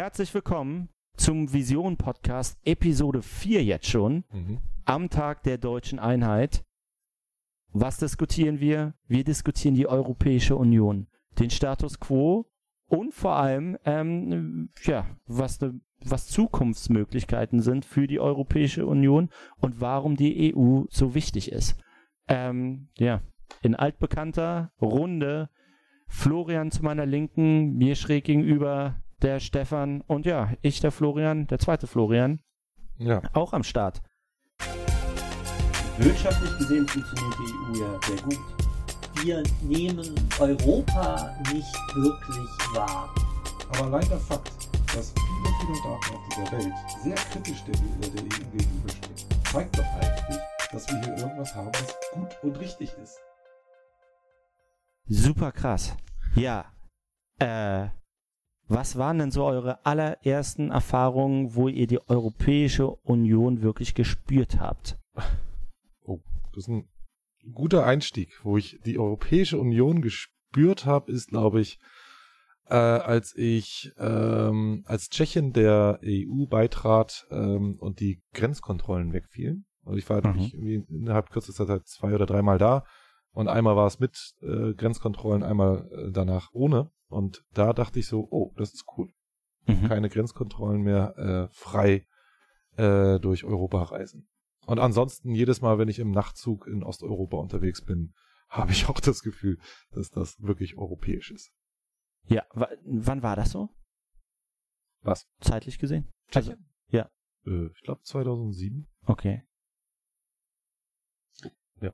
herzlich willkommen zum Vision Podcast, Episode 4 jetzt schon, mhm. am Tag der deutschen Einheit. Was diskutieren wir? Wir diskutieren die Europäische Union, den Status quo und vor allem, ähm, ja, was, ne, was Zukunftsmöglichkeiten sind für die Europäische Union und warum die EU so wichtig ist. Ähm, ja, in altbekannter Runde Florian zu meiner Linken, mir schräg gegenüber der Stefan und ja, ich, der Florian, der zweite Florian. Ja. Auch am Start. Wirtschaftlich gesehen funktioniert die EU ja sehr gut. Wir nehmen Europa nicht wirklich wahr. Aber leider Fakt, dass viele, viele Staaten auf dieser Welt sehr kritisch der, der EU gegenüberstehen, zeigt doch eigentlich, dass wir hier irgendwas haben, was gut und richtig ist. Super krass. Ja. Äh, was waren denn so eure allerersten Erfahrungen, wo ihr die Europäische Union wirklich gespürt habt? Oh, das ist ein guter Einstieg. Wo ich die Europäische Union gespürt habe, ist, glaube ich, äh, als ich ähm, als Tschechien der EU beitrat ähm, und die Grenzkontrollen wegfielen. Also ich war mhm. irgendwie innerhalb kürzester Zeit zwei oder dreimal da und einmal war es mit äh, Grenzkontrollen, einmal äh, danach ohne. Und da dachte ich so, oh, das ist cool. Mhm. Keine Grenzkontrollen mehr, äh, frei äh, durch Europa reisen. Und ansonsten jedes Mal, wenn ich im Nachtzug in Osteuropa unterwegs bin, habe ich auch das Gefühl, dass das wirklich europäisch ist. Ja, wann war das so? Was? Zeitlich gesehen? Also, ja. Äh, ich glaube 2007. Okay. Ja.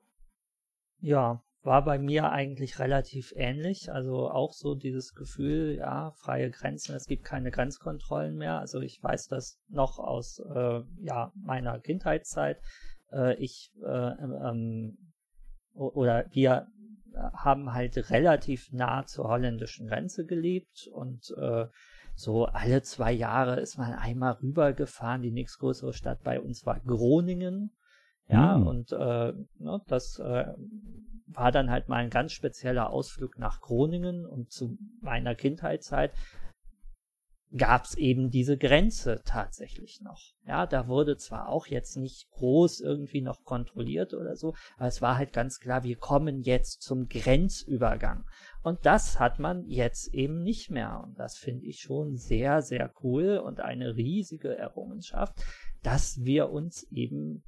Ja, war bei mir eigentlich relativ ähnlich. Also auch so dieses Gefühl, ja, freie Grenzen, es gibt keine Grenzkontrollen mehr. Also ich weiß das noch aus äh, ja, meiner Kindheitszeit. Äh, ich äh, ähm, oder wir haben halt relativ nah zur holländischen Grenze gelebt und äh, so alle zwei Jahre ist man einmal rübergefahren. Die nächstgrößere Stadt bei uns war Groningen. Ja, mhm. und äh, ne, das äh, war dann halt mal ein ganz spezieller Ausflug nach Groningen und zu meiner Kindheitszeit gab es eben diese Grenze tatsächlich noch. Ja, da wurde zwar auch jetzt nicht groß irgendwie noch kontrolliert oder so, aber es war halt ganz klar, wir kommen jetzt zum Grenzübergang. Und das hat man jetzt eben nicht mehr. Und das finde ich schon sehr, sehr cool und eine riesige Errungenschaft, dass wir uns eben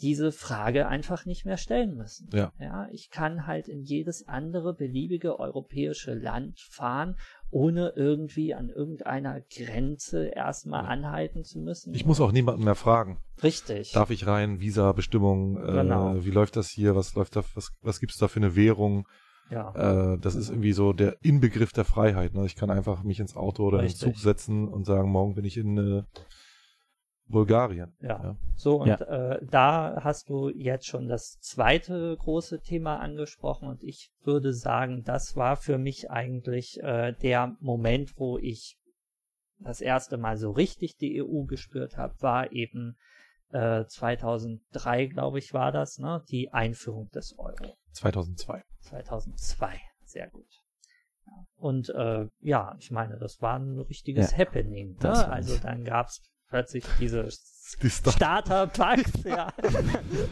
diese Frage einfach nicht mehr stellen müssen. Ja. ja. Ich kann halt in jedes andere beliebige europäische Land fahren, ohne irgendwie an irgendeiner Grenze erstmal ja. anhalten zu müssen. Ich muss auch niemanden mehr fragen. Richtig. Darf ich rein? Visa-Bestimmung? Äh, genau. Wie läuft das hier? Was läuft da? Was, was gibt's da für eine Währung? Ja. Äh, das ist irgendwie so der Inbegriff der Freiheit. Ne? Ich kann einfach mich ins Auto oder Richtig. in den Zug setzen und sagen, morgen bin ich in äh, Bulgarien. Ja. ja. So, und ja. Äh, da hast du jetzt schon das zweite große Thema angesprochen und ich würde sagen, das war für mich eigentlich äh, der Moment, wo ich das erste Mal so richtig die EU gespürt habe, war eben äh, 2003, glaube ich, war das, ne? Die Einführung des Euro. 2002. 2002, sehr gut. Und äh, ja, ich meine, das war ein richtiges ja, Happening. Ne? Also dann gab's plötzlich diese die Starter-Packs, ja.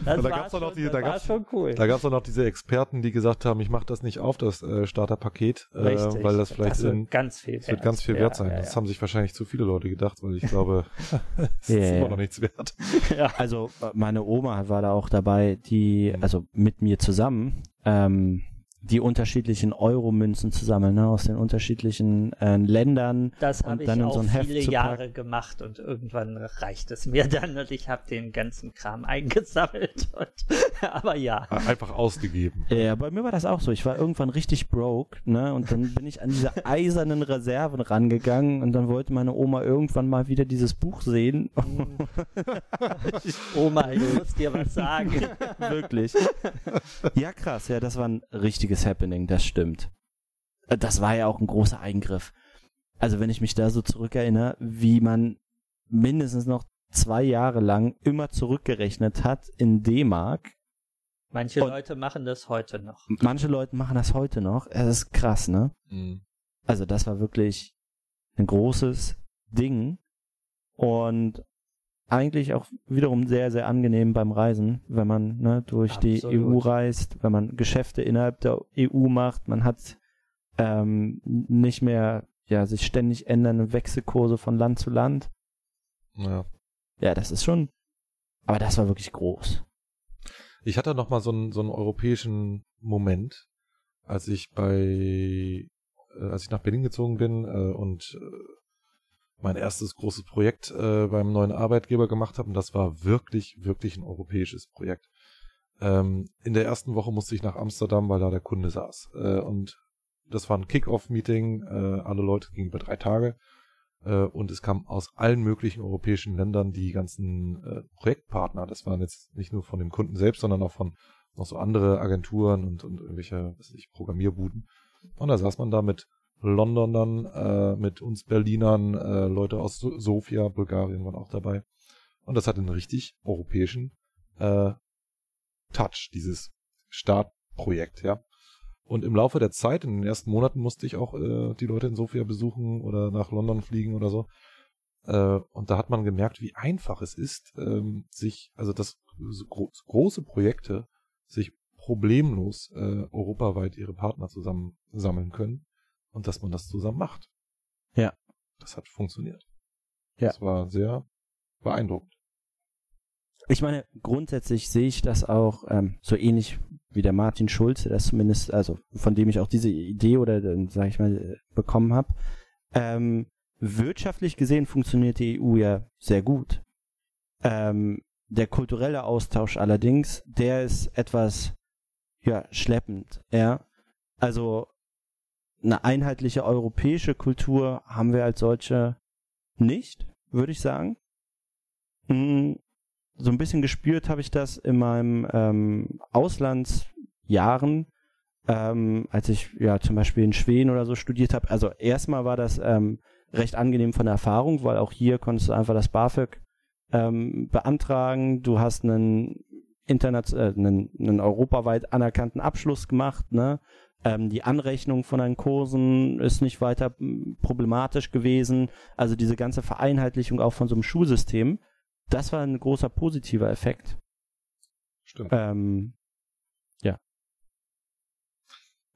Das da war, schon, noch diese, da war schon cool. Da gab es auch noch diese Experten, die gesagt haben, ich mache das nicht auf, das äh, Starter-Paket, äh, weil das vielleicht das wird in, ganz viel wert, wird ganz viel wert sein. Ja, ja, das haben sich wahrscheinlich zu viele Leute gedacht, weil ich glaube, es ist immer noch nichts wert. Ja. Also meine Oma war da auch dabei, die, also mit mir zusammen, ähm, die unterschiedlichen Euro-Münzen zu sammeln, ne, aus den unterschiedlichen äh, Ländern. Das habe ich dann auch so viele Jahre gemacht und irgendwann reicht es mir dann und ich habe den ganzen Kram eingesammelt. Und, aber ja. Einfach ausgegeben. Ja, bei mir war das auch so. Ich war irgendwann richtig broke, ne, und dann bin ich an diese eisernen Reserven rangegangen und dann wollte meine Oma irgendwann mal wieder dieses Buch sehen. Oma, ich muss dir was sagen. Wirklich. Ja, krass, ja, das war ein richtiges riesiges Happening, das stimmt. Äh, das war ja auch ein großer Eingriff. Also wenn ich mich da so zurückerinnere, wie man mindestens noch zwei Jahre lang immer zurückgerechnet hat in D-Mark. Manche Und Leute machen das heute noch. Manche Leute machen das heute noch. Es ist krass, ne? Mhm. Also das war wirklich ein großes Ding und eigentlich auch wiederum sehr, sehr angenehm beim Reisen, wenn man ne, durch Absolut. die EU reist, wenn man Geschäfte innerhalb der EU macht. Man hat ähm, nicht mehr ja, sich ständig ändernde Wechselkurse von Land zu Land. Ja. Ja, das ist schon, aber das war wirklich groß. Ich hatte noch mal so einen, so einen europäischen Moment, als ich bei, äh, als ich nach Berlin gezogen bin äh, und äh, mein erstes großes Projekt äh, beim neuen Arbeitgeber gemacht habe. Und das war wirklich, wirklich ein europäisches Projekt. Ähm, in der ersten Woche musste ich nach Amsterdam, weil da der Kunde saß. Äh, und das war ein Kick-Off-Meeting. Äh, alle Leute gingen über drei Tage. Äh, und es kam aus allen möglichen europäischen Ländern die ganzen äh, Projektpartner. Das waren jetzt nicht nur von dem Kunden selbst, sondern auch von noch so andere Agenturen und, und irgendwelche, weiß ich, Programmierbuden. Und da saß man da mit Londonern, äh, mit uns Berlinern, äh, Leute aus Sofia, Bulgarien waren auch dabei. Und das hat einen richtig europäischen äh, Touch, dieses Startprojekt, ja. Und im Laufe der Zeit, in den ersten Monaten musste ich auch äh, die Leute in Sofia besuchen oder nach London fliegen oder so. Äh, und da hat man gemerkt, wie einfach es ist, ähm, sich, also dass so gro große Projekte sich problemlos äh, europaweit ihre Partner zusammen sammeln können und dass man das zusammen macht. Ja. Das hat funktioniert. Ja. Das war sehr beeindruckend. Ich meine, grundsätzlich sehe ich das auch ähm, so ähnlich wie der Martin Schulze, das zumindest, also von dem ich auch diese Idee oder, sage ich mal, bekommen habe. Ähm, wirtschaftlich gesehen funktioniert die EU ja sehr gut. Ähm, der kulturelle Austausch allerdings, der ist etwas ja schleppend. Ja, also eine einheitliche europäische Kultur haben wir als solche nicht, würde ich sagen. Hm, so ein bisschen gespürt habe ich das in meinem ähm, Auslandsjahren, ähm, als ich ja zum Beispiel in Schweden oder so studiert habe. Also erstmal war das ähm, recht angenehm von der Erfahrung, weil auch hier konntest du einfach das BAföG ähm, beantragen. Du hast einen, Internet, äh, einen, einen europaweit anerkannten Abschluss gemacht, ne? Ähm, die Anrechnung von deinen Kursen ist nicht weiter hm, problematisch gewesen. Also diese ganze Vereinheitlichung auch von so einem Schulsystem, das war ein großer positiver Effekt. Stimmt. Ähm, ja.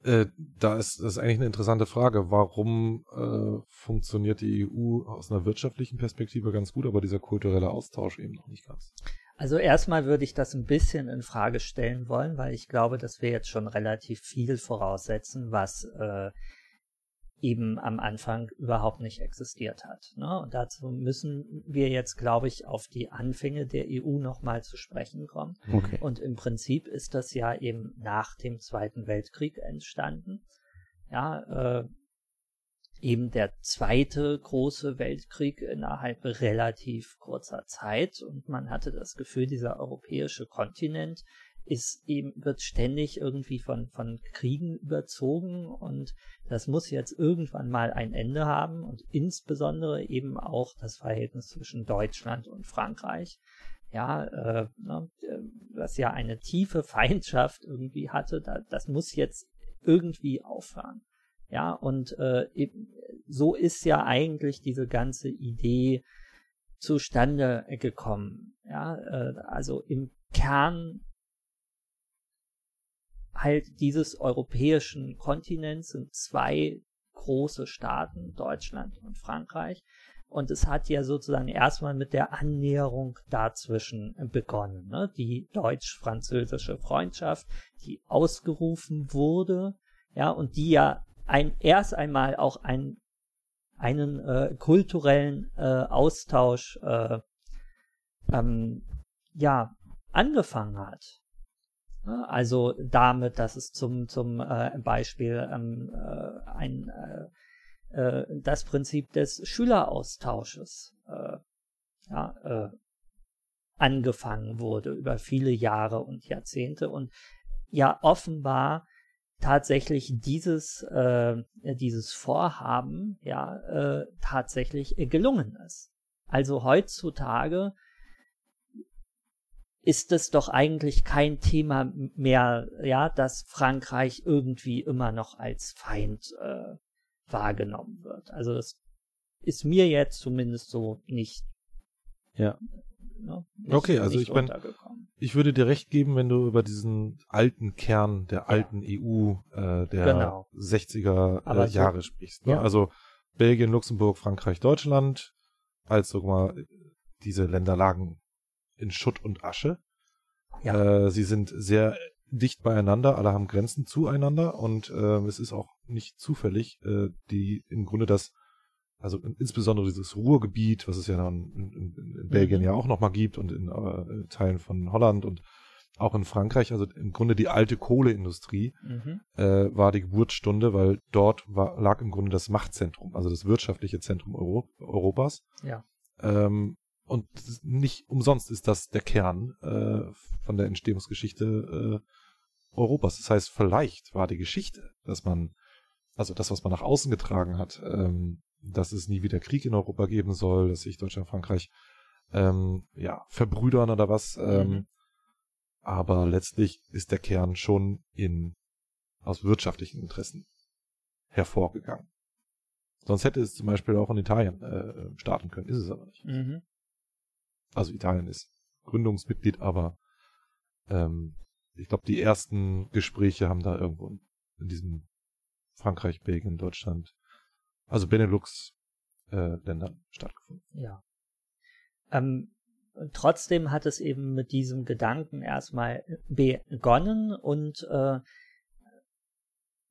Äh, da ist das ist eigentlich eine interessante Frage. Warum äh, funktioniert die EU aus einer wirtschaftlichen Perspektive ganz gut, aber dieser kulturelle Austausch eben noch nicht ganz? Also erstmal würde ich das ein bisschen in Frage stellen wollen, weil ich glaube, dass wir jetzt schon relativ viel voraussetzen, was äh, eben am Anfang überhaupt nicht existiert hat. Ne? Und dazu müssen wir jetzt, glaube ich, auf die Anfänge der EU nochmal zu sprechen kommen. Okay. Und im Prinzip ist das ja eben nach dem Zweiten Weltkrieg entstanden. Ja, äh, eben der zweite große Weltkrieg innerhalb relativ kurzer Zeit und man hatte das Gefühl, dieser europäische Kontinent ist eben, wird ständig irgendwie von, von Kriegen überzogen und das muss jetzt irgendwann mal ein Ende haben und insbesondere eben auch das Verhältnis zwischen Deutschland und Frankreich. Ja, äh, ne, was ja eine tiefe Feindschaft irgendwie hatte, da, das muss jetzt irgendwie aufhören. Ja, und äh, so ist ja eigentlich diese ganze Idee zustande gekommen. Ja, äh, also im Kern halt dieses europäischen Kontinents sind zwei große Staaten, Deutschland und Frankreich. Und es hat ja sozusagen erstmal mit der Annäherung dazwischen begonnen. Ne? Die deutsch-französische Freundschaft, die ausgerufen wurde, ja, und die ja ein, erst einmal auch ein, einen äh, kulturellen äh, Austausch äh, ähm, ja, angefangen hat. Also damit, dass es zum, zum äh, Beispiel ähm, äh, ein, äh, äh, das Prinzip des Schüleraustausches äh, ja, äh, angefangen wurde über viele Jahre und Jahrzehnte und ja offenbar tatsächlich dieses, äh, dieses Vorhaben ja äh, tatsächlich äh, gelungen ist. Also heutzutage ist es doch eigentlich kein Thema mehr, ja, dass Frankreich irgendwie immer noch als Feind äh, wahrgenommen wird. Also es ist mir jetzt zumindest so nicht. Ja. Ne, okay, also ich bin, ich würde dir recht geben, wenn du über diesen alten Kern der alten ja. EU äh, der genau. 60er äh, Jahre sprichst. Ne? Ja. Also Belgien, Luxemburg, Frankreich, Deutschland, als sag mal, diese Länder lagen in Schutt und Asche. Ja. Äh, sie sind sehr dicht beieinander, alle haben Grenzen zueinander und äh, es ist auch nicht zufällig, äh, die im Grunde das, also insbesondere dieses Ruhrgebiet, was es ja dann in, in, in Belgien ja auch nochmal gibt und in äh, Teilen von Holland und auch in Frankreich, also im Grunde die alte Kohleindustrie mhm. äh, war die Geburtsstunde, weil dort war, lag im Grunde das Machtzentrum, also das wirtschaftliche Zentrum Euro Europas. Ja. Ähm, und nicht umsonst ist das der Kern äh, von der Entstehungsgeschichte äh, Europas. Das heißt, vielleicht war die Geschichte, dass man, also das, was man nach außen getragen hat, ähm, dass es nie wieder Krieg in Europa geben soll, dass sich Deutschland und Frankreich ähm, ja, verbrüdern oder was. Ähm, mhm. Aber letztlich ist der Kern schon in aus wirtschaftlichen Interessen hervorgegangen. Sonst hätte es zum Beispiel auch in Italien äh, starten können, ist es aber nicht. Mhm. Also Italien ist Gründungsmitglied, aber ähm, ich glaube, die ersten Gespräche haben da irgendwo in diesem Frankreich, Belgien, Deutschland, also Benelux-Ländern äh, stattgefunden. Ja. Ähm, trotzdem hat es eben mit diesem Gedanken erstmal begonnen und äh,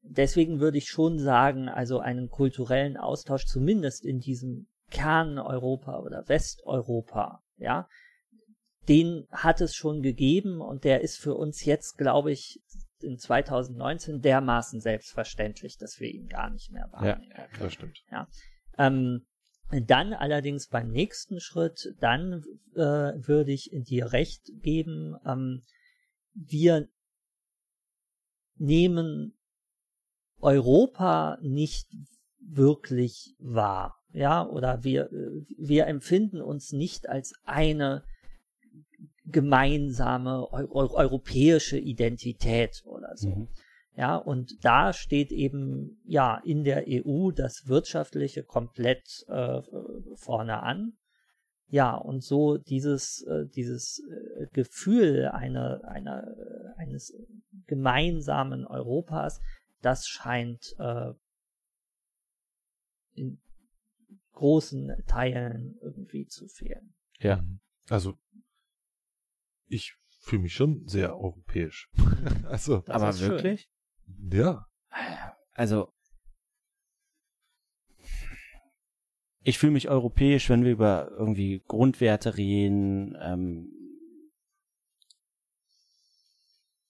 deswegen würde ich schon sagen, also einen kulturellen Austausch zumindest in diesem Kern Europa oder Westeuropa ja, den hat es schon gegeben und der ist für uns jetzt, glaube ich, in 2019 dermaßen selbstverständlich, dass wir ihn gar nicht mehr wahrnehmen. Ja, das stimmt. Ja. Ähm, dann allerdings beim nächsten Schritt, dann äh, würde ich dir recht geben, ähm, wir nehmen Europa nicht wirklich wahr ja, oder wir, wir empfinden uns nicht als eine gemeinsame eu europäische Identität oder so. Mhm. Ja, und da steht eben ja in der EU das Wirtschaftliche komplett äh, vorne an. Ja, und so dieses, äh, dieses äh, Gefühl einer, einer, eines gemeinsamen Europas, das scheint äh, in, großen Teilen irgendwie zu fehlen. Ja, also ich fühle mich schon sehr europäisch. also, aber wirklich? Schön. Ja. Also ich fühle mich europäisch, wenn wir über irgendwie Grundwerte reden, ähm,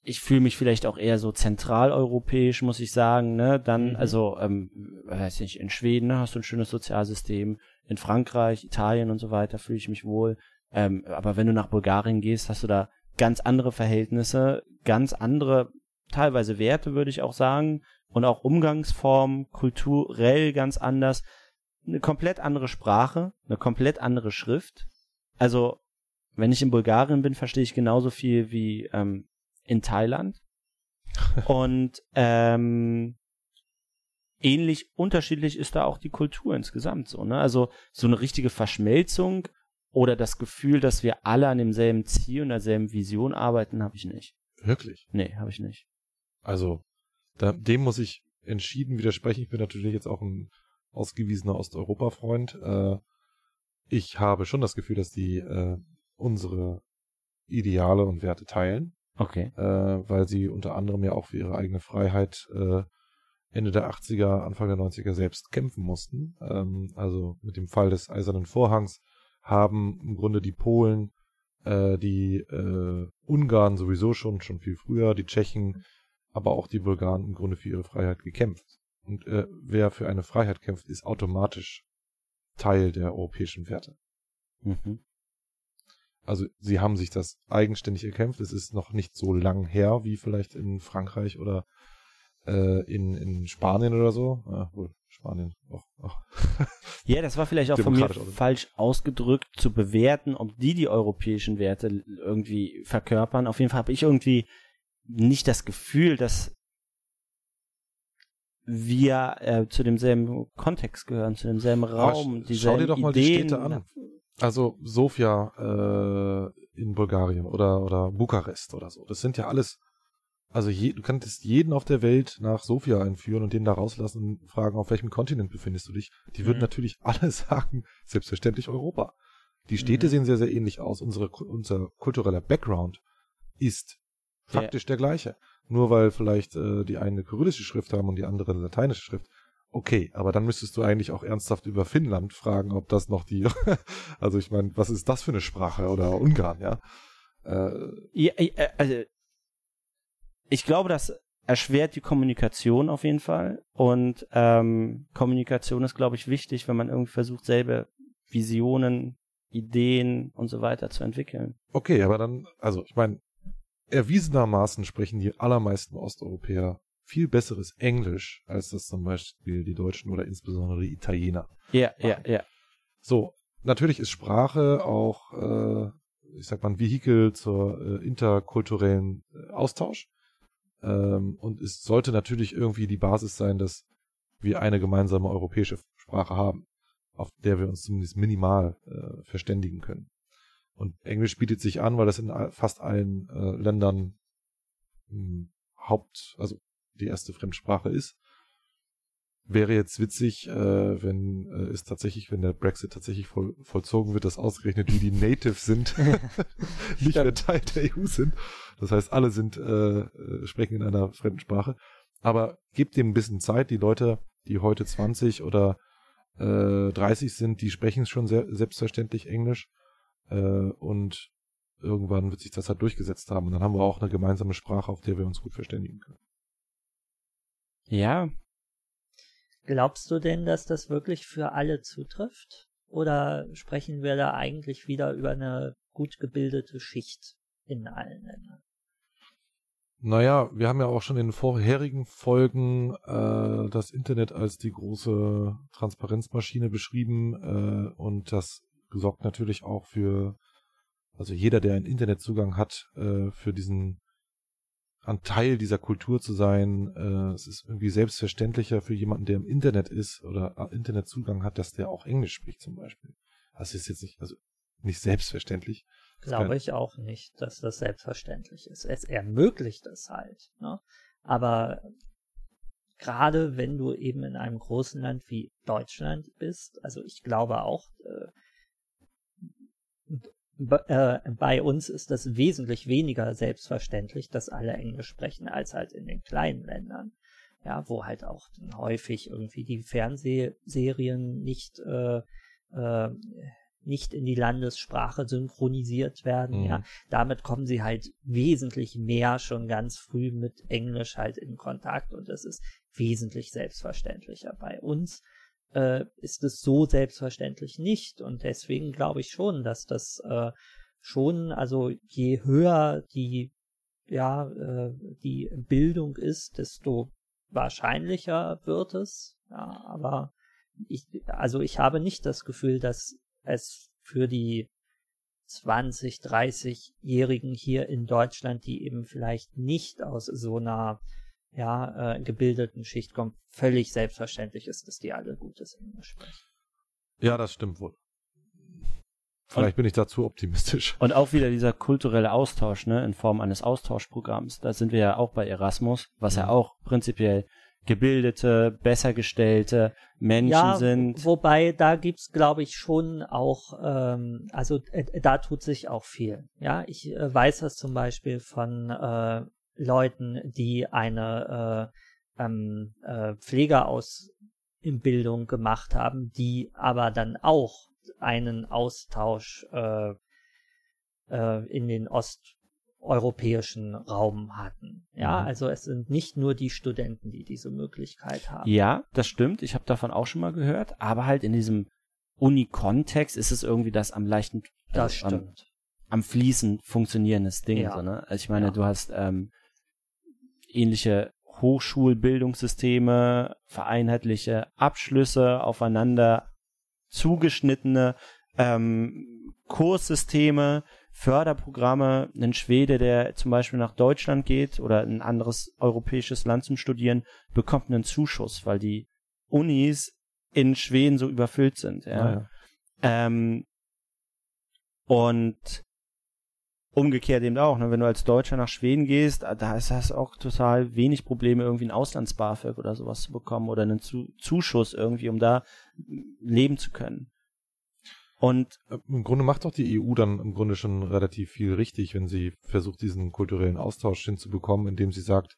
ich fühle mich vielleicht auch eher so zentraleuropäisch, muss ich sagen, ne? Dann, mhm. also, ähm, weiß nicht, in Schweden ne, hast du ein schönes Sozialsystem, in Frankreich, Italien und so weiter fühle ich mich wohl. Ähm, aber wenn du nach Bulgarien gehst, hast du da ganz andere Verhältnisse, ganz andere, teilweise Werte, würde ich auch sagen, und auch Umgangsformen, kulturell ganz anders, eine komplett andere Sprache, eine komplett andere Schrift. Also, wenn ich in Bulgarien bin, verstehe ich genauso viel wie ähm, in Thailand. und ähm, ähnlich unterschiedlich ist da auch die Kultur insgesamt so, ne? Also so eine richtige Verschmelzung oder das Gefühl, dass wir alle an demselben Ziel und derselben Vision arbeiten, habe ich nicht. Wirklich? Nee, habe ich nicht. Also, da, dem muss ich entschieden widersprechen. Ich bin natürlich jetzt auch ein ausgewiesener Osteuropa-Freund. Äh, ich habe schon das Gefühl, dass die äh, unsere Ideale und Werte teilen. Okay. Äh, weil sie unter anderem ja auch für ihre eigene Freiheit äh, Ende der 80er, Anfang der 90er selbst kämpfen mussten. Ähm, also mit dem Fall des Eisernen Vorhangs haben im Grunde die Polen, äh, die äh, Ungarn sowieso schon, schon viel früher, die Tschechen, aber auch die Bulgaren im Grunde für ihre Freiheit gekämpft. Und äh, wer für eine Freiheit kämpft, ist automatisch Teil der europäischen Werte. Mhm. Also sie haben sich das eigenständig erkämpft. Es ist noch nicht so lang her wie vielleicht in Frankreich oder äh, in, in Spanien oder so. Ja, wohl, Spanien auch. auch. ja, das war vielleicht auch von mir falsch ausgedrückt zu bewerten, ob die die europäischen Werte irgendwie verkörpern. Auf jeden Fall habe ich irgendwie nicht das Gefühl, dass wir äh, zu demselben Kontext gehören, zu demselben Raum. Sch schau dir doch mal Ideen. die Städte an. Also Sofia äh, in Bulgarien oder, oder Bukarest oder so. Das sind ja alles, also je, du könntest jeden auf der Welt nach Sofia einführen und den da rauslassen und fragen, auf welchem Kontinent befindest du dich. Die mhm. würden natürlich alle sagen, selbstverständlich Europa. Die Städte mhm. sehen sehr, sehr ähnlich aus. Unsere, unser kultureller Background ist faktisch ja. der gleiche. Nur weil vielleicht äh, die eine kyrillische Schrift haben und die andere eine lateinische Schrift. Okay, aber dann müsstest du eigentlich auch ernsthaft über Finnland fragen, ob das noch die, also ich meine, was ist das für eine Sprache oder Ungarn, ja? Äh, ja äh, also ich glaube, das erschwert die Kommunikation auf jeden Fall und ähm, Kommunikation ist, glaube ich, wichtig, wenn man irgendwie versucht, selber Visionen, Ideen und so weiter zu entwickeln. Okay, aber dann, also ich meine, erwiesenermaßen sprechen die allermeisten Osteuropäer viel besseres Englisch, als das zum Beispiel die Deutschen oder insbesondere die Italiener. Ja, ja, ja. So, natürlich ist Sprache auch, äh, ich sag mal, ein Vehikel zur äh, interkulturellen äh, Austausch. Ähm, und es sollte natürlich irgendwie die Basis sein, dass wir eine gemeinsame europäische Sprache haben, auf der wir uns zumindest minimal äh, verständigen können. Und Englisch bietet sich an, weil das in fast allen äh, Ländern mh, hm, Haupt, also die erste Fremdsprache ist. Wäre jetzt witzig, äh, wenn äh, es tatsächlich, wenn der Brexit tatsächlich voll, vollzogen wird, dass ausgerechnet die, die Native sind, nicht mehr Teil der EU sind. Das heißt, alle sind äh, äh, sprechen in einer fremden Sprache. Aber gebt dem ein bisschen Zeit. Die Leute, die heute 20 oder äh, 30 sind, die sprechen schon sehr selbstverständlich Englisch. Äh, und irgendwann wird sich das halt durchgesetzt haben. Und dann haben wir auch eine gemeinsame Sprache, auf der wir uns gut verständigen können. Ja. Glaubst du denn, dass das wirklich für alle zutrifft? Oder sprechen wir da eigentlich wieder über eine gut gebildete Schicht in allen Ländern? Naja, wir haben ja auch schon in vorherigen Folgen äh, das Internet als die große Transparenzmaschine beschrieben äh, und das sorgt natürlich auch für, also jeder, der einen Internetzugang hat, äh, für diesen an Teil dieser Kultur zu sein. Äh, es ist irgendwie selbstverständlicher für jemanden, der im Internet ist oder äh, Internetzugang hat, dass der auch Englisch spricht zum Beispiel. Das ist jetzt nicht, also nicht selbstverständlich. Glaube ich auch nicht, dass das selbstverständlich ist. Es ermöglicht es halt. Ne? Aber gerade wenn du eben in einem großen Land wie Deutschland bist, also ich glaube auch, äh, äh, bei uns ist das wesentlich weniger selbstverständlich, dass alle Englisch sprechen, als halt in den kleinen Ländern. Ja, wo halt auch häufig irgendwie die Fernsehserien nicht, äh, äh, nicht in die Landessprache synchronisiert werden. Mhm. Ja, damit kommen sie halt wesentlich mehr schon ganz früh mit Englisch halt in Kontakt und das ist wesentlich selbstverständlicher. Bei uns äh, ist es so selbstverständlich nicht. Und deswegen glaube ich schon, dass das äh, schon, also je höher die, ja, äh, die Bildung ist, desto wahrscheinlicher wird es. Ja, aber ich, also ich habe nicht das Gefühl, dass es für die 20, 30-Jährigen hier in Deutschland, die eben vielleicht nicht aus so einer ja, äh, gebildeten Schicht kommt, völlig selbstverständlich ist, dass die alle gutes Englisch sprechen. Ja, das stimmt wohl. Vielleicht und, bin ich da zu optimistisch. Und auch wieder dieser kulturelle Austausch, ne, in Form eines Austauschprogramms. Da sind wir ja auch bei Erasmus, was ja, ja auch prinzipiell gebildete, besser gestellte Menschen ja, sind. Wobei da gibt's, glaube ich, schon auch, ähm, also äh, da tut sich auch viel. Ja, ich äh, weiß das zum Beispiel von äh, Leuten, die eine äh, ähm, äh, Pflegeausbildung gemacht haben, die aber dann auch einen Austausch äh, äh, in den osteuropäischen Raum hatten. Ja, mhm. also es sind nicht nur die Studenten, die diese Möglichkeit haben. Ja, das stimmt. Ich habe davon auch schon mal gehört. Aber halt in diesem Uni-Kontext ist es irgendwie das am leichten, also das stimmt. Am, am Fließen funktionierendes Ding. Ja. So, ne? Also ich meine, ja. du hast ähm, ähnliche Hochschulbildungssysteme, vereinheitliche Abschlüsse, aufeinander zugeschnittene ähm, Kurssysteme Förderprogramme. Ein Schwede, der zum Beispiel nach Deutschland geht oder ein anderes europäisches Land zum Studieren, bekommt einen Zuschuss, weil die Unis in Schweden so überfüllt sind. Ja. Ah, ja. Ähm, und umgekehrt eben auch, ne? wenn du als Deutscher nach Schweden gehst, da ist das auch total wenig Probleme, irgendwie ein Auslands-BAföG oder sowas zu bekommen oder einen zu Zuschuss irgendwie, um da leben zu können. Und äh, im Grunde macht doch die EU dann im Grunde schon relativ viel richtig, wenn sie versucht, diesen kulturellen Austausch hinzubekommen, indem sie sagt,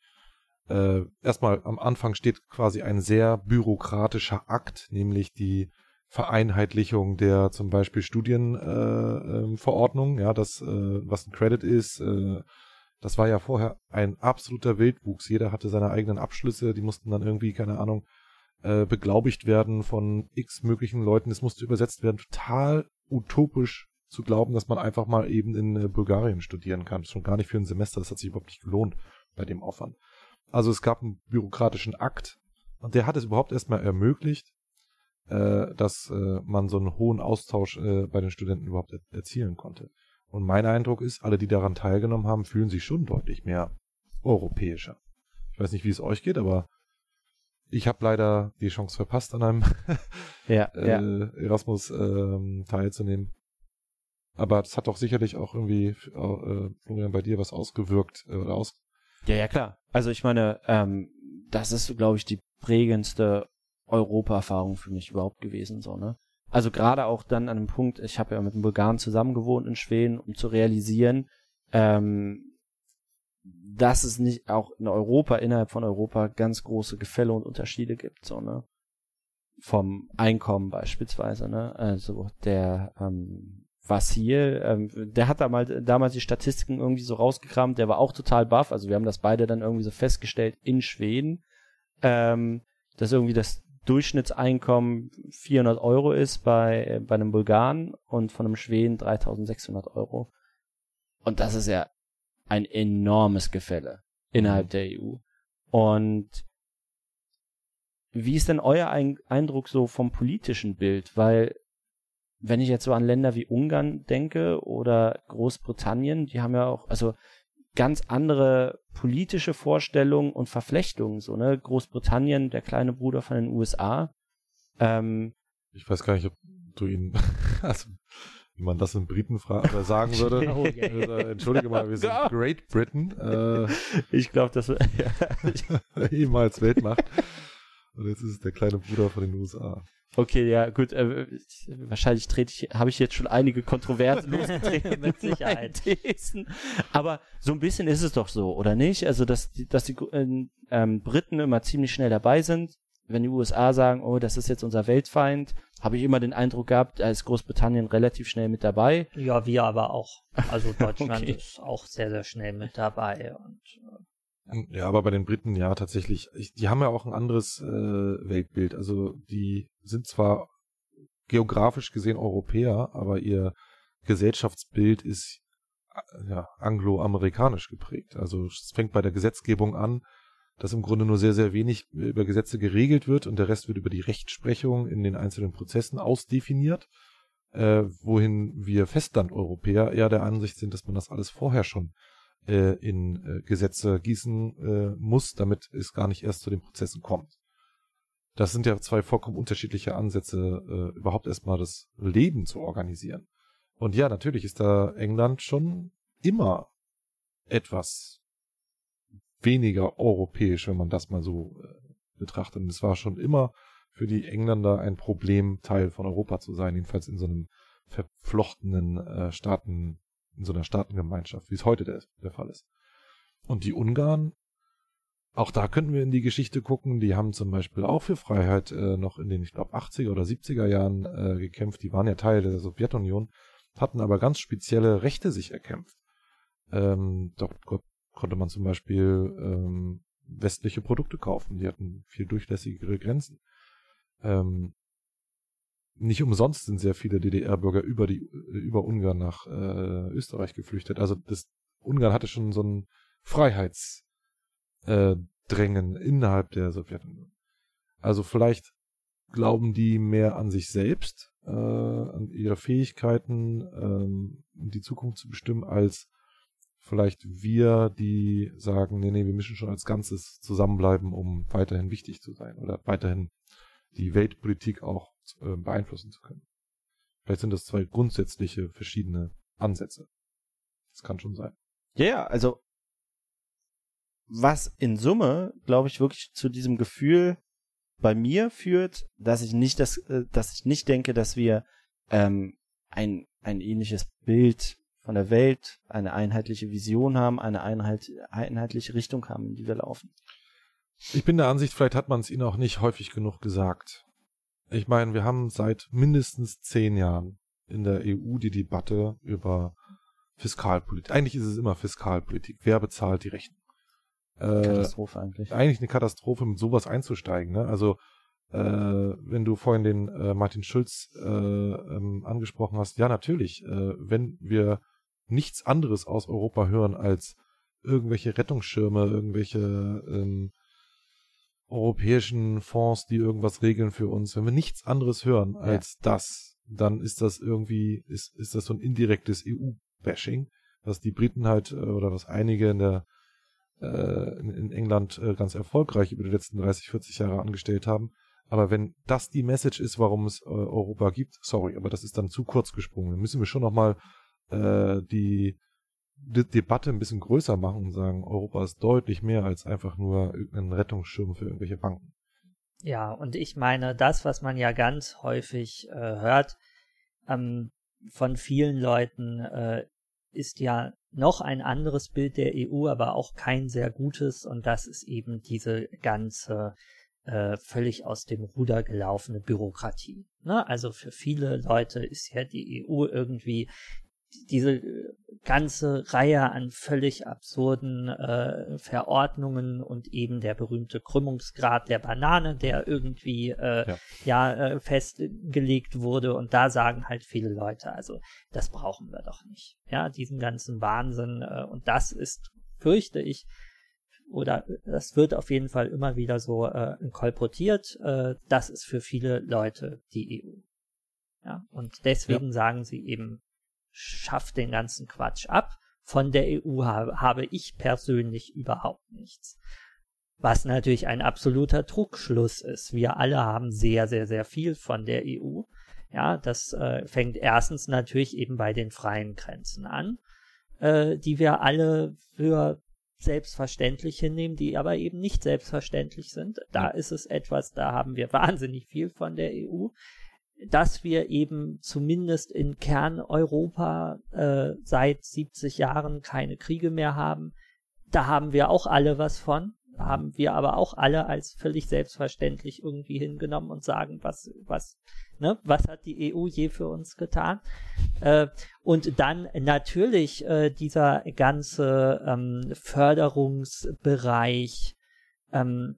äh, erstmal am Anfang steht quasi ein sehr bürokratischer Akt, nämlich die Vereinheitlichung der zum Beispiel Studienverordnung, äh, äh, ja, das, äh, was ein Credit ist, äh, das war ja vorher ein absoluter Wildwuchs. Jeder hatte seine eigenen Abschlüsse, die mussten dann irgendwie, keine Ahnung, äh, beglaubigt werden von x möglichen Leuten. Es musste übersetzt werden. Total utopisch zu glauben, dass man einfach mal eben in äh, Bulgarien studieren kann. Schon gar nicht für ein Semester. Das hat sich überhaupt nicht gelohnt bei dem Aufwand. Also es gab einen bürokratischen Akt und der hat es überhaupt erstmal ermöglicht, äh, dass äh, man so einen hohen Austausch äh, bei den Studenten überhaupt er erzielen konnte. Und mein Eindruck ist, alle, die daran teilgenommen haben, fühlen sich schon deutlich mehr europäischer. Ich weiß nicht, wie es euch geht, aber ich habe leider die Chance verpasst, an einem ja, äh, ja. Erasmus äh, teilzunehmen. Aber das hat doch sicherlich auch irgendwie, äh, Florian, bei dir was ausgewirkt äh, oder aus. Ja, ja, klar. Also ich meine, ähm, das ist, glaube ich, die prägendste Europa-Erfahrung für mich überhaupt gewesen, so, ne? Also gerade auch dann an dem Punkt, ich habe ja mit einem Bulgaren zusammen gewohnt in Schweden, um zu realisieren, ähm, dass es nicht auch in Europa, innerhalb von Europa, ganz große Gefälle und Unterschiede gibt, so, ne? Vom Einkommen beispielsweise, ne? Also der ähm, Vasil, ähm, der hat da mal damals die Statistiken irgendwie so rausgekramt, der war auch total baff, also wir haben das beide dann irgendwie so festgestellt in Schweden, ähm, dass irgendwie das Durchschnittseinkommen 400 Euro ist bei, bei einem Bulgaren und von einem Schweden 3600 Euro. Und das ist ja ein enormes Gefälle innerhalb mhm. der EU. Und wie ist denn euer Eindruck so vom politischen Bild? Weil, wenn ich jetzt so an Länder wie Ungarn denke oder Großbritannien, die haben ja auch, also ganz andere politische Vorstellungen und Verflechtungen, so, ne? Großbritannien, der kleine Bruder von den USA. Ähm, ich weiß gar nicht, ob du ihn, also wie man das in Briten äh, sagen würde. oh, yeah. also, entschuldige mal, wir sind Great Britain. Äh, ich glaube, das ja, ehemals Weltmacht. Und jetzt ist es der kleine Bruder von den USA. Okay, ja, gut. Äh, wahrscheinlich trete ich, habe ich jetzt schon einige Kontroversen losgetreten mit Sicherheit. Thesen. Aber so ein bisschen ist es doch so, oder nicht? Also, dass die, dass die äh, ähm, Briten immer ziemlich schnell dabei sind, wenn die USA sagen, oh, das ist jetzt unser Weltfeind, habe ich immer den Eindruck gehabt, da ist Großbritannien relativ schnell mit dabei. Ja, wir aber auch. Also Deutschland okay. ist auch sehr, sehr schnell mit dabei. Und, äh, ja, aber bei den Briten, ja, tatsächlich. Die haben ja auch ein anderes äh, Weltbild. Also die sind zwar geografisch gesehen Europäer, aber ihr Gesellschaftsbild ist äh, ja, angloamerikanisch geprägt. Also es fängt bei der Gesetzgebung an, dass im Grunde nur sehr, sehr wenig über Gesetze geregelt wird und der Rest wird über die Rechtsprechung in den einzelnen Prozessen ausdefiniert, äh, wohin wir Festland-Europäer eher der Ansicht sind, dass man das alles vorher schon äh, in äh, Gesetze gießen äh, muss, damit es gar nicht erst zu den Prozessen kommt. Das sind ja zwei vollkommen unterschiedliche Ansätze, äh, überhaupt erstmal das Leben zu organisieren. Und ja, natürlich ist da England schon immer etwas weniger europäisch, wenn man das mal so äh, betrachtet. Und es war schon immer für die Engländer ein Problem, Teil von Europa zu sein, jedenfalls in so einem verflochtenen äh, Staaten, in so einer Staatengemeinschaft, wie es heute der, der Fall ist. Und die Ungarn, auch da könnten wir in die Geschichte gucken, die haben zum Beispiel auch für Freiheit äh, noch in den, ich glaube, 80er oder 70er Jahren äh, gekämpft, die waren ja Teil der Sowjetunion, hatten aber ganz spezielle Rechte sich erkämpft. Ähm, dort konnte man zum Beispiel ähm, westliche Produkte kaufen. Die hatten viel durchlässigere Grenzen. Ähm, nicht umsonst sind sehr viele DDR-Bürger über die über Ungarn nach äh, Österreich geflüchtet. Also das Ungarn hatte schon so ein Freiheitsdrängen äh, innerhalb der Sowjetunion. Also vielleicht glauben die mehr an sich selbst, äh, an ihre Fähigkeiten, ähm, die Zukunft zu bestimmen, als vielleicht wir, die sagen, nee, nee, wir müssen schon als Ganzes zusammenbleiben, um weiterhin wichtig zu sein oder weiterhin die Weltpolitik auch äh, beeinflussen zu können. Vielleicht sind das zwei grundsätzliche verschiedene Ansätze. Das kann schon sein. Ja, yeah, also was in Summe, glaube ich, wirklich zu diesem Gefühl bei mir führt, dass ich nicht das, äh, dass ich nicht denke, dass wir ähm, ein ein ähnliches Bild von der Welt, eine einheitliche Vision haben, eine einheit, einheitliche Richtung haben, in die wir laufen. Ich bin der Ansicht, vielleicht hat man es ihnen auch nicht häufig genug gesagt. Ich meine, wir haben seit mindestens zehn Jahren in der EU die Debatte über Fiskalpolitik. Eigentlich ist es immer Fiskalpolitik. Wer bezahlt die Rechnung? Äh, Katastrophe eigentlich. Eigentlich eine Katastrophe, mit sowas einzusteigen. Ne? Also äh, wenn du vorhin den äh, Martin Schulz äh, ähm, angesprochen hast, ja natürlich, äh, wenn wir nichts anderes aus Europa hören als irgendwelche Rettungsschirme, irgendwelche ähm, europäischen Fonds, die irgendwas regeln für uns, wenn wir nichts anderes hören als ja. das, dann ist das irgendwie, ist, ist das so ein indirektes EU-Bashing, was die Briten halt äh, oder was einige in der äh, in, in England äh, ganz erfolgreich über die letzten 30, 40 Jahre angestellt haben. Aber wenn das die Message ist, warum es äh, Europa gibt, sorry, aber das ist dann zu kurz gesprungen. Dann müssen wir schon nochmal äh, die, die Debatte ein bisschen größer machen und sagen, Europa ist deutlich mehr als einfach nur ein Rettungsschirm für irgendwelche Banken. Ja, und ich meine, das, was man ja ganz häufig äh, hört ähm, von vielen Leuten, äh, ist ja noch ein anderes Bild der EU, aber auch kein sehr gutes. Und das ist eben diese ganze äh, völlig aus dem Ruder gelaufene Bürokratie. Ne? Also für viele Leute ist ja die EU irgendwie diese äh, ganze Reihe an völlig absurden äh, Verordnungen und eben der berühmte Krümmungsgrad der Banane, der irgendwie äh, ja, ja äh, festgelegt wurde. Und da sagen halt viele Leute, also das brauchen wir doch nicht. Ja, diesen ganzen Wahnsinn. Äh, und das ist, fürchte ich, oder das wird auf jeden Fall immer wieder so äh, kolportiert. Äh, das ist für viele Leute die EU. Ja, und deswegen ja. sagen sie eben, schafft den ganzen Quatsch ab. Von der EU habe, habe ich persönlich überhaupt nichts. Was natürlich ein absoluter Trugschluss ist. Wir alle haben sehr, sehr, sehr viel von der EU. Ja, das äh, fängt erstens natürlich eben bei den freien Grenzen an, äh, die wir alle für selbstverständlich hinnehmen, die aber eben nicht selbstverständlich sind. Da ist es etwas, da haben wir wahnsinnig viel von der EU dass wir eben zumindest in Kerneuropa äh, seit 70 Jahren keine Kriege mehr haben. Da haben wir auch alle was von, haben wir aber auch alle als völlig selbstverständlich irgendwie hingenommen und sagen, was, was, ne, was hat die EU je für uns getan? Äh, und dann natürlich äh, dieser ganze ähm, Förderungsbereich, ähm,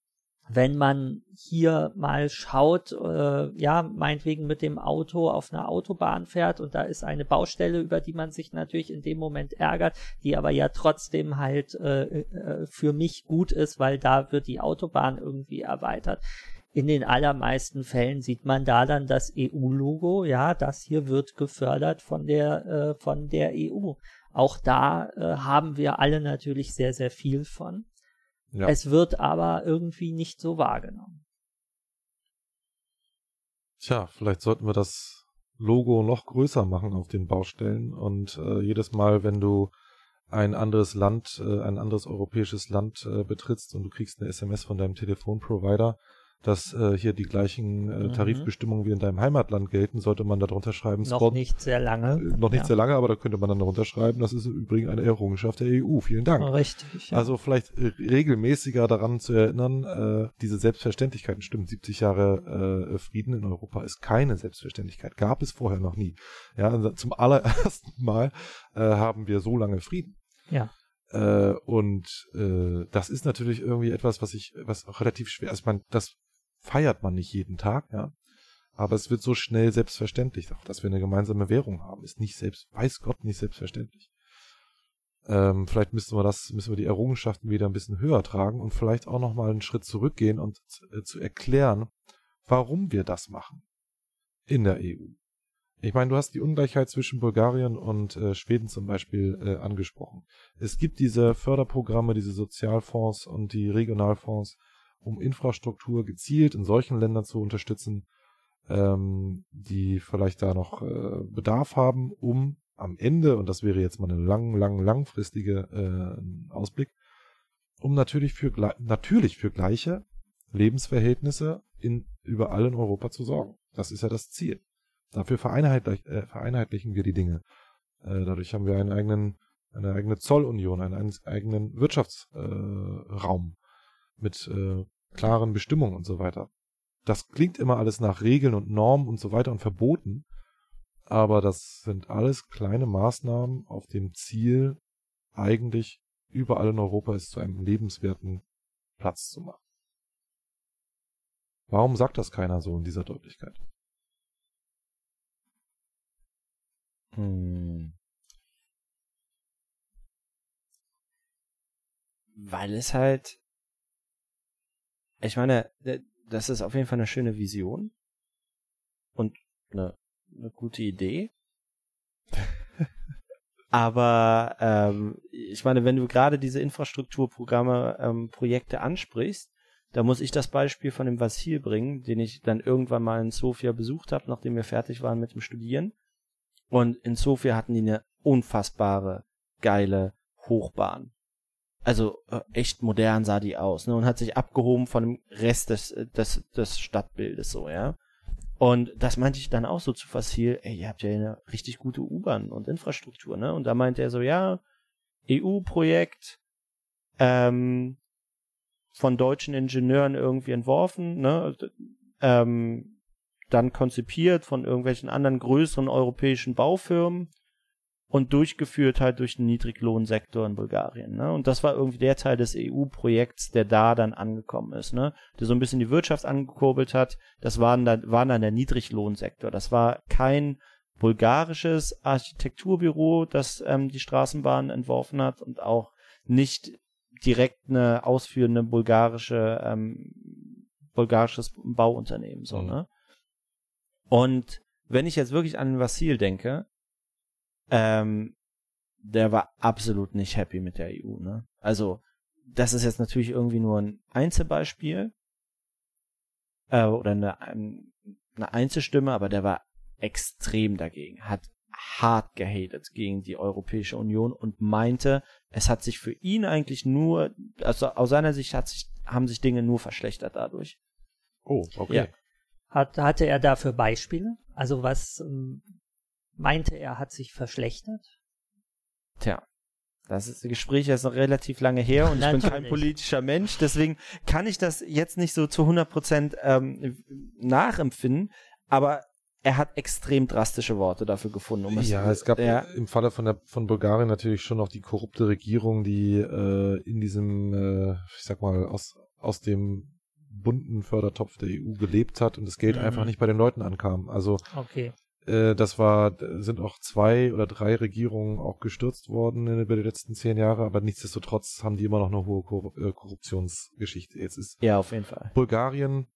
wenn man hier mal schaut, äh, ja, meinetwegen mit dem Auto auf einer Autobahn fährt und da ist eine Baustelle, über die man sich natürlich in dem Moment ärgert, die aber ja trotzdem halt äh, äh, für mich gut ist, weil da wird die Autobahn irgendwie erweitert. In den allermeisten Fällen sieht man da dann das EU-Logo, ja, das hier wird gefördert von der, äh, von der EU. Auch da äh, haben wir alle natürlich sehr, sehr viel von. Ja. Es wird aber irgendwie nicht so wahrgenommen. Tja, vielleicht sollten wir das Logo noch größer machen auf den Baustellen und äh, jedes Mal, wenn du ein anderes Land, äh, ein anderes europäisches Land äh, betrittst und du kriegst eine SMS von deinem Telefonprovider, dass äh, hier die gleichen äh, mhm. Tarifbestimmungen wie in deinem Heimatland gelten, sollte man darunter schreiben. Noch Spot, nicht sehr lange. Äh, noch nicht ja. sehr lange, aber da könnte man dann darunter schreiben, das ist im Übrigen eine Errungenschaft der EU. Vielen Dank. Richtig. Ja. Also vielleicht äh, regelmäßiger daran zu erinnern, äh, diese Selbstverständlichkeiten stimmen. 70 Jahre äh, Frieden in Europa ist keine Selbstverständlichkeit. Gab es vorher noch nie. Ja, also zum allerersten Mal äh, haben wir so lange Frieden. Ja. Äh, und äh, das ist natürlich irgendwie etwas, was ich, was auch relativ schwer ist. Man, das feiert man nicht jeden Tag, ja. Aber es wird so schnell selbstverständlich. Auch dass wir eine gemeinsame Währung haben, ist nicht selbst, weiß Gott, nicht selbstverständlich. Ähm, vielleicht müssen wir das, müssen wir die Errungenschaften wieder ein bisschen höher tragen und vielleicht auch nochmal einen Schritt zurückgehen und zu, äh, zu erklären, warum wir das machen in der EU. Ich meine, du hast die Ungleichheit zwischen Bulgarien und äh, Schweden zum Beispiel äh, angesprochen. Es gibt diese Förderprogramme, diese Sozialfonds und die Regionalfonds, um Infrastruktur gezielt in solchen Ländern zu unterstützen, ähm, die vielleicht da noch äh, Bedarf haben, um am Ende, und das wäre jetzt mal eine lang, lang, langfristige äh, Ausblick, um natürlich für natürlich für gleiche Lebensverhältnisse in überall in Europa zu sorgen. Das ist ja das Ziel. Dafür vereinheitlich, äh, vereinheitlichen wir die Dinge. Äh, dadurch haben wir einen eigenen, eine eigene Zollunion, einen eigenen Wirtschaftsraum äh, mit äh, klaren Bestimmungen und so weiter. Das klingt immer alles nach Regeln und Normen und so weiter und Verboten, aber das sind alles kleine Maßnahmen auf dem Ziel, eigentlich überall in Europa es zu einem lebenswerten Platz zu machen. Warum sagt das keiner so in dieser Deutlichkeit? Hm. Weil es halt, ich meine, das ist auf jeden Fall eine schöne Vision und eine, eine gute Idee. Aber ähm, ich meine, wenn du gerade diese Infrastrukturprogramme, ähm, Projekte ansprichst, da muss ich das Beispiel von dem Vasil bringen, den ich dann irgendwann mal in Sofia besucht habe, nachdem wir fertig waren mit dem Studieren. Und in Sofia hatten die eine unfassbare, geile Hochbahn. Also äh, echt modern sah die aus, ne? Und hat sich abgehoben von dem Rest des, des, des Stadtbildes so, ja. Und das meinte ich dann auch so zu Facil, ey, ihr habt ja eine richtig gute U-Bahn und Infrastruktur, ne? Und da meinte er so, ja, EU-Projekt, ähm, von deutschen Ingenieuren irgendwie entworfen, ne? Ähm, dann konzipiert von irgendwelchen anderen größeren europäischen Baufirmen und durchgeführt halt durch den Niedriglohnsektor in Bulgarien. Ne? Und das war irgendwie der Teil des EU-Projekts, der da dann angekommen ist, ne? der so ein bisschen die Wirtschaft angekurbelt hat. Das war dann, war dann der Niedriglohnsektor. Das war kein bulgarisches Architekturbüro, das ähm, die Straßenbahn entworfen hat und auch nicht direkt eine ausführende bulgarische ähm, bulgarisches Bauunternehmen so mhm. ne und wenn ich jetzt wirklich an den Vasil denke, ähm, der war absolut nicht happy mit der EU, ne? Also, das ist jetzt natürlich irgendwie nur ein Einzelbeispiel äh, oder eine, eine Einzelstimme, aber der war extrem dagegen, hat hart gehatet gegen die Europäische Union und meinte, es hat sich für ihn eigentlich nur, also aus seiner Sicht hat sich, haben sich Dinge nur verschlechtert dadurch. Oh, okay. Ja. Hat, hatte er dafür Beispiele? Also was ähm, meinte er, hat sich verschlechtert? Tja, das ist, das Gespräch ist noch relativ lange her und ich bin kein politischer Mensch, deswegen kann ich das jetzt nicht so zu 100 Prozent ähm, nachempfinden, aber er hat extrem drastische Worte dafür gefunden. Um es ja, es gab ja. im Falle von der von Bulgarien natürlich schon noch die korrupte Regierung, die äh, in diesem, äh, ich sag mal, aus aus dem bunten Fördertopf der EU gelebt hat und das Geld mhm. einfach nicht bei den Leuten ankam. Also okay. Äh, das war, sind auch zwei oder drei Regierungen auch gestürzt worden in, über die letzten zehn Jahre, aber nichtsdestotrotz haben die immer noch eine hohe Kor äh, Korruptionsgeschichte. Jetzt ist ja auf jeden Fall Bulgarien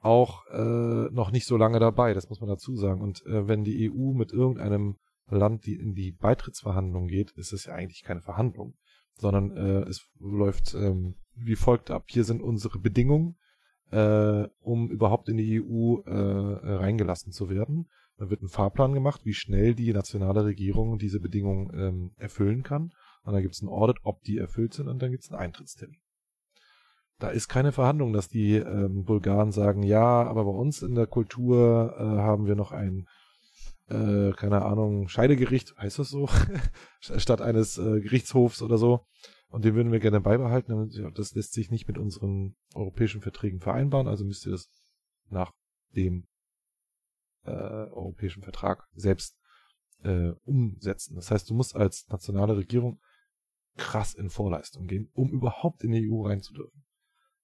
auch äh, noch nicht so lange dabei, das muss man dazu sagen. Und äh, wenn die EU mit irgendeinem Land die in die Beitrittsverhandlungen geht, ist es ja eigentlich keine Verhandlung, sondern äh, es läuft ähm, wie folgt ab. Hier sind unsere Bedingungen äh, um überhaupt in die EU äh, reingelassen zu werden. Da wird ein Fahrplan gemacht, wie schnell die nationale Regierung diese Bedingungen ähm, erfüllen kann. Und dann gibt es ein Audit, ob die erfüllt sind, und dann gibt es einen Eintrittstermin. Da ist keine Verhandlung, dass die ähm, Bulgaren sagen, ja, aber bei uns in der Kultur äh, haben wir noch ein, äh, keine Ahnung, Scheidegericht, heißt das so, statt eines äh, Gerichtshofs oder so. Und den würden wir gerne beibehalten. Das lässt sich nicht mit unseren europäischen Verträgen vereinbaren, also müsst ihr das nach dem äh, europäischen Vertrag selbst äh, umsetzen. Das heißt, du musst als nationale Regierung krass in Vorleistung gehen, um überhaupt in die EU reinzudürfen.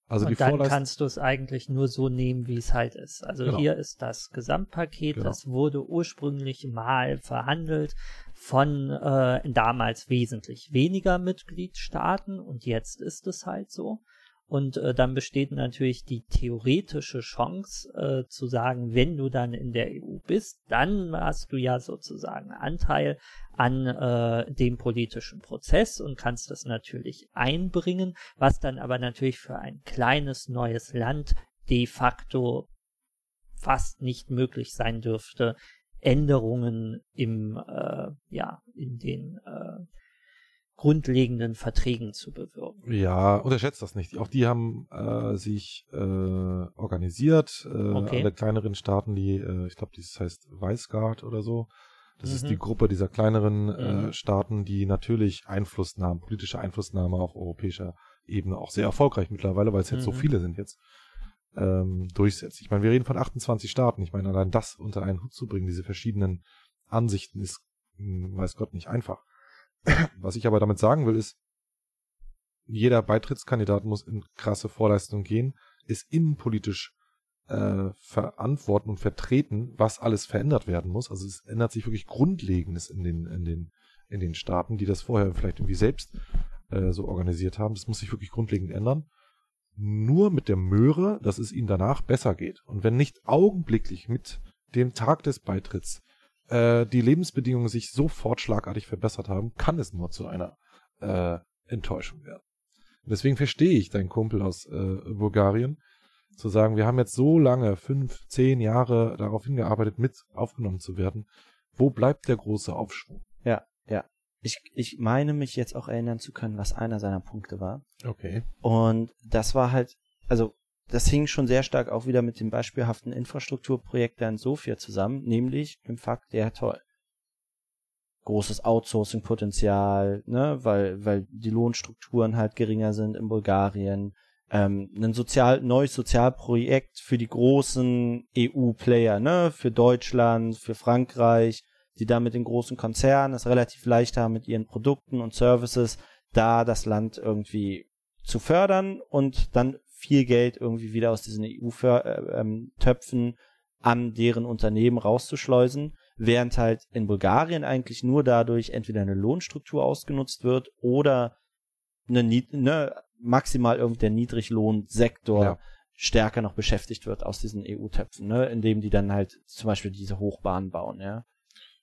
Also und dann kannst du es eigentlich nur so nehmen, wie es halt ist. Also genau. hier ist das Gesamtpaket, genau. das wurde ursprünglich mal verhandelt von äh, damals wesentlich weniger Mitgliedstaaten und jetzt ist es halt so. Und äh, dann besteht natürlich die theoretische Chance äh, zu sagen, wenn du dann in der EU bist, dann hast du ja sozusagen Anteil an äh, dem politischen Prozess und kannst das natürlich einbringen, was dann aber natürlich für ein kleines neues Land de facto fast nicht möglich sein dürfte, Änderungen im äh, ja in den äh, grundlegenden Verträgen zu bewirken. Ja, unterschätzt das nicht. Auch die haben äh, sich äh, organisiert, äh, okay. alle kleineren Staaten, die, äh, ich glaube, dieses heißt Weißgard oder so. Das mhm. ist die mhm. Gruppe dieser kleineren äh, mhm. Staaten, die natürlich Einflussnahme, politische Einflussnahme auf europäischer Ebene auch sehr erfolgreich mittlerweile, weil es jetzt mhm. so viele sind jetzt, ähm, durchsetzt. Ich meine, wir reden von 28 Staaten. Ich meine, allein das unter einen Hut zu bringen, diese verschiedenen Ansichten, ist, hm, weiß Gott, nicht einfach. Was ich aber damit sagen will, ist, jeder Beitrittskandidat muss in krasse Vorleistung gehen, ist innenpolitisch äh, verantworten und vertreten, was alles verändert werden muss. Also es ändert sich wirklich Grundlegendes in den, in den, in den Staaten, die das vorher vielleicht irgendwie selbst äh, so organisiert haben. Das muss sich wirklich grundlegend ändern. Nur mit der Möhre, dass es ihnen danach besser geht. Und wenn nicht augenblicklich mit dem Tag des Beitritts äh, die Lebensbedingungen sich sofort schlagartig verbessert haben, kann es nur zu einer äh, Enttäuschung werden. Und deswegen verstehe ich deinen Kumpel aus äh, Bulgarien, zu sagen, wir haben jetzt so lange, fünf, zehn Jahre darauf hingearbeitet, mit aufgenommen zu werden. Wo bleibt der große Aufschwung? Ja, ja. Ich, ich meine mich jetzt auch erinnern zu können, was einer seiner Punkte war. Okay. Und das war halt, also das hing schon sehr stark auch wieder mit dem beispielhaften Infrastrukturprojekt in Sofia zusammen, nämlich dem Fakt, der toll. Großes Outsourcing-Potenzial, ne, weil, weil die Lohnstrukturen halt geringer sind in Bulgarien. Ähm, ein sozial, neues Sozialprojekt für die großen EU-Player, ne, für Deutschland, für Frankreich, die da mit den großen Konzernen es relativ leicht haben, mit ihren Produkten und Services da das Land irgendwie zu fördern und dann viel Geld irgendwie wieder aus diesen EU-Töpfen äh, ähm, an deren Unternehmen rauszuschleusen, während halt in Bulgarien eigentlich nur dadurch entweder eine Lohnstruktur ausgenutzt wird oder eine, ne, maximal irgendwie der Niedriglohnsektor ja. stärker noch beschäftigt wird aus diesen EU-Töpfen, ne, indem die dann halt zum Beispiel diese Hochbahnen bauen, ja.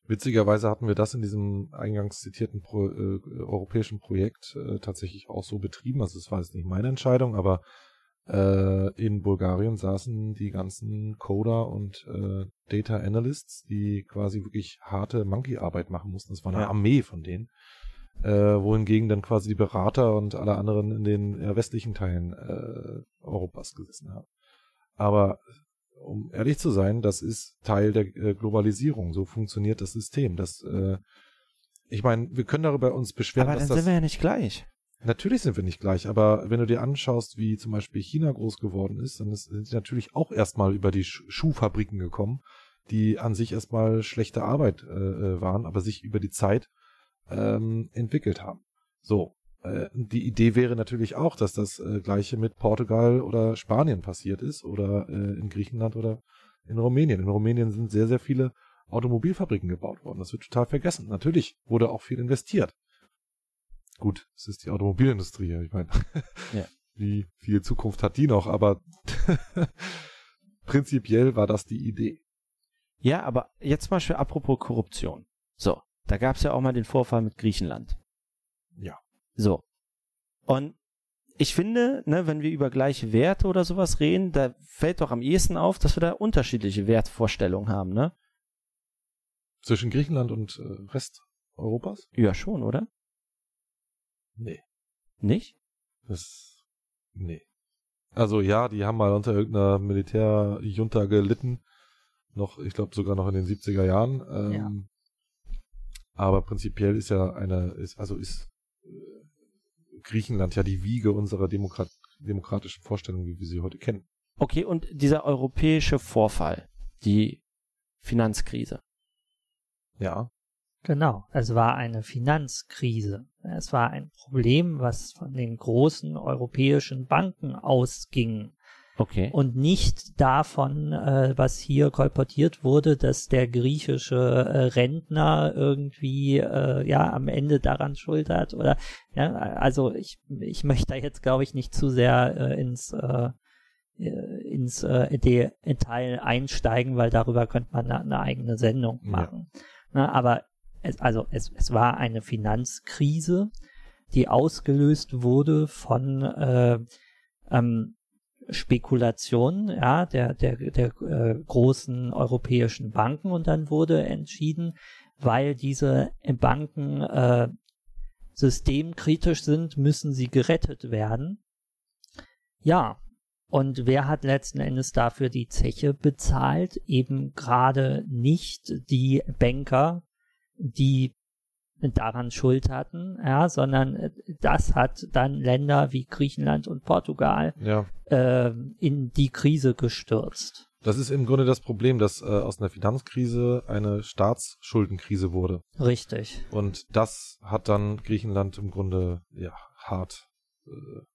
Witzigerweise hatten wir das in diesem eingangs zitierten Pro, äh, europäischen Projekt äh, tatsächlich auch so betrieben. Also es war jetzt nicht meine Entscheidung, aber äh, in Bulgarien saßen die ganzen Coder und äh, Data Analysts, die quasi wirklich harte Monkey-Arbeit machen mussten. Das war eine ja. Armee von denen. Äh, wohingegen dann quasi die Berater und alle anderen in den westlichen Teilen äh, Europas gesessen haben. Aber um ehrlich zu sein, das ist Teil der äh, Globalisierung. So funktioniert das System. Das, äh, ich meine, wir können darüber uns beschweren. Aber dann sind wir ja nicht gleich. Natürlich sind wir nicht gleich, aber wenn du dir anschaust, wie zum Beispiel China groß geworden ist, dann sind sie natürlich auch erstmal über die Schuhfabriken gekommen, die an sich erstmal schlechte Arbeit äh, äh, waren, aber sich über die Zeit ähm, entwickelt haben. So, äh, die Idee wäre natürlich auch, dass das äh, gleiche mit Portugal oder Spanien passiert ist oder äh, in Griechenland oder in Rumänien. In Rumänien sind sehr, sehr viele Automobilfabriken gebaut worden. Das wird total vergessen. Natürlich wurde auch viel investiert. Gut, es ist die Automobilindustrie, ich meine, ja. wie viel Zukunft hat die noch, aber prinzipiell war das die Idee. Ja, aber jetzt zum Beispiel apropos Korruption. So, da gab es ja auch mal den Vorfall mit Griechenland. Ja. So. Und ich finde, ne, wenn wir über gleiche Werte oder sowas reden, da fällt doch am ehesten auf, dass wir da unterschiedliche Wertvorstellungen haben, ne? Zwischen Griechenland und äh, Rest Europas? Ja, schon, oder? Nee. Nicht? Das. Nee. Also ja, die haben mal unter irgendeiner Militärjunta gelitten. Noch, ich glaube sogar noch in den 70er Jahren. Ähm, ja. Aber prinzipiell ist ja eine, ist, also ist äh, Griechenland ja die Wiege unserer Demokrat demokratischen Vorstellung, wie wir sie heute kennen. Okay, und dieser europäische Vorfall, die Finanzkrise. Ja. Genau, es war eine Finanzkrise. Es war ein Problem, was von den großen europäischen Banken ausging. Okay. Und nicht davon, äh, was hier kolportiert wurde, dass der griechische äh, Rentner irgendwie äh, ja am Ende daran schuld hat oder ja, also ich, ich möchte da jetzt glaube ich nicht zu sehr äh, ins äh, äh ins äh, Detail einsteigen, weil darüber könnte man eine, eine eigene Sendung machen. Ja. Na, aber es, also es, es war eine Finanzkrise, die ausgelöst wurde von äh, ähm, Spekulationen ja, der, der, der äh, großen europäischen Banken und dann wurde entschieden, weil diese Banken äh, systemkritisch sind, müssen sie gerettet werden. Ja, und wer hat letzten Endes dafür die Zeche bezahlt? Eben gerade nicht die Banker, die daran Schuld hatten, ja, sondern äh, das hat dann Länder wie Griechenland und Portugal ja. äh, in die Krise gestürzt. Das ist im Grunde das Problem, dass äh, aus einer Finanzkrise eine Staatsschuldenkrise wurde. Richtig. Und das hat dann Griechenland im Grunde ja hart äh,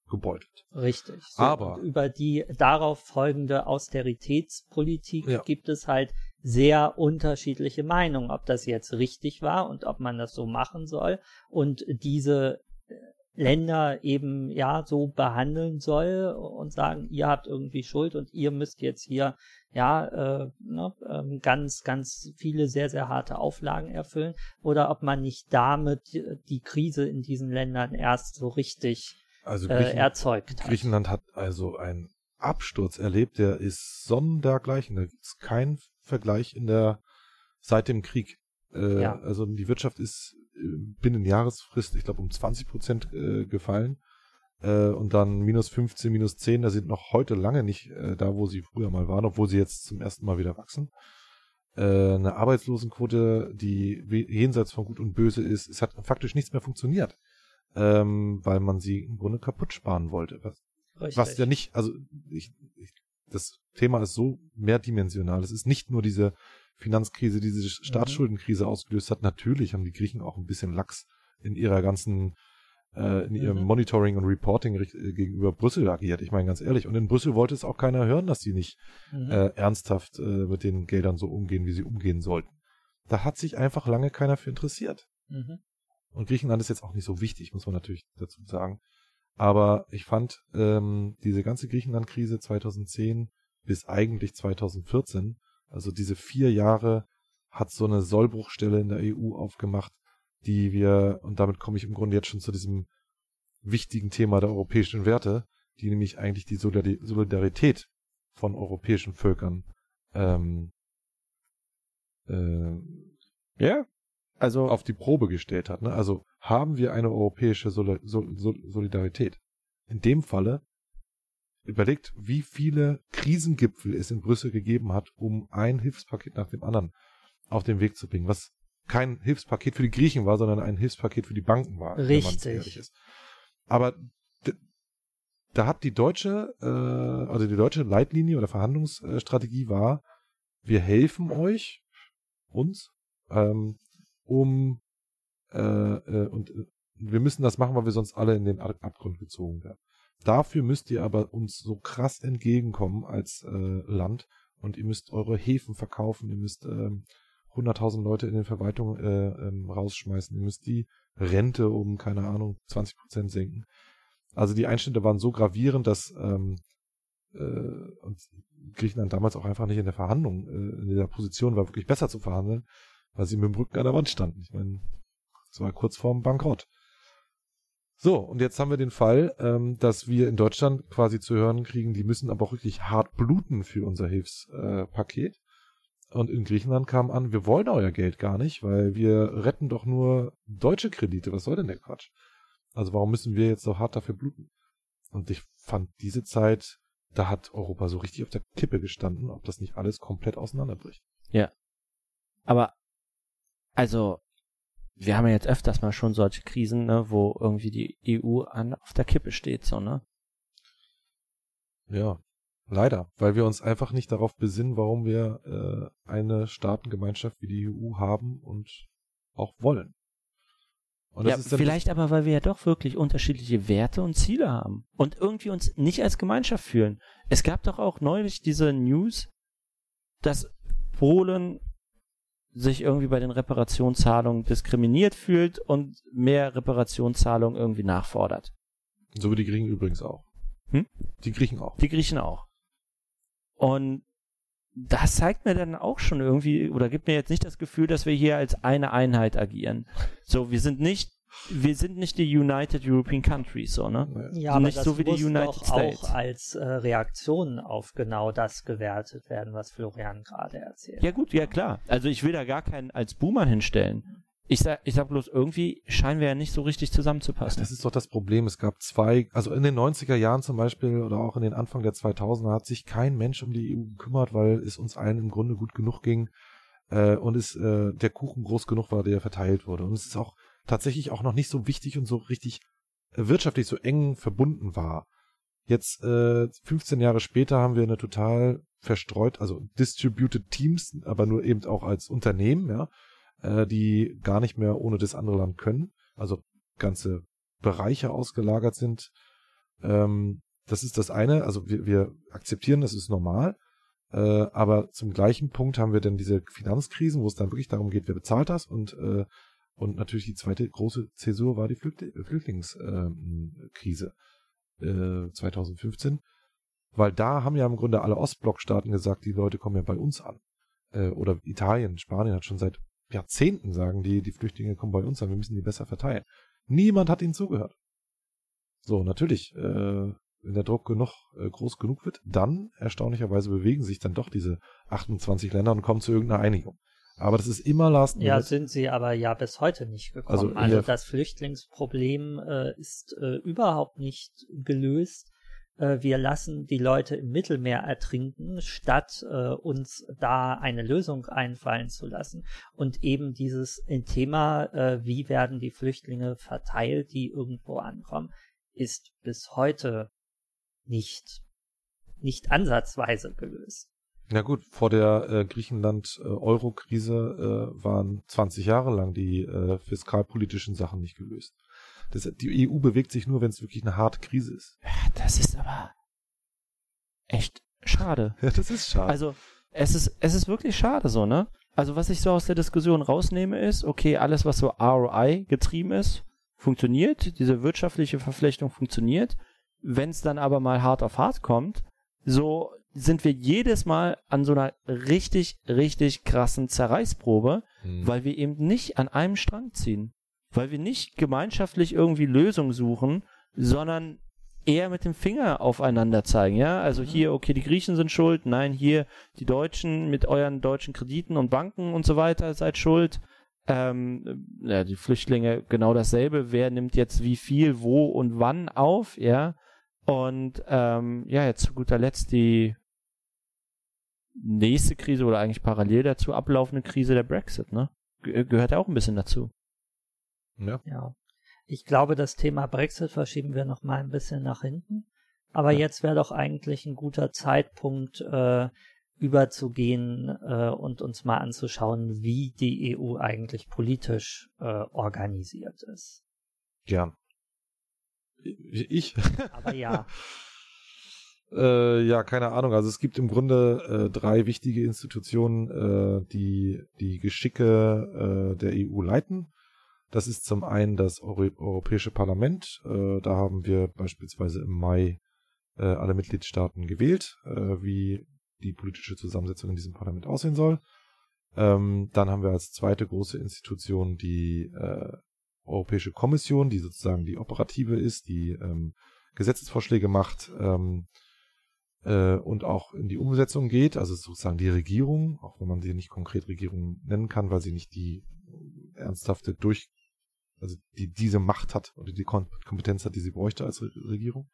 gebeutelt. Richtig. So, Aber über die darauf folgende Austeritätspolitik ja. gibt es halt sehr unterschiedliche Meinungen, ob das jetzt richtig war und ob man das so machen soll und diese äh, Länder eben ja so behandeln soll und sagen, ihr habt irgendwie Schuld und ihr müsst jetzt hier ja äh, ne, äh, ganz ganz viele sehr sehr harte Auflagen erfüllen oder ob man nicht damit die Krise in diesen Ländern erst so richtig also äh, erzeugt hat. Griechenland hat also einen Absturz erlebt, der ist sondergleichen. Da gibt es keinen Vergleich in der seit dem Krieg. Äh, ja. Also die Wirtschaft ist binnen Jahresfrist, ich glaube, um 20 Prozent äh, gefallen. Äh, und dann minus 15, minus 10, da sind noch heute lange nicht äh, da, wo sie früher mal waren, obwohl sie jetzt zum ersten Mal wieder wachsen. Äh, eine Arbeitslosenquote, die jenseits von Gut und Böse ist, es hat faktisch nichts mehr funktioniert, ähm, weil man sie im Grunde kaputt sparen wollte. Was, was ja nicht, also ich, ich das Thema ist so mehrdimensional. Es ist nicht nur diese Finanzkrise, diese mhm. Staatsschuldenkrise mhm. ausgelöst hat. Natürlich haben die Griechen auch ein bisschen Lachs in ihrer ganzen, äh, in ihrem mhm. Monitoring und Reporting äh, gegenüber Brüssel agiert. Ich meine ganz ehrlich. Und in Brüssel wollte es auch keiner hören, dass sie nicht mhm. äh, ernsthaft äh, mit den Geldern so umgehen, wie sie umgehen sollten. Da hat sich einfach lange keiner für interessiert. Mhm. Und Griechenland ist jetzt auch nicht so wichtig, muss man natürlich dazu sagen. Aber ich fand ähm, diese ganze Griechenland-Krise 2010 bis eigentlich 2014, also diese vier Jahre, hat so eine Sollbruchstelle in der EU aufgemacht, die wir, und damit komme ich im Grunde jetzt schon zu diesem wichtigen Thema der europäischen Werte, die nämlich eigentlich die Solidarität von europäischen Völkern ähm, äh, ja, also auf die Probe gestellt hat. Ne? Also haben wir eine europäische Sol Sol Solidarität. In dem Falle überlegt, wie viele Krisengipfel es in Brüssel gegeben hat, um ein Hilfspaket nach dem anderen auf den Weg zu bringen, was kein Hilfspaket für die Griechen war, sondern ein Hilfspaket für die Banken war. Richtig. Aber da hat die deutsche, äh, also die deutsche Leitlinie oder Verhandlungsstrategie war, wir helfen euch, uns, ähm, um äh, äh, und äh, wir müssen das machen, weil wir sonst alle in den Abgrund gezogen werden. Dafür müsst ihr aber uns so krass entgegenkommen als äh, Land und ihr müsst eure Häfen verkaufen, ihr müsst ähm, 100.000 Leute in den Verwaltungen äh, ähm, rausschmeißen, ihr müsst die Rente um, keine Ahnung, 20 Prozent senken. Also die Einschnitte waren so gravierend, dass ähm, äh, Griechenland damals auch einfach nicht in der Verhandlung, äh, in der Position war, wirklich besser zu verhandeln, weil sie mit dem Rücken an der Wand standen. Ich meine, es war kurz vorm Bankrott. So, und jetzt haben wir den Fall, ähm, dass wir in Deutschland quasi zu hören kriegen, die müssen aber auch wirklich hart bluten für unser Hilfspaket. Und in Griechenland kam an, wir wollen euer Geld gar nicht, weil wir retten doch nur deutsche Kredite. Was soll denn der Quatsch? Also warum müssen wir jetzt so hart dafür bluten? Und ich fand diese Zeit, da hat Europa so richtig auf der Kippe gestanden, ob das nicht alles komplett auseinanderbricht. Ja. Aber also, wir haben ja jetzt öfters mal schon solche Krisen, ne, wo irgendwie die EU an, auf der Kippe steht, so, ne? Ja, leider, weil wir uns einfach nicht darauf besinnen, warum wir äh, eine Staatengemeinschaft wie die EU haben und auch wollen. ja, vielleicht aber, weil wir ja doch wirklich unterschiedliche Werte und Ziele haben und irgendwie uns nicht als Gemeinschaft fühlen. Es gab doch auch neulich diese News, dass Polen sich irgendwie bei den Reparationszahlungen diskriminiert fühlt und mehr Reparationszahlungen irgendwie nachfordert. So wie die Griechen übrigens auch. Hm? Die Griechen auch. Die Griechen auch. Und das zeigt mir dann auch schon irgendwie, oder gibt mir jetzt nicht das Gefühl, dass wir hier als eine Einheit agieren. So, wir sind nicht, wir sind nicht die United European Countries, so, ne? Ja, aber nicht das so wie die United doch States. auch als äh, Reaktion auf genau das gewertet werden, was Florian gerade erzählt. Ja gut, ja klar. Also ich will da gar keinen als Boomer hinstellen. Ich sag, ich sag bloß, irgendwie scheinen wir ja nicht so richtig zusammenzupassen. Das ist doch das Problem. Es gab zwei, also in den 90er Jahren zum Beispiel oder auch in den Anfang der 2000er hat sich kein Mensch um die EU gekümmert, weil es uns allen im Grunde gut genug ging äh, und es äh, der Kuchen groß genug war, der verteilt wurde. Und es ist auch tatsächlich auch noch nicht so wichtig und so richtig äh, wirtschaftlich so eng verbunden war. Jetzt äh, 15 Jahre später haben wir eine total verstreut, also distributed Teams, aber nur eben auch als Unternehmen, ja äh, die gar nicht mehr ohne das andere Land können, also ganze Bereiche ausgelagert sind. Ähm, das ist das eine, also wir, wir akzeptieren, das ist normal, äh, aber zum gleichen Punkt haben wir dann diese Finanzkrisen, wo es dann wirklich darum geht, wer bezahlt das und äh, und natürlich die zweite große Zäsur war die Flüchtl Flüchtlingskrise äh, 2015, weil da haben ja im Grunde alle Ostblockstaaten gesagt, die Leute kommen ja bei uns an. Äh, oder Italien, Spanien hat schon seit Jahrzehnten sagen die, die Flüchtlinge kommen bei uns an, wir müssen die besser verteilen. Niemand hat ihnen zugehört. So, natürlich, äh, wenn der Druck genug, äh, groß genug wird, dann erstaunlicherweise bewegen sich dann doch diese 28 Länder und kommen zu irgendeiner Einigung. Aber das ist immer last Ja, sind sie aber ja bis heute nicht gekommen. Also, also das Flüchtlingsproblem äh, ist äh, überhaupt nicht gelöst äh, wir lassen die Leute im Mittelmeer ertrinken, statt äh, uns da eine Lösung einfallen zu lassen. Und eben dieses Thema, äh, wie werden die Flüchtlinge verteilt, die irgendwo ankommen, ist bis heute nicht, nicht ansatzweise gelöst. Na gut, vor der äh, Griechenland-Euro-Krise äh, waren 20 Jahre lang die äh, fiskalpolitischen Sachen nicht gelöst. Das, die EU bewegt sich nur, wenn es wirklich eine harte Krise ist. Ja, das ist aber echt schade. Ja, das ist schade. Also, es ist, es ist wirklich schade so, ne? Also, was ich so aus der Diskussion rausnehme, ist, okay, alles, was so ROI getrieben ist, funktioniert. Diese wirtschaftliche Verflechtung funktioniert. Wenn es dann aber mal hart auf hart kommt, so sind wir jedes Mal an so einer richtig, richtig krassen Zerreißprobe, hm. weil wir eben nicht an einem Strang ziehen weil wir nicht gemeinschaftlich irgendwie Lösungen suchen, sondern eher mit dem Finger aufeinander zeigen, ja? Also mhm. hier, okay, die Griechen sind schuld, nein, hier die Deutschen mit euren deutschen Krediten und Banken und so weiter seid schuld. Ähm, ja, die Flüchtlinge genau dasselbe, wer nimmt jetzt wie viel, wo und wann auf, ja? Und ähm, ja, jetzt zu guter Letzt die nächste Krise oder eigentlich parallel dazu ablaufende Krise der Brexit, ne? Ge gehört ja auch ein bisschen dazu. Ja. ja. Ich glaube, das Thema Brexit verschieben wir noch mal ein bisschen nach hinten. Aber ja. jetzt wäre doch eigentlich ein guter Zeitpunkt, äh, überzugehen äh, und uns mal anzuschauen, wie die EU eigentlich politisch äh, organisiert ist. Gern. Ich? Aber ja. äh, ja, keine Ahnung. Also es gibt im Grunde äh, drei wichtige Institutionen, äh, die die Geschicke äh, der EU leiten. Das ist zum einen das Euro Europäische Parlament. Äh, da haben wir beispielsweise im Mai äh, alle Mitgliedstaaten gewählt, äh, wie die politische Zusammensetzung in diesem Parlament aussehen soll. Ähm, dann haben wir als zweite große Institution die äh, Europäische Kommission, die sozusagen die operative ist, die ähm, Gesetzesvorschläge macht ähm, äh, und auch in die Umsetzung geht, also sozusagen die Regierung, auch wenn man sie nicht konkret Regierung nennen kann, weil sie nicht die ernsthafte durch also die diese Macht hat oder die Kompetenz hat, die sie bräuchte als Re Regierung.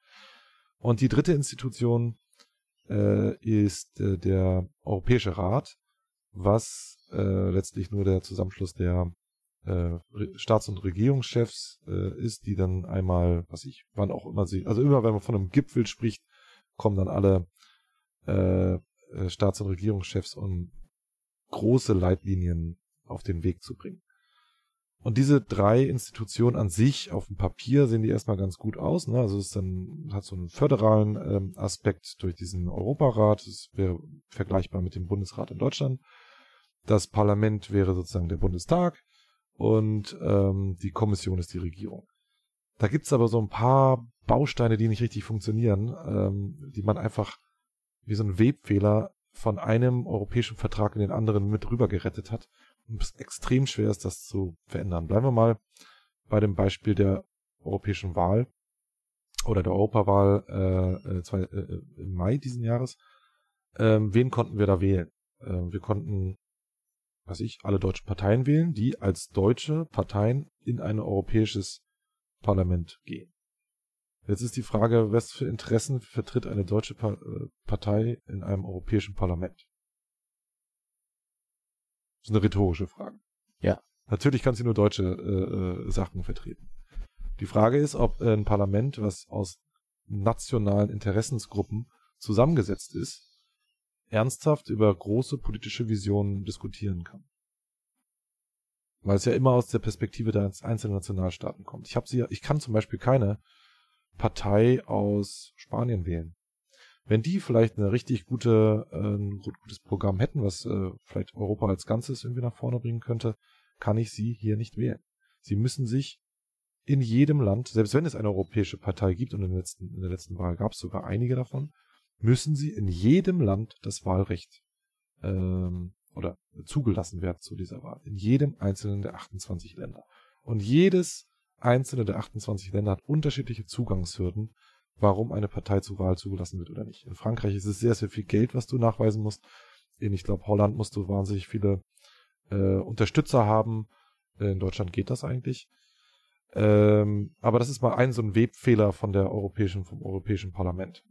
Und die dritte Institution äh, ist äh, der Europäische Rat, was äh, letztlich nur der Zusammenschluss der äh, Staats- und Regierungschefs äh, ist, die dann einmal, was ich, wann auch immer sie, also immer wenn man von einem Gipfel spricht, kommen dann alle äh, äh Staats- und Regierungschefs, um große Leitlinien auf den Weg zu bringen. Und diese drei Institutionen an sich auf dem Papier sehen die erstmal ganz gut aus. Ne? Also es ist dann hat so einen föderalen ähm, Aspekt durch diesen Europarat. Das wäre vergleichbar mit dem Bundesrat in Deutschland. Das Parlament wäre sozusagen der Bundestag und ähm, die Kommission ist die Regierung. Da gibt's aber so ein paar Bausteine, die nicht richtig funktionieren, ähm, die man einfach wie so ein Webfehler von einem europäischen Vertrag in den anderen mit rüber gerettet hat und es extrem schwer ist, das zu verändern. Bleiben wir mal bei dem Beispiel der europäischen Wahl oder der Europawahl äh, äh, zwei, äh, im Mai diesen Jahres. Ähm, wen konnten wir da wählen? Ähm, wir konnten, weiß ich, alle deutschen Parteien wählen, die als deutsche Parteien in ein europäisches Parlament gehen. Jetzt ist die Frage, was für Interessen vertritt eine deutsche pa äh, Partei in einem europäischen Parlament? Das ist eine rhetorische Frage. Ja. Natürlich kann sie nur deutsche äh, äh, Sachen vertreten. Die Frage ist, ob ein Parlament, was aus nationalen Interessensgruppen zusammengesetzt ist, ernsthaft über große politische Visionen diskutieren kann. Weil es ja immer aus der Perspektive der einzelnen Nationalstaaten kommt. Ich sie, ich kann zum Beispiel keine Partei aus Spanien wählen. Wenn die vielleicht eine richtig gute, äh, ein gutes Programm hätten, was äh, vielleicht Europa als Ganzes irgendwie nach vorne bringen könnte, kann ich sie hier nicht wählen. Sie müssen sich in jedem Land, selbst wenn es eine europäische Partei gibt und in der letzten, in der letzten Wahl gab es sogar einige davon, müssen sie in jedem Land das Wahlrecht ähm, oder zugelassen werden zu dieser Wahl. In jedem einzelnen der 28 Länder. Und jedes einzelne der 28 Länder hat unterschiedliche Zugangshürden, warum eine Partei zur Wahl zugelassen wird oder nicht. In Frankreich ist es sehr, sehr viel Geld, was du nachweisen musst. In, ich glaube, Holland musst du wahnsinnig viele äh, Unterstützer haben. In Deutschland geht das eigentlich. Ähm, aber das ist mal ein so ein Webfehler von der europäischen, vom Europäischen Parlament.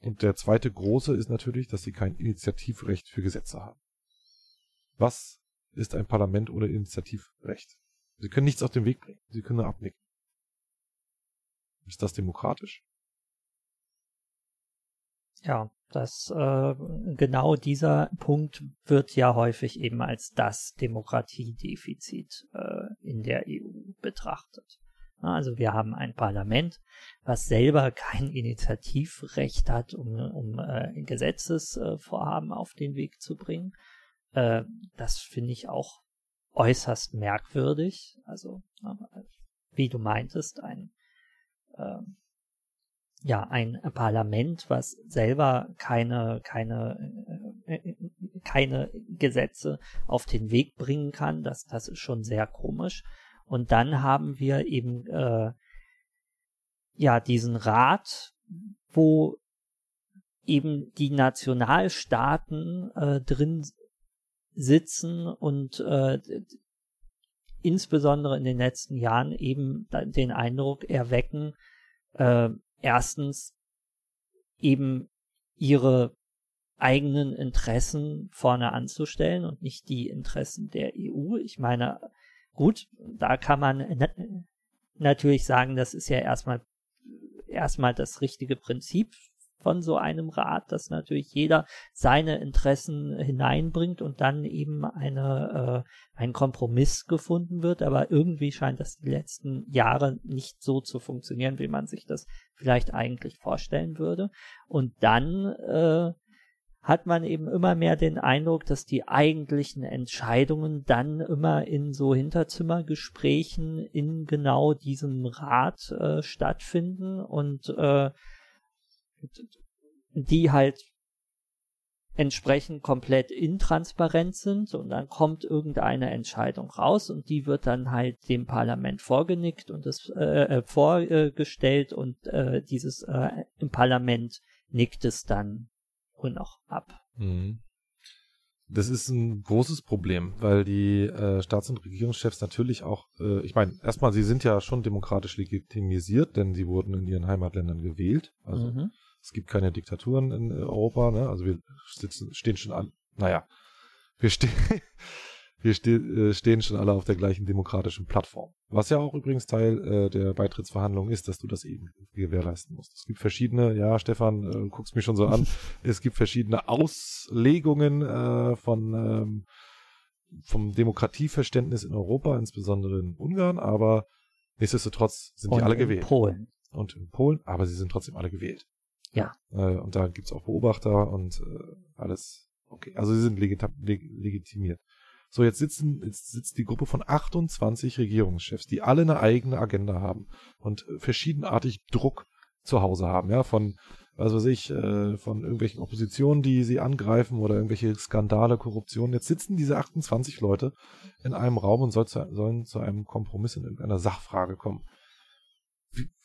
Und der zweite große ist natürlich, dass sie kein Initiativrecht für Gesetze haben. Was ist ein Parlament ohne Initiativrecht? Sie können nichts auf den Weg bringen. Sie können nur abnicken. Ist das demokratisch? Ja, das äh, genau dieser Punkt wird ja häufig eben als das Demokratiedefizit äh, in der EU betrachtet. Also wir haben ein Parlament, was selber kein Initiativrecht hat, um, um äh, Gesetzesvorhaben auf den Weg zu bringen. Äh, das finde ich auch äußerst merkwürdig. Also, wie du meintest, ein, äh, ja, ein Parlament, was selber keine, keine, äh, äh, keine Gesetze auf den Weg bringen kann, das, das ist schon sehr komisch. Und dann haben wir eben, äh, ja, diesen Rat, wo eben die Nationalstaaten äh, drin sitzen und äh, insbesondere in den letzten Jahren eben den Eindruck erwecken, äh, erstens eben ihre eigenen Interessen vorne anzustellen und nicht die Interessen der EU. Ich meine, gut, da kann man natürlich sagen, das ist ja erstmal erstmal das richtige Prinzip von so einem Rat, dass natürlich jeder seine Interessen hineinbringt und dann eben eine, äh, ein Kompromiss gefunden wird. Aber irgendwie scheint das die letzten Jahre nicht so zu funktionieren, wie man sich das vielleicht eigentlich vorstellen würde. Und dann äh, hat man eben immer mehr den Eindruck, dass die eigentlichen Entscheidungen dann immer in so Hinterzimmergesprächen in genau diesem Rat äh, stattfinden und äh, die halt entsprechend komplett intransparent sind und dann kommt irgendeine Entscheidung raus und die wird dann halt dem Parlament vorgenickt und das äh, äh, vorgestellt und äh, dieses äh, im Parlament nickt es dann und noch ab. Mhm. Das ist ein großes Problem, weil die äh, Staats- und Regierungschefs natürlich auch, äh, ich meine, erstmal, sie sind ja schon demokratisch legitimisiert, denn sie wurden in ihren Heimatländern gewählt. Also mhm. Es gibt keine Diktaturen in Europa, ne? Also wir sitzen, stehen schon an, naja, wir, ste wir ste äh, stehen schon alle auf der gleichen demokratischen Plattform. Was ja auch übrigens Teil äh, der Beitrittsverhandlungen ist, dass du das eben gewährleisten musst. Es gibt verschiedene, ja, Stefan, äh, guckst mich schon so an, es gibt verschiedene Auslegungen äh, von ähm, vom Demokratieverständnis in Europa, insbesondere in Ungarn, aber nichtsdestotrotz sind Und die alle in gewählt. Polen. Und in Polen, aber sie sind trotzdem alle gewählt. Ja. Äh, und da gibt's auch Beobachter und äh, alles okay. Also sie sind legitimiert. So, jetzt sitzen, jetzt sitzt die Gruppe von 28 Regierungschefs, die alle eine eigene Agenda haben und verschiedenartig Druck zu Hause haben, ja, von, was weiß ich, äh, von irgendwelchen Oppositionen, die sie angreifen oder irgendwelche Skandale, Korruption. Jetzt sitzen diese 28 Leute in einem Raum und soll zu, sollen zu einem Kompromiss in irgendeiner Sachfrage kommen.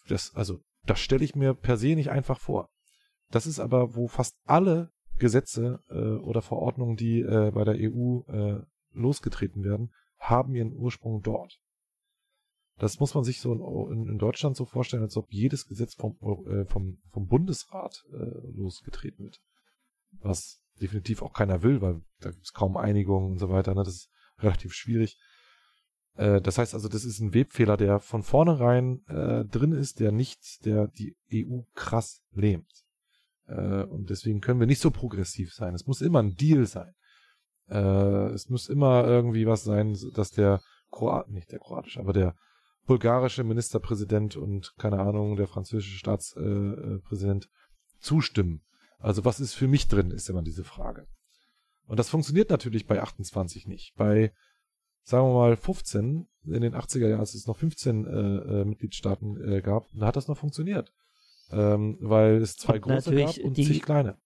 Das, also, das stelle ich mir per se nicht einfach vor. Das ist aber, wo fast alle Gesetze äh, oder Verordnungen, die äh, bei der EU äh, losgetreten werden, haben ihren Ursprung dort. Das muss man sich so in, Deutschland so vorstellen, als ob jedes Gesetz vom, äh, vom, vom Bundesrat äh, losgetreten wird. Was definitiv auch keiner will, weil da gibt es kaum Einigung und so weiter. Ne? Das ist relativ schwierig. Äh, das heißt also, das ist ein Webfehler, der von vornherein äh, drin ist, der nicht, der die EU krass lähmt. Äh, und deswegen können wir nicht so progressiv sein. Es muss immer ein Deal sein. Äh, es muss immer irgendwie was sein, dass der Kroat, nicht der kroatische, aber der bulgarische Ministerpräsident und keine Ahnung, der französische Staatspräsident zustimmen. Also was ist für mich drin, ist immer diese Frage. Und das funktioniert natürlich bei 28 nicht. Bei, sagen wir mal, 15, in den 80er Jahren, als es noch 15 äh, äh, Mitgliedstaaten äh, gab, da hat das noch funktioniert. Ähm, weil es zwei Und große gab und die- zig kleine.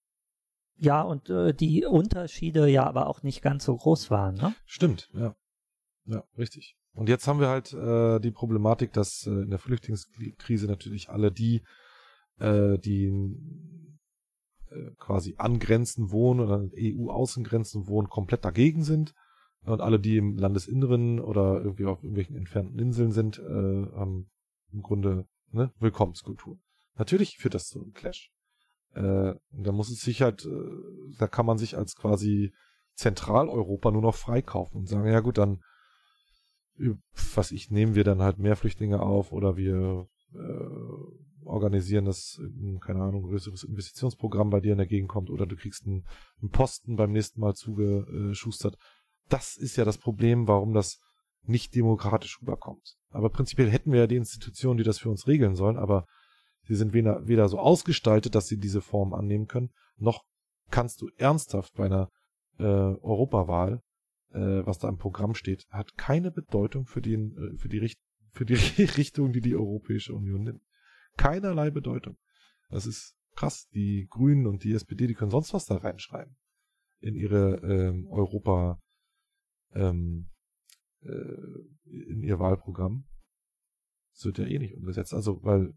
Ja, und äh, die Unterschiede ja aber auch nicht ganz so groß waren, ne? Stimmt, ja. Ja, richtig. Und jetzt haben wir halt äh, die Problematik, dass äh, in der Flüchtlingskrise natürlich alle die, äh, die äh, quasi an Grenzen wohnen oder an EU-Außengrenzen wohnen, komplett dagegen sind. Und alle, die im Landesinneren oder irgendwie auf irgendwelchen entfernten Inseln sind, äh, haben im Grunde ne, Willkommenskultur. Natürlich führt das zu einem Clash. Äh, da muss es sich halt, äh, da kann man sich als quasi Zentraleuropa nur noch freikaufen und sagen, ja gut, dann was ich, nehmen wir dann halt mehr Flüchtlinge auf oder wir äh, organisieren das, in, keine Ahnung, größeres Investitionsprogramm bei dir in der Gegend kommt oder du kriegst einen, einen Posten beim nächsten Mal zugeschustert. Das ist ja das Problem, warum das nicht demokratisch rüberkommt. Aber prinzipiell hätten wir ja die Institutionen, die das für uns regeln sollen, aber sie sind weder, weder so ausgestaltet, dass sie diese Form annehmen können, noch kannst du ernsthaft bei einer äh, Europawahl äh, was da im Programm steht, hat keine Bedeutung für, den, äh, für, die, Richt für die Richtung, die die Europäische Union nimmt. Keinerlei Bedeutung. Das ist krass. Die Grünen und die SPD, die können sonst was da reinschreiben. In ihre ähm, Europa, ähm, äh, in ihr Wahlprogramm. Das wird ja eh nicht umgesetzt. Also, weil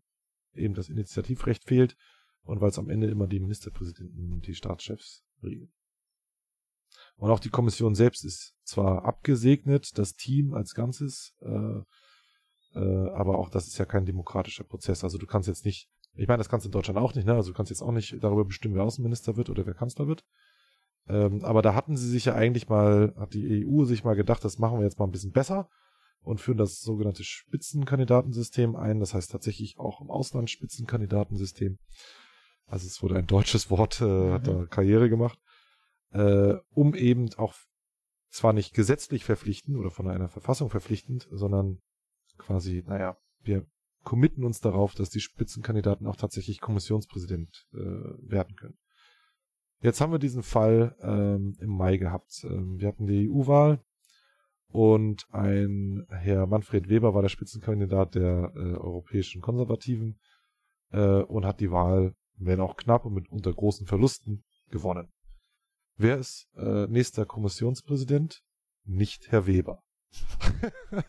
eben das Initiativrecht fehlt und weil es am Ende immer die Ministerpräsidenten und die Staatschefs regeln. Und auch die Kommission selbst ist zwar abgesegnet, das Team als Ganzes, äh, äh, aber auch das ist ja kein demokratischer Prozess. Also du kannst jetzt nicht, ich meine, das kannst du in Deutschland auch nicht, ne? Also du kannst jetzt auch nicht darüber bestimmen, wer Außenminister wird oder wer Kanzler wird. Ähm, aber da hatten sie sich ja eigentlich mal, hat die EU sich mal gedacht, das machen wir jetzt mal ein bisschen besser und führen das sogenannte Spitzenkandidatensystem ein. Das heißt tatsächlich auch im Ausland Spitzenkandidatensystem. Also es wurde ein deutsches Wort, äh, hat da Karriere gemacht äh, um eben auch zwar nicht gesetzlich verpflichtend oder von einer Verfassung verpflichtend, sondern quasi, naja, wir committen uns darauf, dass die Spitzenkandidaten auch tatsächlich Kommissionspräsident äh, werden können. Jetzt haben wir diesen Fall ähm, im Mai gehabt. Ähm, wir hatten die EU-Wahl und ein Herr Manfred Weber war der Spitzenkandidat der äh, europäischen Konservativen äh, und hat die Wahl, wenn auch knapp und mit unter großen Verlusten, gewonnen. Wer ist äh, nächster Kommissionspräsident? Nicht Herr Weber.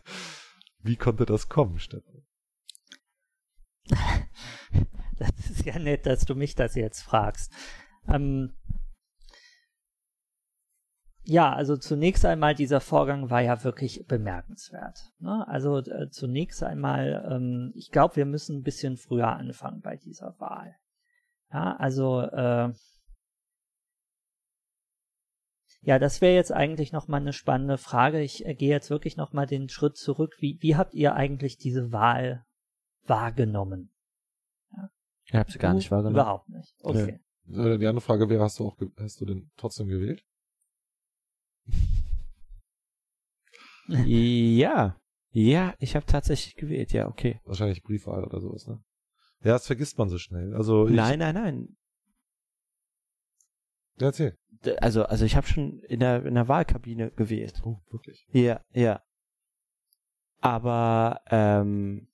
Wie konnte das kommen, Stefan? Das ist ja nett, dass du mich das jetzt fragst. Ähm, ja, also zunächst einmal, dieser Vorgang war ja wirklich bemerkenswert. Ne? Also äh, zunächst einmal, ähm, ich glaube, wir müssen ein bisschen früher anfangen bei dieser Wahl. Ja, also äh, ja, das wäre jetzt eigentlich nochmal eine spannende Frage. Ich äh, gehe jetzt wirklich nochmal den Schritt zurück. Wie, wie habt ihr eigentlich diese Wahl wahrgenommen? Ich habe sie gar nicht wahrgenommen. Überhaupt nicht. Okay. Äh, Die andere Frage wäre, hast du auch, hast du denn trotzdem gewählt? Ja. Ja, ich habe tatsächlich gewählt, ja, okay. Wahrscheinlich Briefwahl oder sowas, ne? Ja, das vergisst man so schnell. Also ich, Nein, nein, nein. Ja, erzähl. Also, also ich habe schon in der, in der Wahlkabine gewählt. Oh, wirklich. Ja, ja. Aber ähm,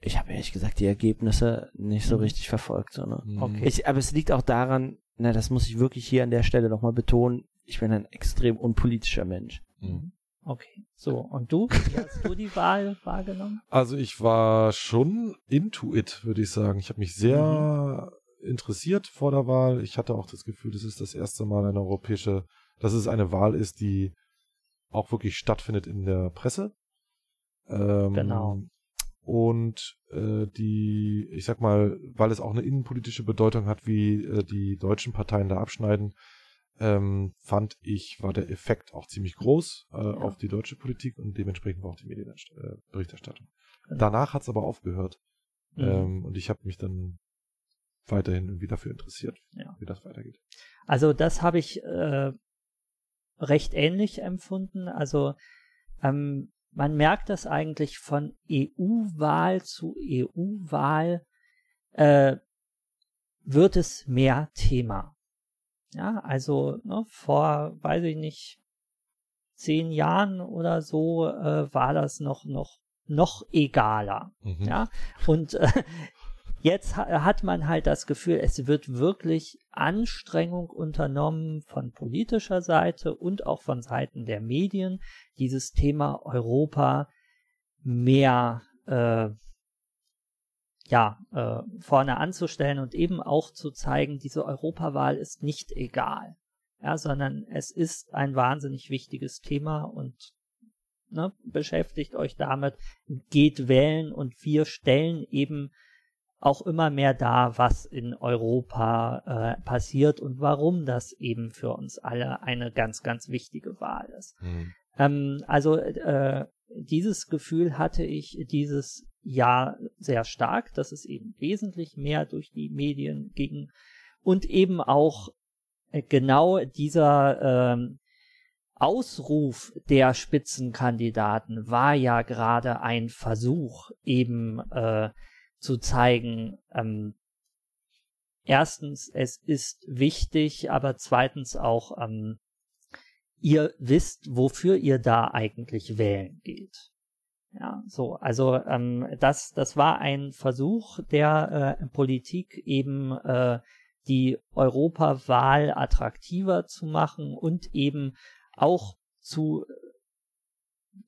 ich habe ehrlich gesagt die Ergebnisse nicht so Mhm. richtig verfolgt. So, ne? Okay. ich, aber es liegt auch daran, na, das muss ich wirklich hier an der Stelle nochmal betonen, ich bin ein extrem unpolitischer Mensch. Mhm. Okay. So, und du? Wie hast du die Wahl wahrgenommen? Also ich war schon into it, würde ich sagen. Ich habe mich sehr interessiert vor der Wahl. Ich hatte auch das Gefühl, das ist das erste Mal eine europäische, dass es eine Wahl ist, die auch wirklich stattfindet in der Presse. Ähm, Genau. Und äh, die, ich sag mal, weil es auch eine innenpolitische Bedeutung hat, wie äh, die deutschen Parteien da abschneiden, ähm, fand ich, war der Effekt auch ziemlich groß äh, auf die deutsche Politik und dementsprechend war auch die Medienberichterstattung. Genau. Danach hat es aber aufgehört Mhm. ähm, und ich habe mich dann weiterhin irgendwie dafür interessiert, Ja. wie das weitergeht. Also das habe ich äh, recht ähnlich empfunden. Also ähm, man merkt das eigentlich von EU-Wahl zu EU-Wahl äh, wird es mehr Thema. Ja, also ne, vor, weiß ich nicht, zehn Jahren oder so äh, war das noch noch noch egaler. Mhm. Ja, und äh, jetzt ha hat man halt das Gefühl, es wird wirklich Anstrengung unternommen von politischer Seite und auch von Seiten der Medien, dieses Thema Europa mehr äh, ja, äh, vorne anzustellen und eben auch zu zeigen, diese Europawahl ist nicht egal, ja, sondern es ist ein wahnsinnig wichtiges Thema und ne, beschäftigt euch damit, geht wählen und wir stellen eben auch immer mehr dar, was in Europa äh, passiert und warum das eben für uns alle eine ganz, ganz wichtige Wahl ist. Mhm. Ähm, also äh, dieses Gefühl hatte ich dieses Jahr sehr stark, dass es eben wesentlich mehr durch die Medien ging und eben auch äh, genau dieser ähm, Ausruf der Spitzenkandidaten war ja gerade ein Versuch, eben äh, zu zeigen, ähm, erstens, es ist wichtig, aber zweitens auch, ähm, ihr wisst, wofür ihr da eigentlich wählen geht. Ja, so, also ähm, das, das war ein Versuch der äh, Politik eben äh, die Europawahl attraktiver zu machen und eben auch zu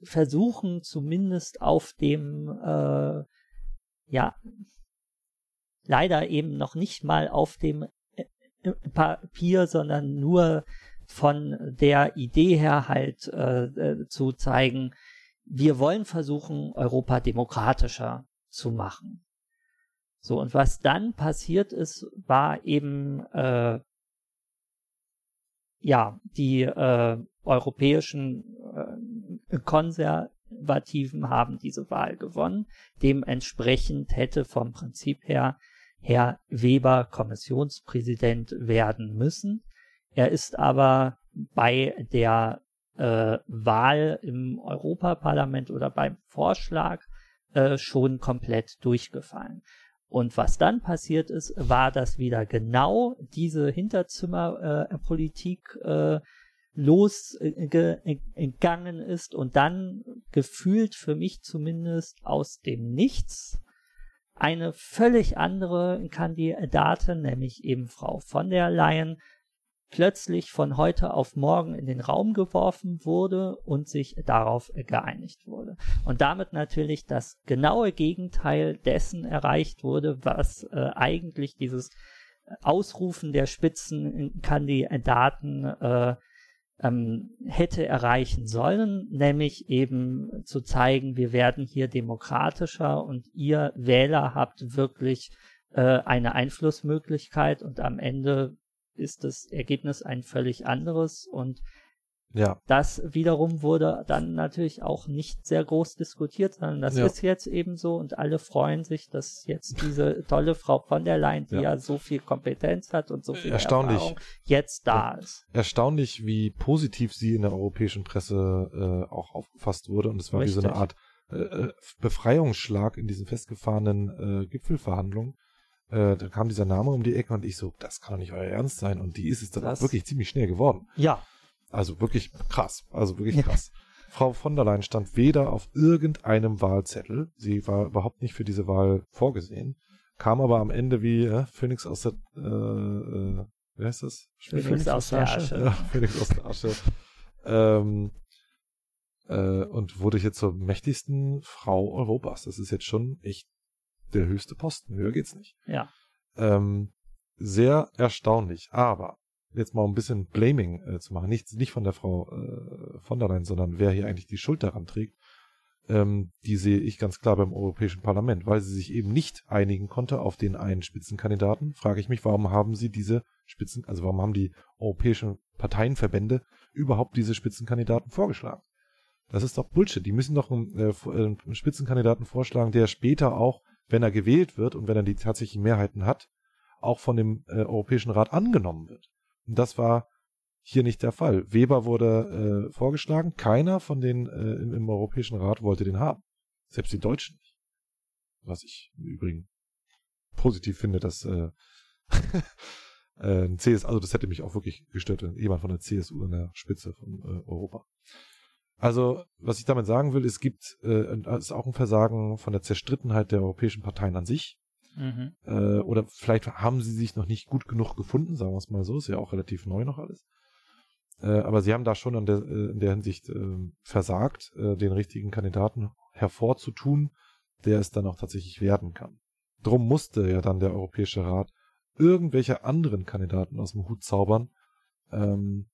versuchen, zumindest auf dem äh, ja leider eben noch nicht mal auf dem äh, Papier, sondern nur von der Idee her halt äh, äh, zu zeigen, wir wollen versuchen, Europa demokratischer zu machen. So, und was dann passiert ist, war eben, äh, ja, die äh, europäischen äh, Konservativen haben diese Wahl gewonnen. Dementsprechend hätte vom Prinzip her Herr Weber Kommissionspräsident werden müssen. Er ist aber bei der äh, Wahl im Europaparlament oder beim Vorschlag äh, schon komplett durchgefallen. Und was dann passiert ist, war, dass wieder genau diese Hinterzimmerpolitik äh, losgegangen ist und dann gefühlt für mich zumindest aus dem Nichts eine völlig andere Kandidatin, nämlich eben Frau von der Leyen, plötzlich von heute auf morgen in den Raum geworfen wurde und sich darauf geeinigt wurde. Und damit natürlich das genaue Gegenteil dessen erreicht wurde, was äh, eigentlich dieses Ausrufen der Spitzenkandidaten äh, ähm, hätte erreichen sollen, nämlich eben zu zeigen, wir werden hier demokratischer und ihr Wähler habt wirklich äh, eine Einflussmöglichkeit und am Ende ist das Ergebnis ein völlig anderes und Ja. Das wiederum wurde dann natürlich auch nicht sehr groß diskutiert, sondern das ja. ist jetzt eben so und alle freuen sich, dass jetzt diese tolle Frau von der Leyen, die ja, ja so viel Kompetenz hat und so viel Erstaunlich. Erfahrung, jetzt da ist. Erstaunlich, wie positiv sie in der europäischen Presse äh, auch aufgefasst wurde und es war Richtig. wie so eine Art äh, äh, Befreiungsschlag in diesen festgefahrenen äh, Gipfelverhandlungen. Äh, da kam dieser Name um die Ecke und ich so, das kann doch nicht euer Ernst sein. Und die ist es dann das, wirklich ziemlich schnell geworden. Ja. Also wirklich krass. Also wirklich krass. Frau von der Leyen stand weder auf irgendeinem Wahlzettel. Sie war überhaupt nicht für diese Wahl vorgesehen. Kam aber am Ende wie äh, Phoenix aus der, äh, äh, wie heißt das? Phoenix, Phoenix aus der Asche. Ja, Phoenix aus der Asche. ähm, äh, und wurde hier zur mächtigsten Frau Europas. Das ist jetzt schon echt der höchste Posten. Höher geht's nicht. Ja. Ähm, sehr erstaunlich. Aber jetzt mal ein bisschen Blaming äh, zu machen, nicht, nicht von der Frau äh, von der Leyen, sondern wer hier eigentlich die Schuld daran trägt, ähm, die sehe ich ganz klar beim Europäischen Parlament, weil sie sich eben nicht einigen konnte auf den einen Spitzenkandidaten. Frage ich mich, warum haben sie diese Spitzen, also warum haben die europäischen Parteienverbände überhaupt diese Spitzenkandidaten vorgeschlagen? Das ist doch Bullshit. Die müssen doch einen, äh, einen Spitzenkandidaten vorschlagen, der später auch, wenn er gewählt wird und wenn er die tatsächlichen Mehrheiten hat, auch von dem äh, Europäischen Rat angenommen wird. Und das war hier nicht der Fall. Weber wurde äh, vorgeschlagen, keiner von den äh, im, im, Europäischen Rat wollte den haben. Selbst die Deutschen nicht. Was ich im Übrigen positiv finde, dass äh, äh, ein CS, also das hätte mich auch wirklich gestört, wenn jemand von der CSU in der Spitze von äh, Europa. Also, was ich damit sagen will, es gibt, äh, ist auch ein Versagen von der Zerstrittenheit der europäischen Parteien an sich. Mhm. Äh, oder vielleicht haben sie sich noch nicht gut genug gefunden, sagen wir es mal so, ist ja auch relativ neu noch alles. Äh, aber sie haben da schon in der, äh, in der Hinsicht äh, versagt, äh, den richtigen Kandidaten hervorzutun, der es dann auch tatsächlich werden kann. Drum musste ja dann der Europäische Rat irgendwelche anderen Kandidaten aus dem Hut zaubern, ähm,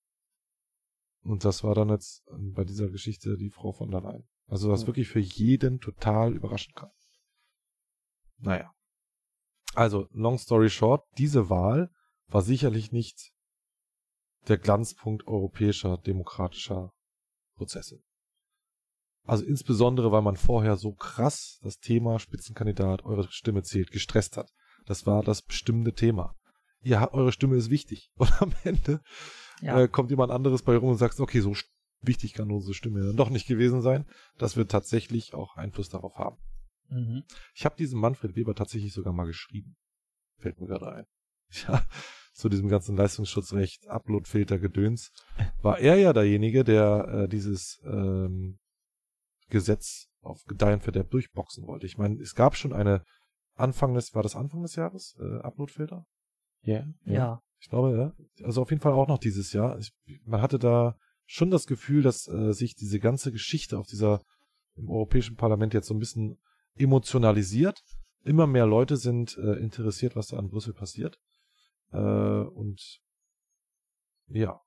und das war dann jetzt ähm, bei dieser Geschichte die Frau von der Leyen. Also was mhm. wirklich für jeden total überraschen kann. Naja. Also, long story short, diese Wahl war sicherlich nicht der Glanzpunkt europäischer demokratischer Prozesse. Also insbesondere, weil man vorher so krass das Thema Spitzenkandidat, eure Stimme zählt, gestresst hat. Das war das bestimmende Thema. Ihr, eure Stimme ist wichtig. Und am Ende ja. äh, kommt jemand anderes bei rum und sagt, okay, so wichtig kann unsere Stimme dann doch nicht gewesen sein. Das wird tatsächlich auch Einfluss darauf haben. Mhm. Ich habe diesen Manfred Weber tatsächlich sogar mal geschrieben. Fällt mir gerade ein. Ja, zu diesem ganzen Leistungsschutzrecht, Uploadfilter, Gedöns, war er ja derjenige, der äh, dieses ähm, Gesetz auf Gedeihen Verderb durchboxen wollte. Ich meine, es gab schon eine Anfang des, war das Anfang des Jahres, äh, Uploadfilter? Yeah, ja. Ja. Ich glaube, ja. Also auf jeden Fall auch noch dieses Jahr. Ich, man hatte da schon das Gefühl, dass äh, sich diese ganze Geschichte auf dieser im Europäischen Parlament jetzt so ein bisschen emotionalisiert. Immer mehr Leute sind äh, interessiert, was da an Brüssel passiert. Äh, und ja.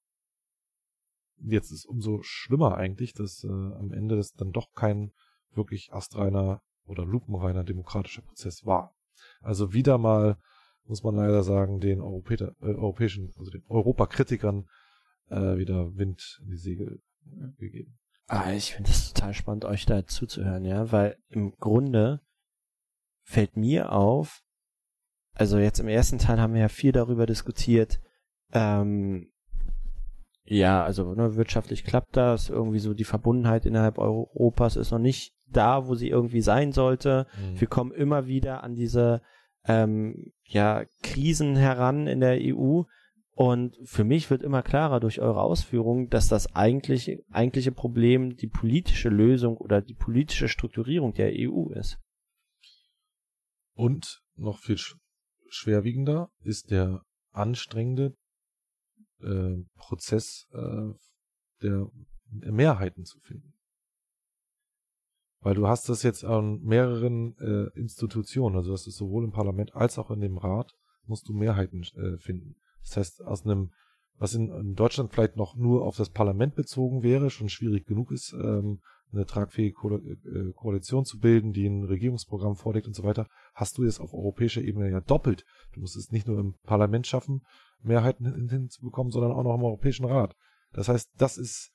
Jetzt ist umso schlimmer eigentlich, dass äh, am Ende das dann doch kein wirklich astreiner oder lupenreiner demokratischer Prozess war. Also wieder mal muss man leider sagen, den Europä äh, europäischen, also den Europakritikern äh, wieder Wind in die Segel äh, gegeben. Ah, ich finde es total spannend, euch da zuzuhören, ja, weil im Grunde fällt mir auf, also jetzt im ersten Teil haben wir ja viel darüber diskutiert, ähm, ja, also ne, wirtschaftlich klappt das, irgendwie so die Verbundenheit innerhalb Europas ist noch nicht da, wo sie irgendwie sein sollte. Mhm. Wir kommen immer wieder an diese ähm, ja, Krisen heran in der EU. Und für mich wird immer klarer durch eure Ausführungen, dass das eigentlich, eigentliche Problem die politische Lösung oder die politische Strukturierung der EU ist. Und noch viel schwerwiegender ist der anstrengende äh, Prozess äh, der Mehrheiten zu finden. Weil du hast das jetzt an mehreren äh, Institutionen, also das ist sowohl im Parlament als auch in dem Rat, musst du Mehrheiten äh, finden. Das heißt, aus einem, was in, in, Deutschland vielleicht noch nur auf das Parlament bezogen wäre, schon schwierig genug ist, ähm, eine tragfähige Ko äh, Koalition zu bilden, die ein Regierungsprogramm vorlegt und so weiter, hast du jetzt auf europäischer Ebene ja doppelt. Du musst es nicht nur im Parlament schaffen, Mehrheiten hinzubekommen, sondern auch noch im Europäischen Rat. Das heißt, das ist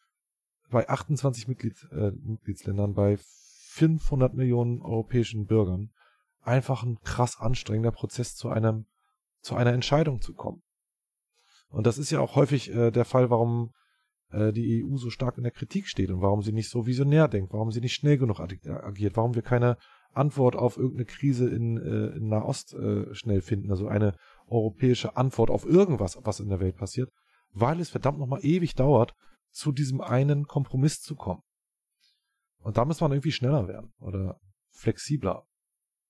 bei 28 Mitglied, äh, Mitgliedsländern, bei 500 Millionen europäischen Bürgern einfach ein krass anstrengender Prozess zu einem, zu einer Entscheidung zu kommen. Und das ist ja auch häufig äh, der Fall, warum äh, die EU so stark in der Kritik steht und warum sie nicht so visionär denkt, warum sie nicht schnell genug agiert, warum wir keine Antwort auf irgendeine Krise in, äh, in Nahost äh, schnell finden, also eine europäische Antwort auf irgendwas, was in der Welt passiert, weil es verdammt nochmal ewig dauert, zu diesem einen Kompromiss zu kommen. Und da muss man irgendwie schneller werden oder flexibler.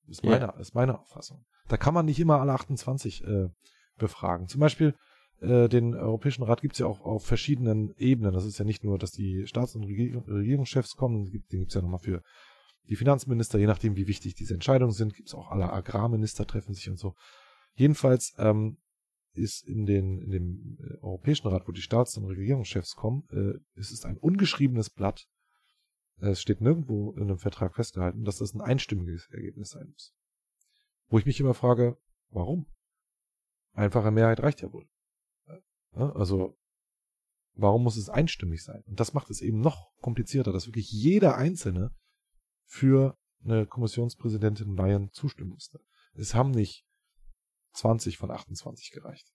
Ist meine, yeah. ist meine Auffassung. Da kann man nicht immer alle 28 äh, befragen. Zum Beispiel äh, den Europäischen Rat gibt es ja auch auf verschiedenen Ebenen. Das ist ja nicht nur, dass die Staats- und Regierungschefs kommen, den gibt es ja nochmal für die Finanzminister, je nachdem, wie wichtig diese Entscheidungen sind, gibt es auch alle Agrarminister treffen sich und so. Jedenfalls ähm, ist in, den, in dem äh, Europäischen Rat, wo die Staats- und Regierungschefs kommen, äh, es ist ein ungeschriebenes Blatt. Es steht nirgendwo in einem Vertrag festgehalten, dass das ein einstimmiges Ergebnis sein muss. Wo ich mich immer frage, warum? Einfache Mehrheit reicht ja wohl. Also, warum muss es einstimmig sein? Und das macht es eben noch komplizierter, dass wirklich jeder Einzelne für eine Kommissionspräsidentin Bayern zustimmen musste. Es haben nicht 20 von 28 gereicht.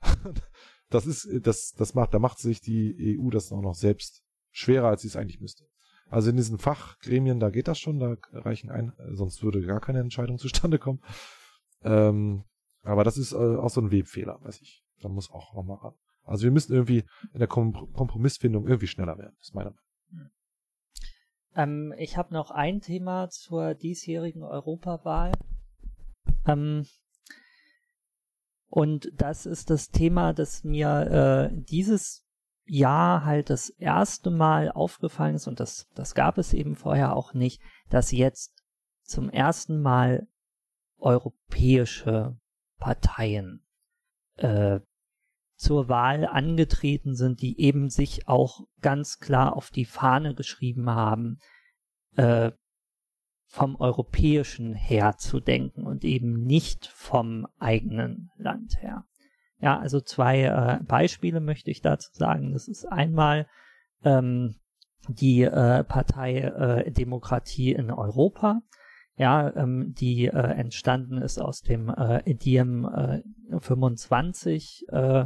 das ist, das, das macht, da macht sich die EU das auch noch selbst schwerer, als sie es eigentlich müsste. Also in diesen Fachgremien, da geht das schon, da reichen ein, sonst würde gar keine Entscheidung zustande kommen. Ähm, aber das ist äh, auch so ein Webfehler, weiß ich. Da muss auch nochmal ran. Also wir müssen irgendwie in der Kom Kompromissfindung irgendwie schneller werden, ist meine Meinung. Ähm, ich habe noch ein Thema zur diesjährigen Europawahl. Ähm, und das ist das Thema, das mir äh, dieses Jahr halt das erste Mal aufgefallen ist, und das, das gab es eben vorher auch nicht, dass jetzt zum ersten Mal europäische Parteien äh, zur Wahl angetreten sind, die eben sich auch ganz klar auf die Fahne geschrieben haben, äh, vom europäischen her zu denken und eben nicht vom eigenen Land her. Ja, also zwei äh, Beispiele möchte ich dazu sagen. Das ist einmal ähm, die äh, Partei äh, Demokratie in Europa. Ja, ähm, die äh, entstanden ist aus dem äh, Diem äh, 25, äh,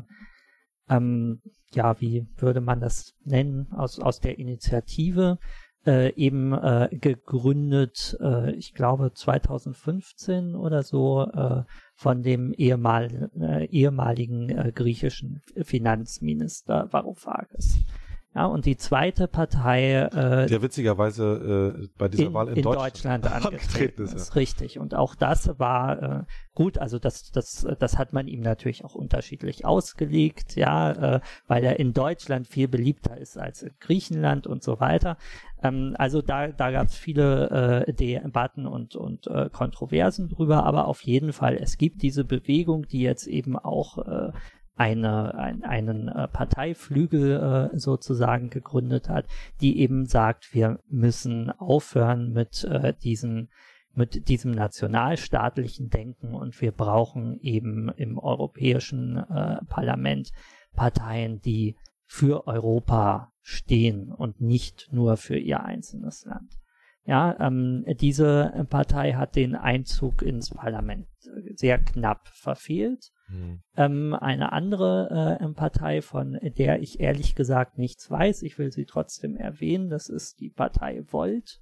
ähm, ja, wie würde man das nennen, aus, aus der Initiative, äh, eben äh, gegründet, äh, ich glaube 2015 oder so, äh, von dem ehemal, äh, ehemaligen äh, griechischen Finanzminister Varoufakis. Ja, und die zweite Partei, äh, der witzigerweise äh, bei dieser in, Wahl in, in Deutschland, Deutschland angetreten ist, ist. Richtig. Und auch das war äh, gut. Also das, das, das hat man ihm natürlich auch unterschiedlich ausgelegt, ja, äh, weil er in Deutschland viel beliebter ist als in Griechenland und so weiter. Ähm, also da, da gab es viele äh, Debatten und, und äh, Kontroversen drüber, aber auf jeden Fall, es gibt diese Bewegung, die jetzt eben auch äh, eine, ein, einen äh, Parteiflügel äh, sozusagen gegründet hat, die eben sagt, wir müssen aufhören mit äh, diesen mit diesem nationalstaatlichen Denken und wir brauchen eben im Europäischen äh, Parlament Parteien, die für Europa stehen und nicht nur für ihr einzelnes Land. Ja, ähm, diese Partei hat den Einzug ins Parlament sehr knapp verfehlt. Mhm. Ähm, eine andere äh, Partei, von der ich ehrlich gesagt nichts weiß, ich will sie trotzdem erwähnen, das ist die Partei Volt,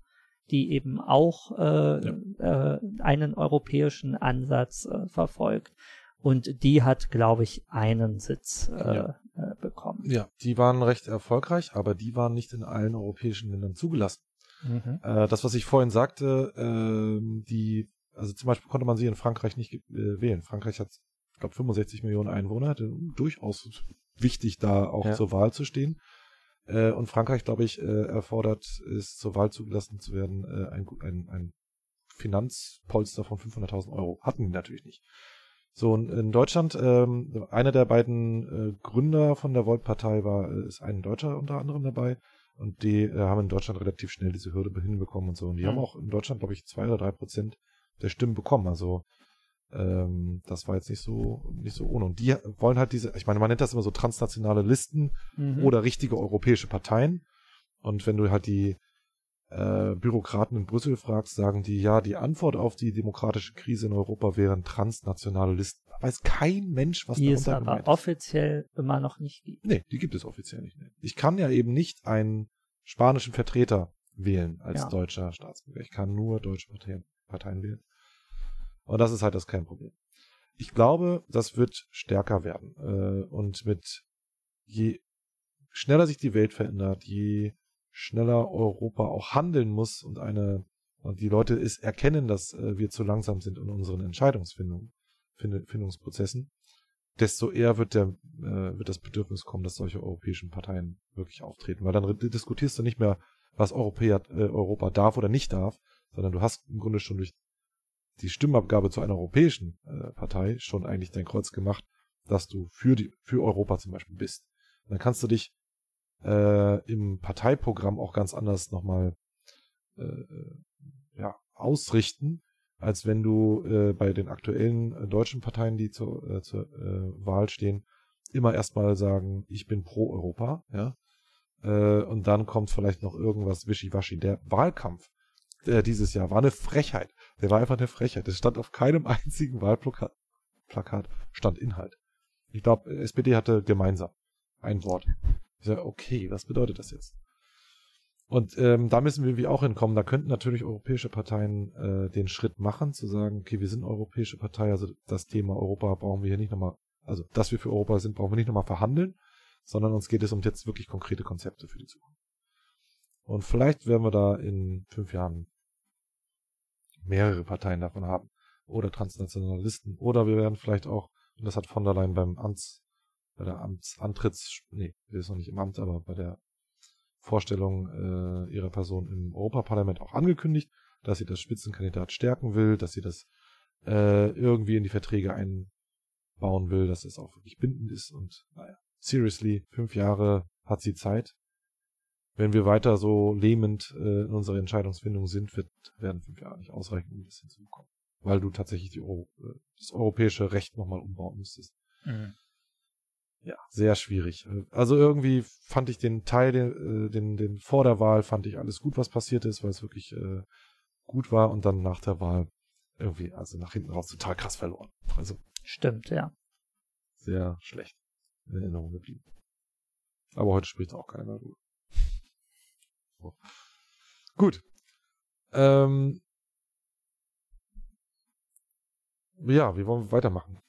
die eben auch äh, ja. äh, einen europäischen Ansatz äh, verfolgt. Und die hat, glaube ich, einen Sitz äh, ja. Äh, bekommen. Ja, die waren recht erfolgreich, aber die waren nicht in allen europäischen Ländern zugelassen. Mhm. Das, was ich vorhin sagte, äh, die, also zum Beispiel konnte man sie in Frankreich nicht äh, wählen. Frankreich hat, ich glaube, 65 Millionen Einwohner, durchaus wichtig, da auch ja. zur Wahl zu stehen. Äh, und Frankreich, glaube ich, äh, erfordert es, zur Wahl zugelassen zu werden, äh, ein, ein, ein Finanzpolster von 500.000 Euro. Hatten die natürlich nicht. So, und in Deutschland, ähm, einer der beiden äh, Gründer von der Volt-Partei war, ist ein Deutscher unter anderem dabei. Und die äh, haben in Deutschland relativ schnell diese Hürde hinbekommen und so. Und die mhm. haben auch in Deutschland, glaube ich, zwei oder drei Prozent der Stimmen bekommen. Also ähm, das war jetzt nicht so, nicht so ohne. Und die wollen halt diese, ich meine, man nennt das immer so transnationale Listen mhm. oder richtige europäische Parteien. Und wenn du halt die äh, Bürokraten in Brüssel fragst, sagen die, ja, die Antwort auf die demokratische Krise in Europa wären transnationale Listen. Da weiß kein Mensch, was die darunter es aber offiziell immer noch nicht gibt. Nee, die gibt es offiziell nicht. Ich kann ja eben nicht einen spanischen Vertreter wählen als ja. deutscher Staatsbürger. Ich kann nur deutsche Parteien, Parteien wählen. Und das ist halt das kein Problem. Ich glaube, das wird stärker werden. Äh, und mit je schneller sich die Welt verändert, je schneller Europa auch handeln muss und eine und die Leute es erkennen, dass äh, wir zu langsam sind in unseren Entscheidungsfindungsprozessen, desto eher wird der äh, wird das Bedürfnis kommen, dass solche europäischen Parteien wirklich auftreten, weil dann diskutierst du nicht mehr, was Europa darf oder nicht darf, sondern du hast im Grunde schon durch die Stimmabgabe zu einer europäischen äh, Partei schon eigentlich dein Kreuz gemacht, dass du für die für Europa zum Beispiel bist. Und dann kannst du dich äh, im Parteiprogramm auch ganz anders nochmal äh, äh, ja, ausrichten, als wenn du äh, bei den aktuellen äh, deutschen Parteien, die zur, äh, zur äh, Wahl stehen, immer erstmal sagen, ich bin pro Europa, ja. Äh, und dann kommt vielleicht noch irgendwas wischiwaschi. Der Wahlkampf dieses Jahr war eine Frechheit. Der war einfach eine Frechheit. Es stand auf keinem einzigen Wahlplakat Plakat stand Inhalt. Ich glaube, SPD hatte gemeinsam ein Wort. Ich sage, okay, was bedeutet das jetzt? Und ähm, da müssen wir wie auch hinkommen. Da könnten natürlich europäische Parteien äh, den Schritt machen, zu sagen, okay, wir sind europäische Partei, also das Thema Europa brauchen wir hier nicht nochmal, also dass wir für Europa sind, brauchen wir nicht nochmal verhandeln, sondern uns geht es um jetzt wirklich konkrete Konzepte für die Zukunft. Und vielleicht werden wir da in fünf Jahren mehrere Parteien davon haben. Oder transnationale Listen. Oder wir werden vielleicht auch, und das hat von der Leyen beim Amts, bei der Amtsantritts, nee, wir ist noch nicht im Amt, aber bei der Vorstellung äh, ihrer Person im Europaparlament auch angekündigt, dass sie das Spitzenkandidat stärken will, dass sie das äh, irgendwie in die Verträge einbauen will, dass es auch wirklich bindend ist und naja, seriously, fünf Jahre hat sie Zeit. Wenn wir weiter so lähmend äh, in unserer Entscheidungsfindung sind, wird, werden fünf Jahre nicht ausreichen, um das hinzubekommen. Weil du tatsächlich die Euro, äh, das europäische Recht nochmal umbauen müsstest. Mhm ja, sehr schwierig. Also irgendwie fand ich den Teil, den, äh, den, den vor der Wahl fand ich alles gut, was passiert ist, weil es wirklich äh, gut war und dann nach der Wahl irgendwie, also nach hinten raus total krass verloren. Also. Stimmt, ja. Sehr schlecht in Erinnerung geblieben. Aber heute spricht auch keiner darüber. So. Gut. Ähm, ja, wie wollen wir weitermachen?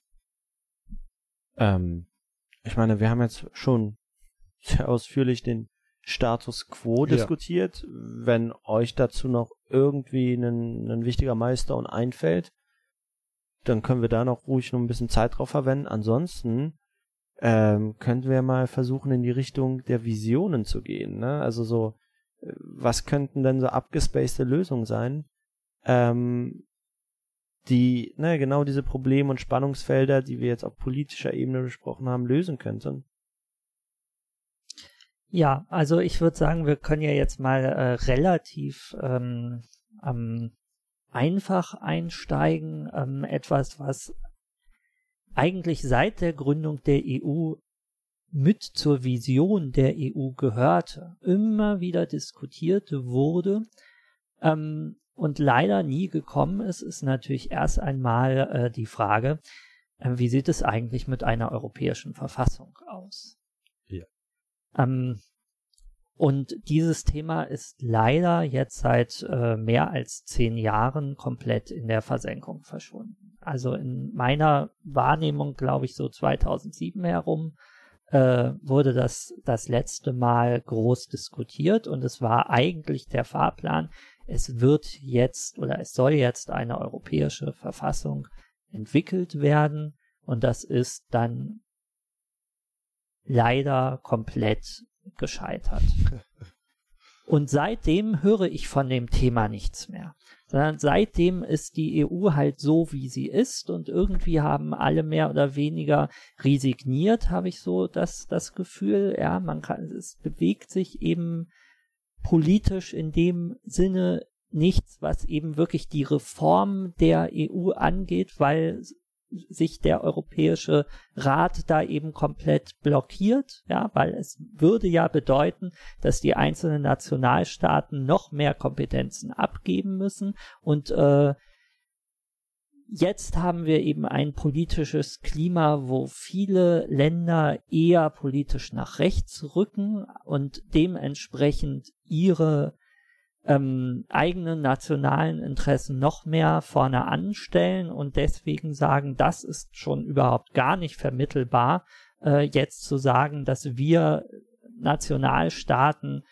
Ähm, ich meine, wir haben jetzt schon sehr ausführlich den Status quo ja. diskutiert. Wenn euch dazu noch irgendwie ein, ein wichtiger Milestone einfällt, dann können wir da noch ruhig noch ein bisschen Zeit drauf verwenden. Ansonsten ähm, könnten wir mal versuchen, in die Richtung der Visionen zu gehen. Ne? Also so, was könnten denn so abgespacede Lösungen sein, ähm, die ne, genau diese Probleme und Spannungsfelder, die wir jetzt auf politischer Ebene besprochen haben, lösen könnten? Ja, also ich würde sagen, wir können ja jetzt mal äh, relativ ähm, ähm, einfach einsteigen. Ähm, etwas, was eigentlich seit der Gründung der EU mit zur Vision der EU gehörte, immer wieder diskutiert wurde. Ähm, und leider nie gekommen ist, ist natürlich erst einmal äh, die Frage, äh, wie sieht es eigentlich mit einer europäischen Verfassung aus? Ja. Ähm, und dieses Thema ist leider jetzt seit äh, mehr als zehn Jahren komplett in der Versenkung verschwunden. Also in meiner Wahrnehmung, glaube ich, so 2007 herum äh, wurde das das letzte Mal groß diskutiert und es war eigentlich der Fahrplan, es wird jetzt oder es soll jetzt eine europäische Verfassung entwickelt werden und das ist dann leider komplett gescheitert. Und seitdem höre ich von dem Thema nichts mehr. Sondern seitdem ist die EU halt so, wie sie ist und irgendwie haben alle mehr oder weniger resigniert, habe ich so das, das Gefühl. Ja, man kann, es bewegt sich eben politisch in dem Sinne nichts, was eben wirklich die Reform der EU angeht, weil sich der Europäische Rat da eben komplett blockiert, ja, weil es würde ja bedeuten, dass die einzelnen Nationalstaaten noch mehr Kompetenzen abgeben müssen. Und äh, jetzt haben wir eben ein politisches Klima, wo viele Länder eher politisch nach rechts rücken und dementsprechend ihre ähm, eigenen nationalen Interessen noch mehr vorne anstellen und deswegen sagen, das ist schon überhaupt gar nicht vermittelbar, äh, jetzt zu sagen, dass wir Nationalstaaten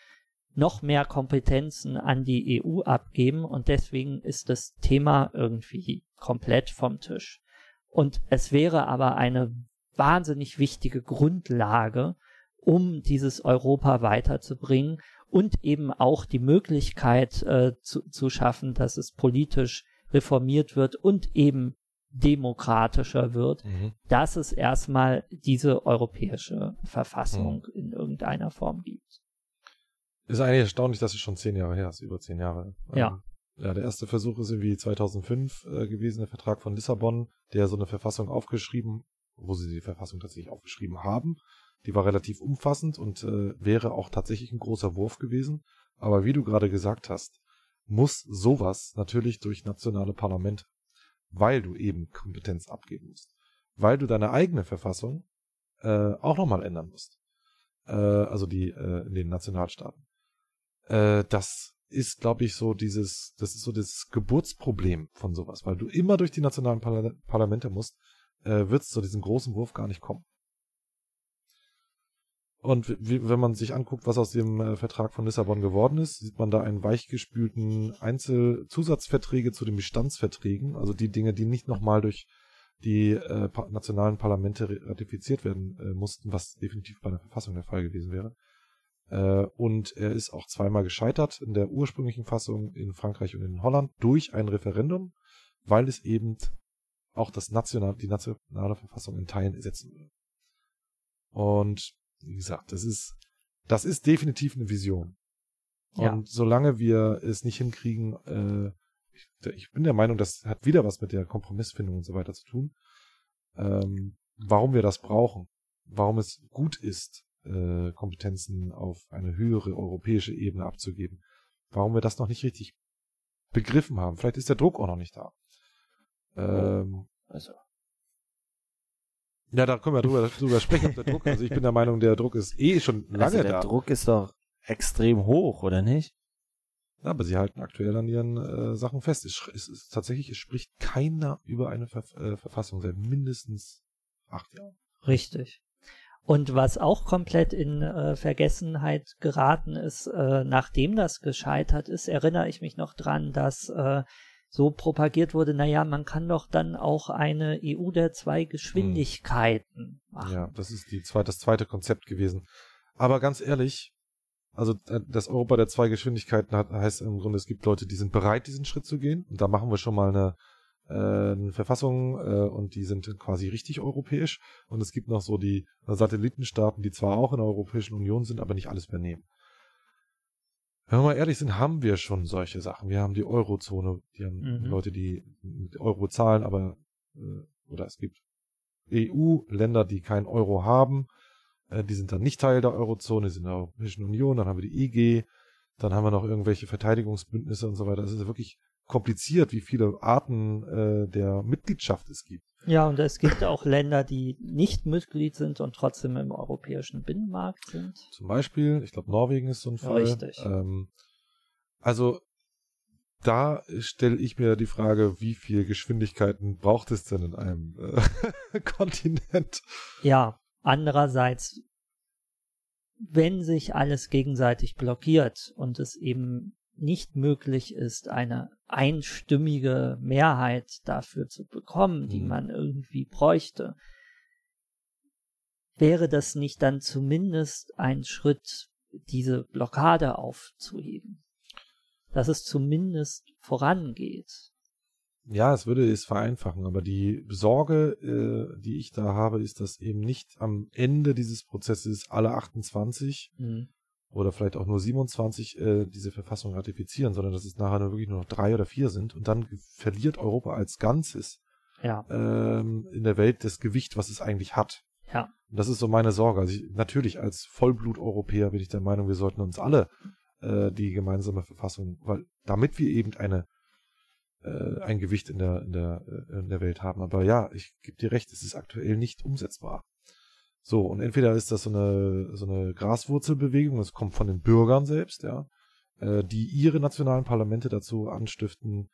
noch mehr Kompetenzen an die EU abgeben und deswegen ist das Thema irgendwie komplett vom Tisch. Und es wäre aber eine wahnsinnig wichtige Grundlage, um dieses Europa weiterzubringen und eben auch die Möglichkeit äh, zu, zu schaffen, dass es politisch reformiert wird und eben demokratischer wird, mhm. dass es erstmal diese europäische Verfassung mhm. in irgendeiner Form gibt. Ist eigentlich erstaunlich, dass es schon zehn Jahre her ist, über zehn Jahre. Ja. Ähm, ja, der erste Versuch ist irgendwie 2005 äh, gewesen, der Vertrag von Lissabon, der so eine Verfassung aufgeschrieben, wo sie die Verfassung tatsächlich aufgeschrieben haben, die war relativ umfassend und äh, wäre auch tatsächlich ein großer Wurf gewesen. Aber wie du gerade gesagt hast, muss sowas natürlich durch nationale Parlamente, weil du eben Kompetenz abgeben musst, weil du deine eigene Verfassung äh, auch nochmal ändern musst. Äh, also die äh, in den Nationalstaaten. Äh, das ist, glaube ich, so dieses, das ist so das Geburtsproblem von sowas, weil du immer durch die nationalen Parla Parlamente musst, äh, wird es zu diesem großen Wurf gar nicht kommen. Und wenn man sich anguckt, was aus dem äh, Vertrag von Lissabon geworden ist, sieht man da einen weichgespülten Einzelzusatzverträge zu den Bestandsverträgen, also die Dinge, die nicht nochmal durch die äh, nationalen Parlamente ratifiziert werden äh, mussten, was definitiv bei der Verfassung der Fall gewesen wäre. Äh, und er ist auch zweimal gescheitert in der ursprünglichen Fassung in Frankreich und in Holland durch ein Referendum, weil es eben auch das national, die nationale Verfassung in Teilen ersetzen würde. Und wie gesagt, das ist, das ist definitiv eine Vision. Und ja. solange wir es nicht hinkriegen, äh, ich, ich, bin der Meinung, das hat wieder was mit der Kompromissfindung und so weiter zu tun, ähm, warum wir das brauchen, warum es gut ist, äh, Kompetenzen auf eine höhere europäische Ebene abzugeben, warum wir das noch nicht richtig begriffen haben. Vielleicht ist der Druck auch noch nicht da. Ähm, also ja, da können wir drüber, drüber sprechen, der Druck. Also ich bin der Meinung, der Druck ist eh schon lange also der da. Der Druck ist doch extrem hoch, oder nicht? Ja, aber sie halten aktuell an ihren äh, Sachen fest. Es, es, es, tatsächlich, es spricht keiner über eine Ver äh, Verfassung seit mindestens acht Jahren. Richtig. Und was auch komplett in äh, Vergessenheit geraten ist, äh, nachdem das gescheitert ist, erinnere ich mich noch dran, dass äh, so propagiert wurde, naja, man kann doch dann auch eine EU der zwei Geschwindigkeiten hm. machen. Ja, das ist die zweite, das zweite Konzept gewesen. Aber ganz ehrlich, also äh, das Europa der zwei Geschwindigkeiten hat, heißt im Grunde, es gibt Leute, die sind bereit, diesen Schritt zu gehen. Und da machen wir schon mal eine, äh, eine Verfassung äh, und die sind quasi richtig europäisch. Und es gibt noch so die Satellitenstaaten, die zwar auch in der Europäischen Union sind, aber nicht alles übernehmen. Wenn wir mal ehrlich sind, haben wir schon solche Sachen. Wir haben die Eurozone, die haben mhm. Leute, die mit Euro zahlen, aber äh, oder es gibt EU-Länder, die kein Euro haben, äh, die sind dann nicht Teil der Eurozone, die sind in der Europäischen Union, dann haben wir die IG, dann haben wir noch irgendwelche Verteidigungsbündnisse und so weiter. Es ist wirklich kompliziert, wie viele Arten äh, der Mitgliedschaft es gibt. Ja, und es gibt auch Länder, die nicht Mitglied sind und trotzdem im europäischen Binnenmarkt sind. Zum Beispiel, ich glaube, Norwegen ist so ein Fall. Richtig. Ähm, also da stelle ich mir die Frage, wie viel Geschwindigkeiten braucht es denn in einem äh, Kontinent? Ja, andererseits, wenn sich alles gegenseitig blockiert und es eben nicht möglich ist, eine einstimmige Mehrheit dafür zu bekommen, die mhm. man irgendwie bräuchte, wäre das nicht dann zumindest ein Schritt, diese Blockade aufzuheben? Dass es zumindest vorangeht. Ja, es würde es vereinfachen, aber die Sorge, äh, die ich da habe, ist, dass eben nicht am Ende dieses Prozesses alle 28 mhm oder vielleicht auch nur 27 äh, diese Verfassung ratifizieren, sondern dass es nachher nur wirklich nur noch drei oder vier sind und dann verliert Europa als Ganzes Ja. ähm, in der Welt das Gewicht, was es eigentlich hat. Ja. Und das ist so meine Sorge. Also ich, natürlich als Vollblut-Europäer bin ich der Meinung, wir sollten uns alle äh, die gemeinsame Verfassung, weil damit wir eben eine äh, ein Gewicht in der in der äh, in der Welt haben. Aber ja, ich gebe dir recht, es ist aktuell nicht umsetzbar. So und entweder ist das so eine so eine Graswurzelbewegung, das kommt von den Bürgern selbst, ja, äh, die ihre nationalen Parlamente dazu anstiften,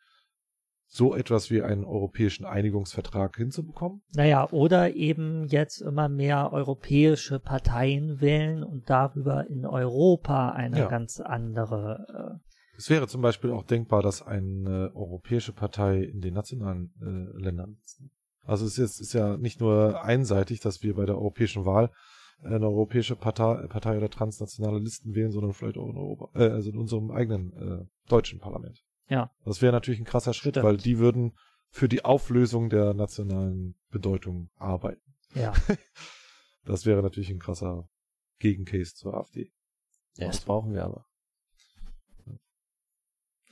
so etwas wie einen europäischen Einigungsvertrag hinzubekommen. Naja, oder eben jetzt immer mehr europäische Parteien wählen und darüber in Europa eine Ja. ganz andere. Es wäre zum Beispiel auch denkbar, dass eine europäische Partei in den nationalen äh, Ländern. Also es ist, ist ja nicht nur einseitig, dass wir bei der europäischen Wahl eine europäische Partei, Partei oder transnationale Listen wählen, sondern vielleicht auch in Europa, äh, also in unserem eigenen äh, deutschen Parlament. Äh, ja, Das wäre natürlich ein krasser Schritt, Stimmt. weil die würden für die Auflösung der nationalen Bedeutung arbeiten. ja. Das wäre natürlich ein krasser Gegencase zur AfD. Ja, das brauchen wir aber.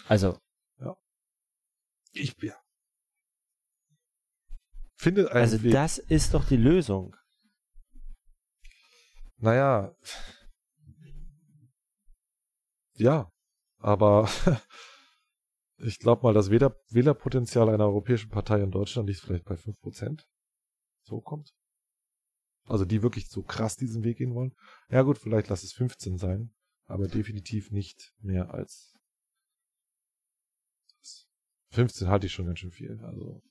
Also, Ich ja. Finde einen also Weg. das ist doch die Lösung. Naja. Ja, aber ich glaube mal, das Wähler Wählerpotenzial einer europäischen Partei in Deutschland liegt vielleicht bei 5%. So kommt. Also die wirklich so krass diesen Weg gehen wollen. Ja gut, vielleicht lass es 15 sein, aber definitiv nicht mehr als 15 halte ich schon ganz schön viel. Also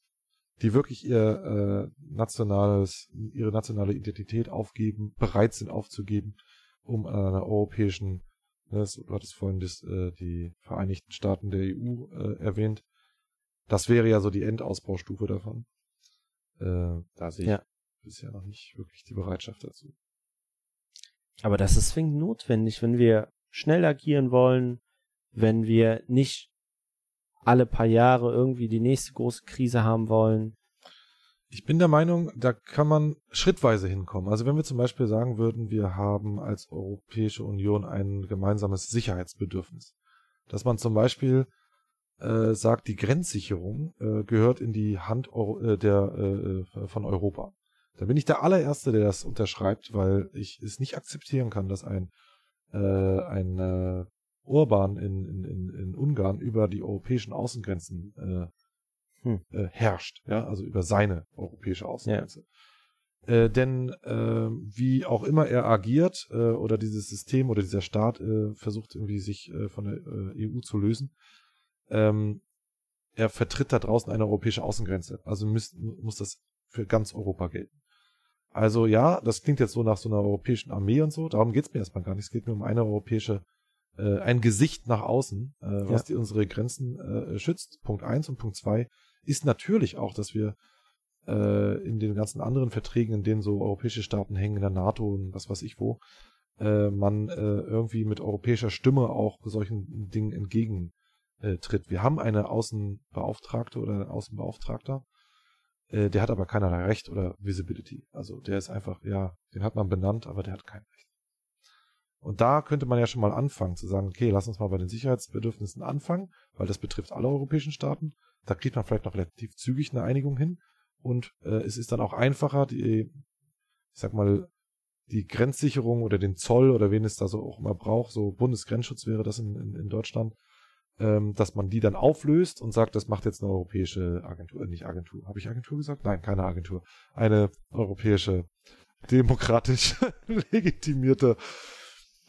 die wirklich ihr äh, nationales, ihre nationale Identität aufgeben, bereit sind aufzugeben, um an einer europäischen, ne, das- du hattest vorhin das, äh, die Vereinigten Staaten der EU äh, erwähnt. Das wäre ja so die Endausbaustufe davon. Äh, da sehe ich Ja. bisher noch nicht wirklich die Bereitschaft dazu. Aber das ist zwingend notwendig, wenn wir schnell agieren wollen, wenn wir nicht alle paar Jahre irgendwie die nächste große Krise haben wollen. Ich bin der Meinung, da kann man schrittweise hinkommen. Also wenn wir zum Beispiel sagen würden, wir haben als Europäische Union ein gemeinsames Sicherheitsbedürfnis, dass man zum Beispiel äh, sagt, die Grenzsicherung äh, gehört in die Hand Euro äh, äh, von Europa. Da bin ich der allererste, der das unterschreibt, weil ich es nicht akzeptieren kann, dass ein äh, ein Orban in, in, in, Ungarn über die europäischen Außengrenzen äh, Hm. äh, herrscht, ja, also über seine europäische Außengrenze. Äh, denn äh, wie auch immer er agiert äh, oder dieses System oder dieser Staat äh, versucht irgendwie sich äh, von der EU zu lösen, ähm, er vertritt da draußen eine europäische Außengrenze. Also muss, muss das für ganz Europa gelten. Also ja, das klingt jetzt so nach so einer europäischen Armee und so. Darum geht's mir erstmal gar nicht. Es geht mir um eine europäische, äh, ein Gesicht nach außen, äh, was Ja. die unsere Grenzen äh, schützt. Punkt eins und Punkt zwei ist natürlich auch, dass wir äh, in den ganzen anderen Verträgen, in denen so europäische Staaten hängen, in der NATO und was weiß ich wo, äh, man äh, irgendwie mit europäischer Stimme auch solchen Dingen entgegen äh, tritt. Wir haben eine Außenbeauftragte oder einen Außenbeauftragter, der hat aber keinerlei Recht oder Visibility. Also der ist einfach, ja, den hat man benannt, aber der hat kein Recht. Und da könnte man ja schon mal anfangen zu sagen, okay, lass uns mal bei den Sicherheitsbedürfnissen anfangen, weil das betrifft alle europäischen Staaten. Da kriegt man vielleicht noch relativ zügig eine Einigung hin. Und äh, es ist dann auch einfacher, die, ich sag mal, die Grenzsicherung oder den Zoll oder wen es da so auch immer braucht, so Bundesgrenzschutz wäre das in, in, in Deutschland, ähm, dass man die dann auflöst und sagt, das macht jetzt eine europäische Agentur, äh, nicht Agentur. Habe ich Agentur gesagt? Nein, keine Agentur. Eine europäische, demokratisch legitimierte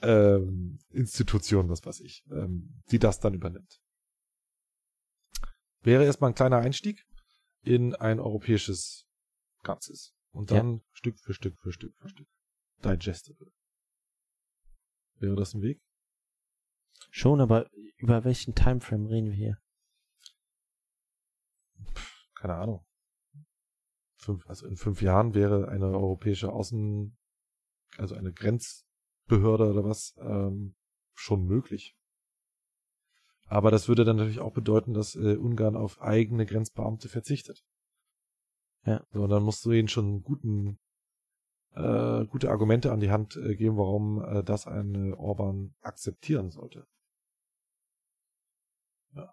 ähm, Institution, was weiß ich, ähm, die das dann übernimmt. Wäre erstmal ein kleiner Einstieg in ein europäisches Ganzes. Und dann Stück für Stück für Stück für Stück. Digestible. Wäre das ein Weg? Schon, aber über welchen Timeframe reden wir hier? Keine Ahnung. Fünf, also in fünf Jahren wäre eine europäische Außen, also eine Grenzbehörde oder was, ähm, schon möglich. Aber das würde dann natürlich auch bedeuten, dass äh, Ungarn auf eigene Grenzbeamte verzichtet. Ja. So, und dann musst du ihnen schon guten äh, gute Argumente an die Hand äh, geben, warum äh, das ein Orban akzeptieren sollte. Ja.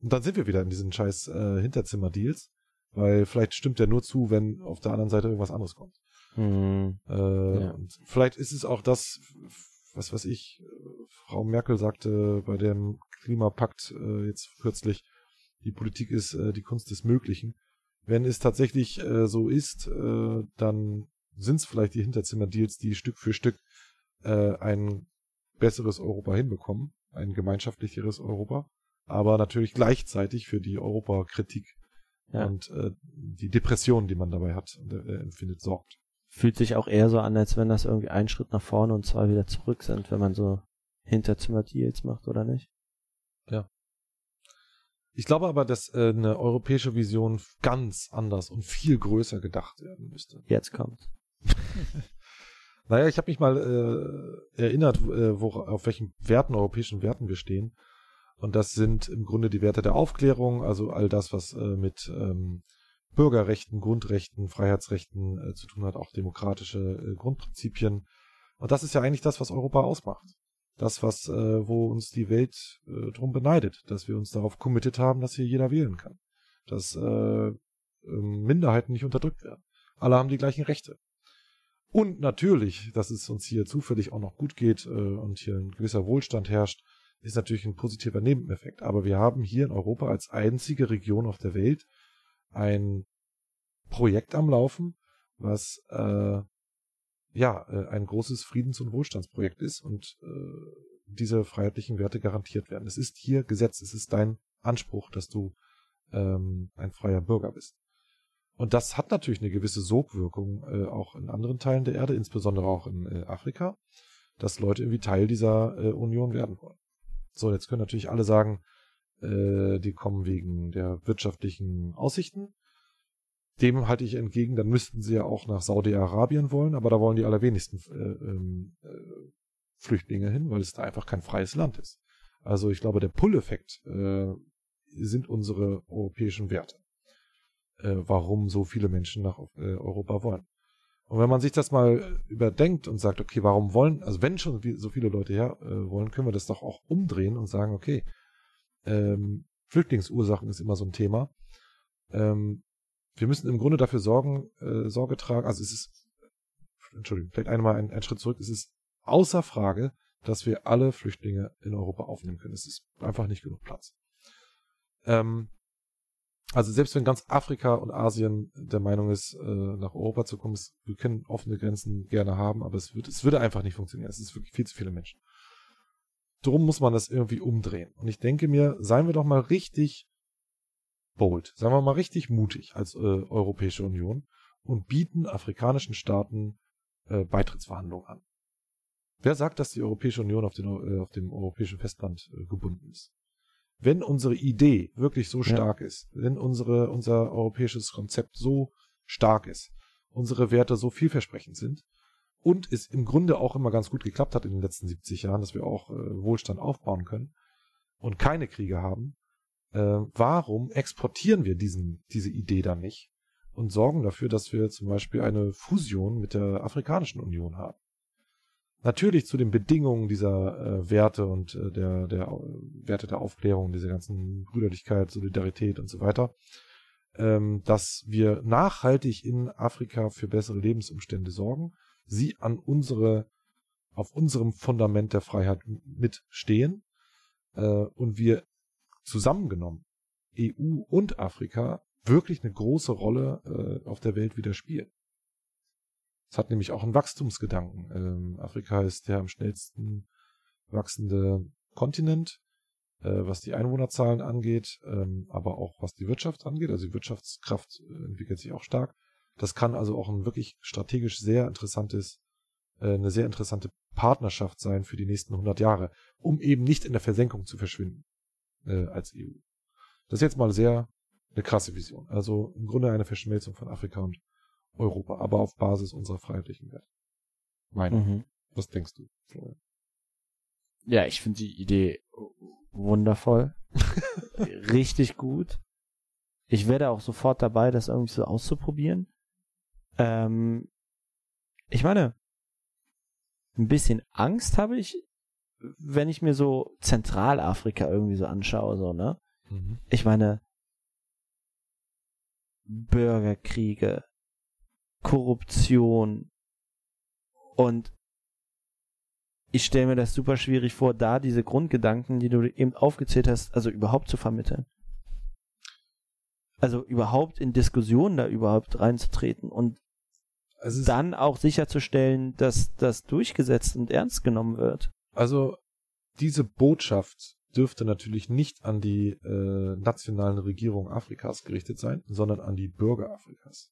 Und dann sind wir wieder in diesen scheiß äh, Hinterzimmer-Deals, weil vielleicht stimmt der nur zu, wenn auf der anderen Seite irgendwas anderes kommt. Mhm. Äh, ja. Und vielleicht ist es auch das, was weiß ich, Frau Merkel sagte bei dem Klimapakt äh, jetzt kürzlich, die Politik ist äh, die Kunst des Möglichen. Wenn es tatsächlich äh, so ist, äh, dann sind es vielleicht die Hinterzimmer-Deals, die Stück für Stück äh, ein besseres Europa hinbekommen, ein gemeinschaftlicheres Europa, aber natürlich gleichzeitig für die Europakritik ja. und äh, die Depression, die man dabei hat und äh, empfindet, sorgt. Fühlt sich auch eher so an, als wenn das irgendwie ein Schritt nach vorne und zwei wieder zurück sind, wenn man so Hinterzimmer-Deals macht, oder nicht? Ja. Ich glaube aber, dass äh, eine europäische Vision ganz anders und viel größer gedacht werden müsste. Jetzt kommt. naja, ich habe mich mal äh, erinnert, äh, wo, auf welchen Werten, europäischen Werten wir stehen. Und das sind im Grunde die Werte der Aufklärung, also all das, was äh, mit ähm, Bürgerrechten, Grundrechten, Freiheitsrechten äh, zu tun hat, auch demokratische äh, Grundprinzipien. Und das ist ja eigentlich das, was Europa ausmacht das, was, äh, wo uns die Welt äh, drum beneidet, dass wir uns darauf committed haben, dass hier jeder wählen kann. Dass äh, äh, Minderheiten nicht unterdrückt werden. Alle haben die gleichen Rechte. Und natürlich, dass es uns hier zufällig auch noch gut geht äh, und hier ein gewisser Wohlstand herrscht, ist natürlich ein positiver Nebeneffekt. Aber wir haben hier in Europa als einzige Region auf der Welt ein Projekt am Laufen, was äh, ja, äh, ein großes Friedens- und Wohlstandsprojekt ist und äh, diese freiheitlichen Werte garantiert werden. Es ist hier Gesetz, es ist dein Anspruch, dass du ähm, ein freier Bürger bist. Und das hat natürlich eine gewisse Sogwirkung äh, auch in anderen Teilen der Erde, insbesondere auch in äh, Afrika, dass Leute irgendwie Teil dieser äh, Union werden wollen. So, jetzt können natürlich alle sagen, äh, die kommen wegen der wirtschaftlichen Aussichten. Dem halte ich entgegen, dann müssten sie ja auch nach Saudi-Arabien wollen, aber da wollen die allerwenigsten äh, ähm, äh, Flüchtlinge hin, weil es da einfach kein freies Land ist. Also ich glaube, der Pull-Effekt äh, sind unsere europäischen Werte. Äh, warum so viele Menschen nach äh, Europa wollen. Und wenn man sich das mal überdenkt und sagt, okay, warum wollen, also wenn schon so viele Leute her äh, wollen, können wir das doch auch umdrehen und sagen, okay, ähm, Flüchtlingsursachen ist immer so ein Thema. Ähm, wir müssen im Grunde dafür sorgen, äh, Sorge tragen, also es ist, Entschuldigung, vielleicht einmal einen, einen Schritt zurück, es ist außer Frage, dass wir alle Flüchtlinge in Europa aufnehmen können. Es ist einfach nicht genug Platz. Ähm, also selbst wenn ganz Afrika und Asien der Meinung ist, äh, nach Europa zu kommen, ist, wir können offene Grenzen gerne haben, aber es, wird, es würde einfach nicht funktionieren. Es ist wirklich viel zu viele Menschen. Drum muss man das irgendwie umdrehen. Und ich denke mir, seien wir doch mal richtig bold, sagen wir mal richtig mutig als äh, Europäische Union und bieten afrikanischen Staaten äh, Beitrittsverhandlungen an. Wer sagt, dass die Europäische Union auf, den, äh, auf dem europäischen Festland äh, gebunden ist? Wenn unsere Idee wirklich so stark ja. ist, wenn unsere, unser europäisches Konzept so stark ist, unsere Werte so vielversprechend sind und es im Grunde auch immer ganz gut geklappt hat in den letzten 70 Jahren, dass wir auch äh, Wohlstand aufbauen können und keine Kriege haben, äh, warum exportieren wir diesen, diese Idee dann nicht und sorgen dafür, dass wir zum Beispiel eine Fusion mit der Afrikanischen Union haben? Natürlich zu den Bedingungen dieser äh, Werte und äh, der, der äh, Werte der Aufklärung, dieser ganzen Brüderlichkeit, Solidarität und so weiter, ähm, dass wir nachhaltig in Afrika für bessere Lebensumstände sorgen, sie an unsere, auf unserem Fundament der Freiheit mitstehen äh, und wir zusammengenommen EU und Afrika wirklich eine große Rolle äh, auf der Welt wieder spielen. Es hat nämlich auch einen Wachstumsgedanken. Ähm, Afrika ist der am schnellsten wachsende Kontinent, äh, was die Einwohnerzahlen angeht, ähm, aber auch was die Wirtschaft angeht. Also die Wirtschaftskraft äh, entwickelt sich auch stark. Das kann also auch ein wirklich strategisch sehr interessantes, äh, eine sehr interessante Partnerschaft sein für die nächsten 100 Jahre, um eben nicht in der Versenkung zu verschwinden äh, als EU. Das ist jetzt mal sehr eine krasse Vision. Also im Grunde eine Verschmelzung von Afrika und Europa, aber auf Basis unserer freiheitlichen Werte. Meine. Mhm. Was denkst du, Florian? Ja, ich finde die Idee wundervoll. Richtig gut. Ich werde auch sofort dabei, das irgendwie so auszuprobieren. Ähm, ich meine, ein bisschen Angst habe ich, wenn ich mir so Zentralafrika irgendwie so anschaue, so, ne? Mhm. Ich meine, Bürgerkriege, Korruption und ich stelle mir das super schwierig vor, da diese Grundgedanken, die du eben aufgezählt hast, also überhaupt zu vermitteln. Also überhaupt in Diskussionen da überhaupt reinzutreten und also dann auch sicherzustellen, dass das durchgesetzt und ernst genommen wird. Also diese Botschaft dürfte natürlich nicht an die äh, nationalen Regierungen Afrikas gerichtet sein, sondern an die Bürger Afrikas.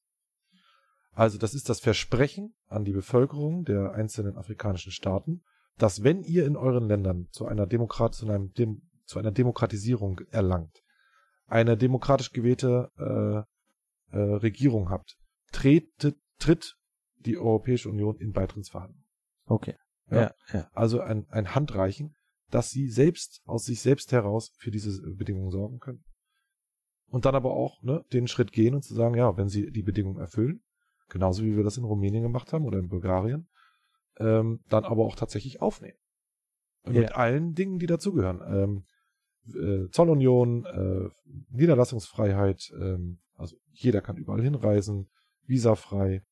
Also das ist das Versprechen an die Bevölkerung der einzelnen afrikanischen Staaten, dass wenn ihr in euren Ländern zu einer, Demokrat zu einem Dem zu einer Demokratisierung erlangt, eine demokratisch gewählte äh, äh, Regierung habt, tretet, tritt die Europäische Union in Beitrittsverhandlungen. Okay. Ja, ja, ja. Also ein, ein Handreichen, dass sie selbst aus sich selbst heraus für diese Bedingungen sorgen können. Und dann aber auch ne, den Schritt gehen und zu sagen, ja, wenn sie die Bedingungen erfüllen, genauso wie wir das in Rumänien gemacht haben oder in Bulgarien, ähm, dann aber auch tatsächlich aufnehmen. Ja. Mit allen Dingen, die dazugehören. Ähm, äh, Zollunion, äh, Niederlassungsfreiheit, ähm, also jeder kann überall hinreisen, visafrei.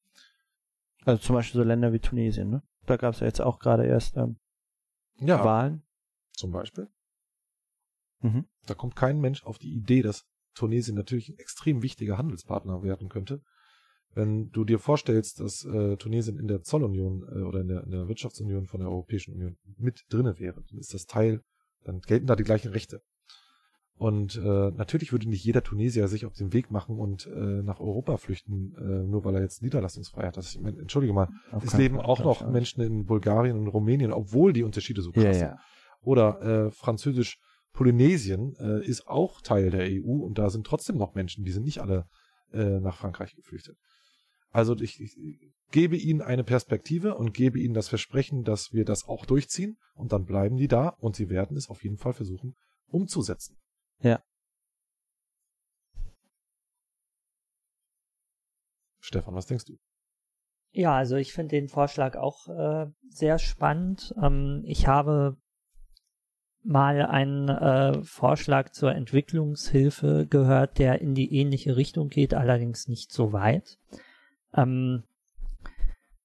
Also zum Beispiel so Länder wie Tunesien, ne? Da gab es ja jetzt auch gerade erst ähm, ja. Wahlen. Zum Beispiel. Mhm. Da kommt kein Mensch auf die Idee, dass Tunesien natürlich ein extrem wichtiger Handelspartner werden könnte. Wenn du dir vorstellst, dass äh, Tunesien in der Zollunion äh, oder in der, in der Wirtschaftsunion von der Europäischen Union mit drinne wäre, dann ist das Teil, dann gelten da die gleichen Rechte. Und äh, natürlich würde nicht jeder Tunesier sich auf den Weg machen und äh, nach Europa flüchten, äh, nur weil er jetzt Niederlassungsfreiheit hat. Ich meine, entschuldige mal, auf es leben auch noch Menschen in Bulgarien und Rumänien, obwohl die Unterschiede so krass ja, sind. Ja. Oder äh, französisch Polynesien äh, ist auch Teil der EU und da sind trotzdem noch Menschen, die sind nicht alle äh, nach Frankreich geflüchtet. Also ich, ich gebe ihnen eine Perspektive und gebe ihnen das Versprechen, dass wir das auch durchziehen und dann bleiben die da und sie werden es auf jeden Fall versuchen umzusetzen. Ja. Stefan, was denkst du? Ja, also ich finde den Vorschlag auch äh, sehr spannend. Ähm, ich habe mal einen äh, Vorschlag zur Entwicklungshilfe gehört, der in die ähnliche Richtung geht, allerdings nicht so weit. Ähm,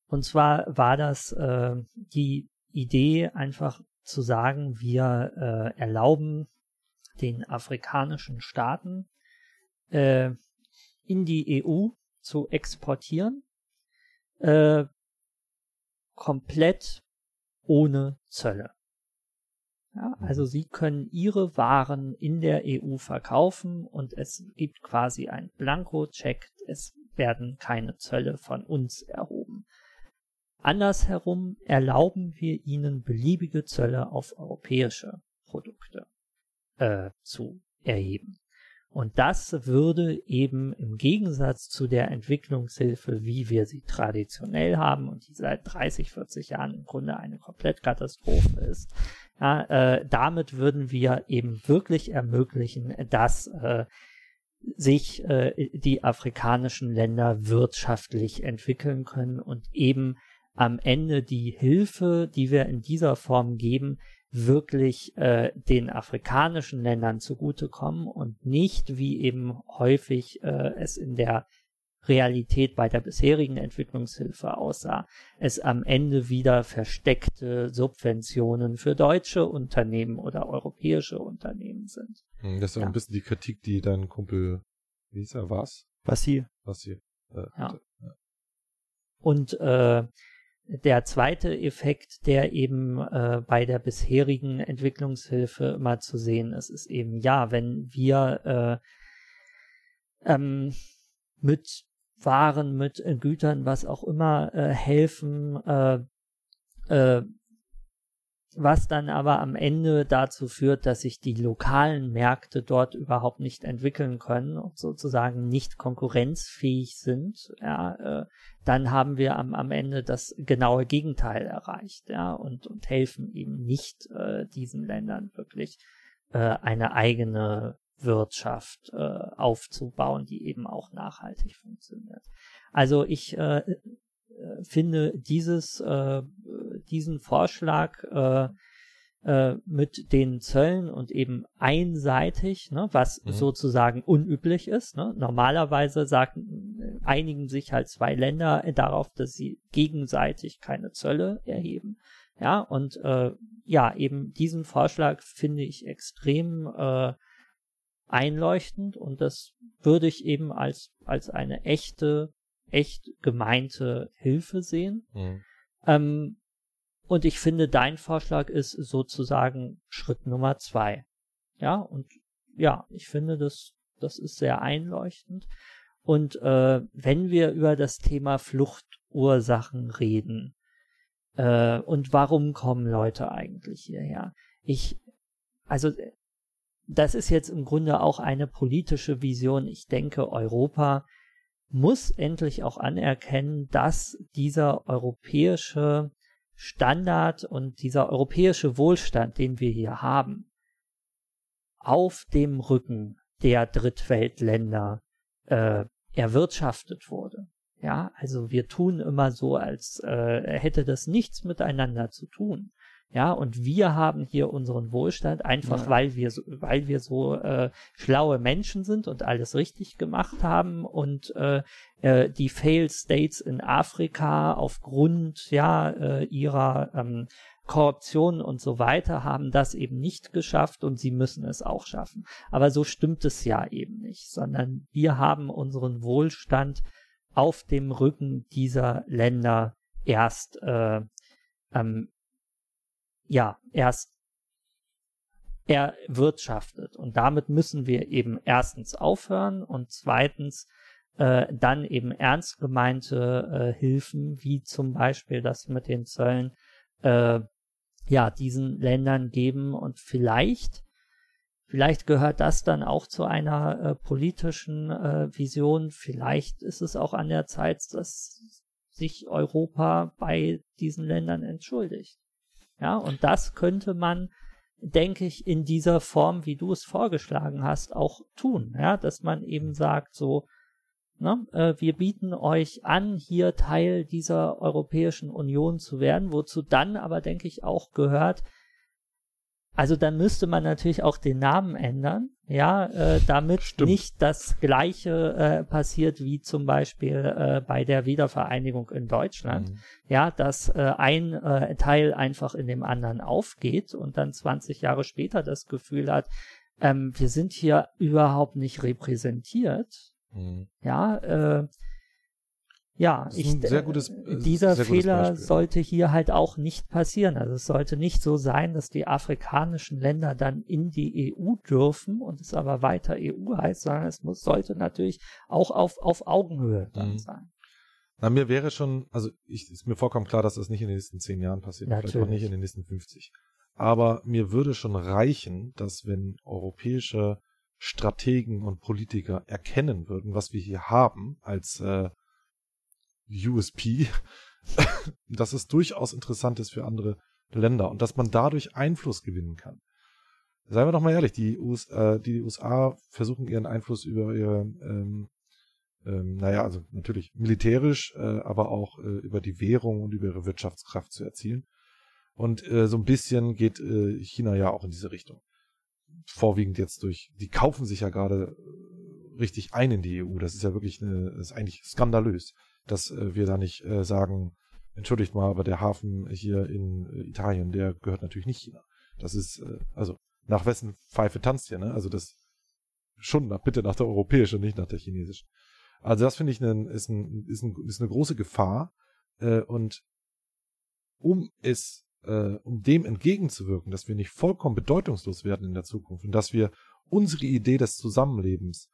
und zwar war das äh, die Idee, einfach zu sagen, wir äh, erlauben den afrikanischen Staaten äh, in die EU zu exportieren, äh, komplett ohne Zölle. Ja, mhm. also sie können ihre Waren in der EU verkaufen und es gibt quasi einen Blanko-Check. Es werden keine Zölle von uns erhoben. Andersherum erlauben wir ihnen beliebige Zölle auf europäische Produkte äh, zu erheben. Und das würde eben im Gegensatz zu der Entwicklungshilfe, wie wir sie traditionell haben und die seit 30, 40 Jahren im Grunde eine Komplettkatastrophe ist, ja, äh, damit würden wir eben wirklich ermöglichen, dass äh, sich äh, die afrikanischen Länder wirtschaftlich entwickeln können und eben am Ende die Hilfe, die wir in dieser Form geben, wirklich äh, den afrikanischen Ländern zugutekommen und nicht, wie eben häufig äh, es in der Realität bei der bisherigen Entwicklungshilfe aussah, es am Ende wieder versteckte Subventionen für deutsche Unternehmen oder europäische Unternehmen sind. Hm, das ist ja. ein bisschen die Kritik, die dein Kumpel, wie hieß er, was? Was hier? Was hier. Äh, ja. ja. Und äh, der zweite Effekt, der eben äh, bei der bisherigen Entwicklungshilfe immer zu sehen ist, ist eben, ja, wenn wir äh, ähm, mit waren, mit äh, Gütern, was auch immer, äh, helfen, äh, äh, was dann aber am Ende dazu führt, dass sich die lokalen Märkte dort überhaupt nicht entwickeln können und sozusagen nicht konkurrenzfähig sind, ja, äh, dann haben wir am, am Ende das genaue Gegenteil erreicht, ja, und, und helfen eben nicht äh, diesen Ländern wirklich äh, eine eigene Wirtschaft äh, aufzubauen, die eben auch nachhaltig funktioniert. Also ich äh, finde dieses, äh, diesen Vorschlag äh, äh, mit den Zöllen und eben einseitig, ne, was mhm. sozusagen unüblich ist. Ne? Normalerweise sagen, einigen sich halt zwei Länder darauf, dass sie gegenseitig keine Zölle erheben. Ja, und äh, ja, eben diesen Vorschlag finde ich extrem äh, einleuchtend und das würde ich eben als, als eine echte, echt gemeinte Hilfe sehen. Mhm. Ähm, und ich finde, dein Vorschlag ist sozusagen Schritt Nummer zwei. Ja, und ja, ich finde, das, das ist sehr einleuchtend. Und äh, wenn wir über das Thema Fluchtursachen reden äh, und warum kommen Leute eigentlich hierher, ich, also das ist jetzt im Grunde auch eine politische Vision. Ich denke, Europa muss endlich auch anerkennen, dass dieser europäische Standard und dieser europäische Wohlstand, den wir hier haben, auf dem Rücken der Drittweltländer äh, erwirtschaftet wurde. Ja, also wir tun immer so, als äh, hätte das nichts miteinander zu tun. Ja, und wir haben hier unseren Wohlstand einfach, ja. weil wir so, weil wir so äh, schlaue Menschen sind und alles richtig gemacht haben und äh, äh, die Failed States in Afrika aufgrund ja äh, ihrer ähm, Korruption und so weiter haben das eben nicht geschafft und sie müssen es auch schaffen. Aber so stimmt es ja eben nicht, sondern wir haben unseren Wohlstand auf dem Rücken dieser Länder erst äh, ähm, ja, erst erwirtschaftet. Und damit müssen wir eben erstens aufhören und zweitens äh, dann eben ernst gemeinte äh, Hilfen, wie zum Beispiel das mit den Zöllen, äh, ja, diesen Ländern geben und vielleicht, vielleicht gehört das dann auch zu einer äh, politischen äh, Vision. Vielleicht ist es auch an der Zeit, dass sich Europa bei diesen Ländern entschuldigt. Ja, und das könnte man, denke ich, in dieser Form, wie du es vorgeschlagen hast, auch tun. Ja, dass man eben sagt, so, ne, äh, wir bieten euch an, hier Teil dieser Europäischen Union zu werden, wozu dann aber, denke ich, auch gehört, also dann müsste man natürlich auch den Namen ändern, ja, äh, damit Stimmt. nicht das Gleiche äh, passiert wie zum Beispiel äh, bei der Wiedervereinigung in Deutschland, mhm. ja, dass äh, ein äh, Teil einfach in dem anderen aufgeht und dann 20 Jahre später das Gefühl hat, ähm, wir sind hier überhaupt nicht repräsentiert, mhm. ja, äh, ja, ich, gutes, äh, dieser Fehler sollte hier halt auch nicht passieren. Also es sollte nicht so sein, dass die afrikanischen Länder dann in die EU dürfen und es aber weiter EU heißt, sondern es muss, sollte natürlich auch auf, auf Augenhöhe dann mhm. sein. Na, mir wäre schon, also ich, ist mir vollkommen klar, dass das nicht in den nächsten zehn Jahren passiert, Natürlich. vielleicht auch nicht in den nächsten 50. Aber mir würde schon reichen, dass wenn europäische Strategen und Politiker erkennen würden, was wir hier haben als äh, USP, dass es durchaus interessant ist für andere Länder und dass man dadurch Einfluss gewinnen kann. Seien wir doch mal ehrlich, die, US, äh, die USA versuchen ihren Einfluss über ihre, ähm, ähm, naja, also natürlich militärisch, äh, aber auch äh, über die Währung und über ihre Wirtschaftskraft zu erzielen. Und äh, so ein bisschen geht äh, China ja auch in diese Richtung. Vorwiegend jetzt durch, die kaufen sich ja gerade äh, richtig ein in die EU. Das ist ja wirklich eine, ist eigentlich skandalös dass äh, wir da nicht äh, sagen, entschuldigt mal, aber der Hafen hier in äh, Italien, der gehört natürlich nicht China. Das ist, also nach wessen Pfeife tanzt ihr, ne? Also das schon nach, bitte nach der europäischen, nicht nach der chinesischen. Also das finde ich ne, ist, ein, ist, ein, ist eine große Gefahr. Und um es, um dem entgegenzuwirken, dass wir nicht vollkommen bedeutungslos werden in der Zukunft und dass wir unsere Idee des Zusammenlebens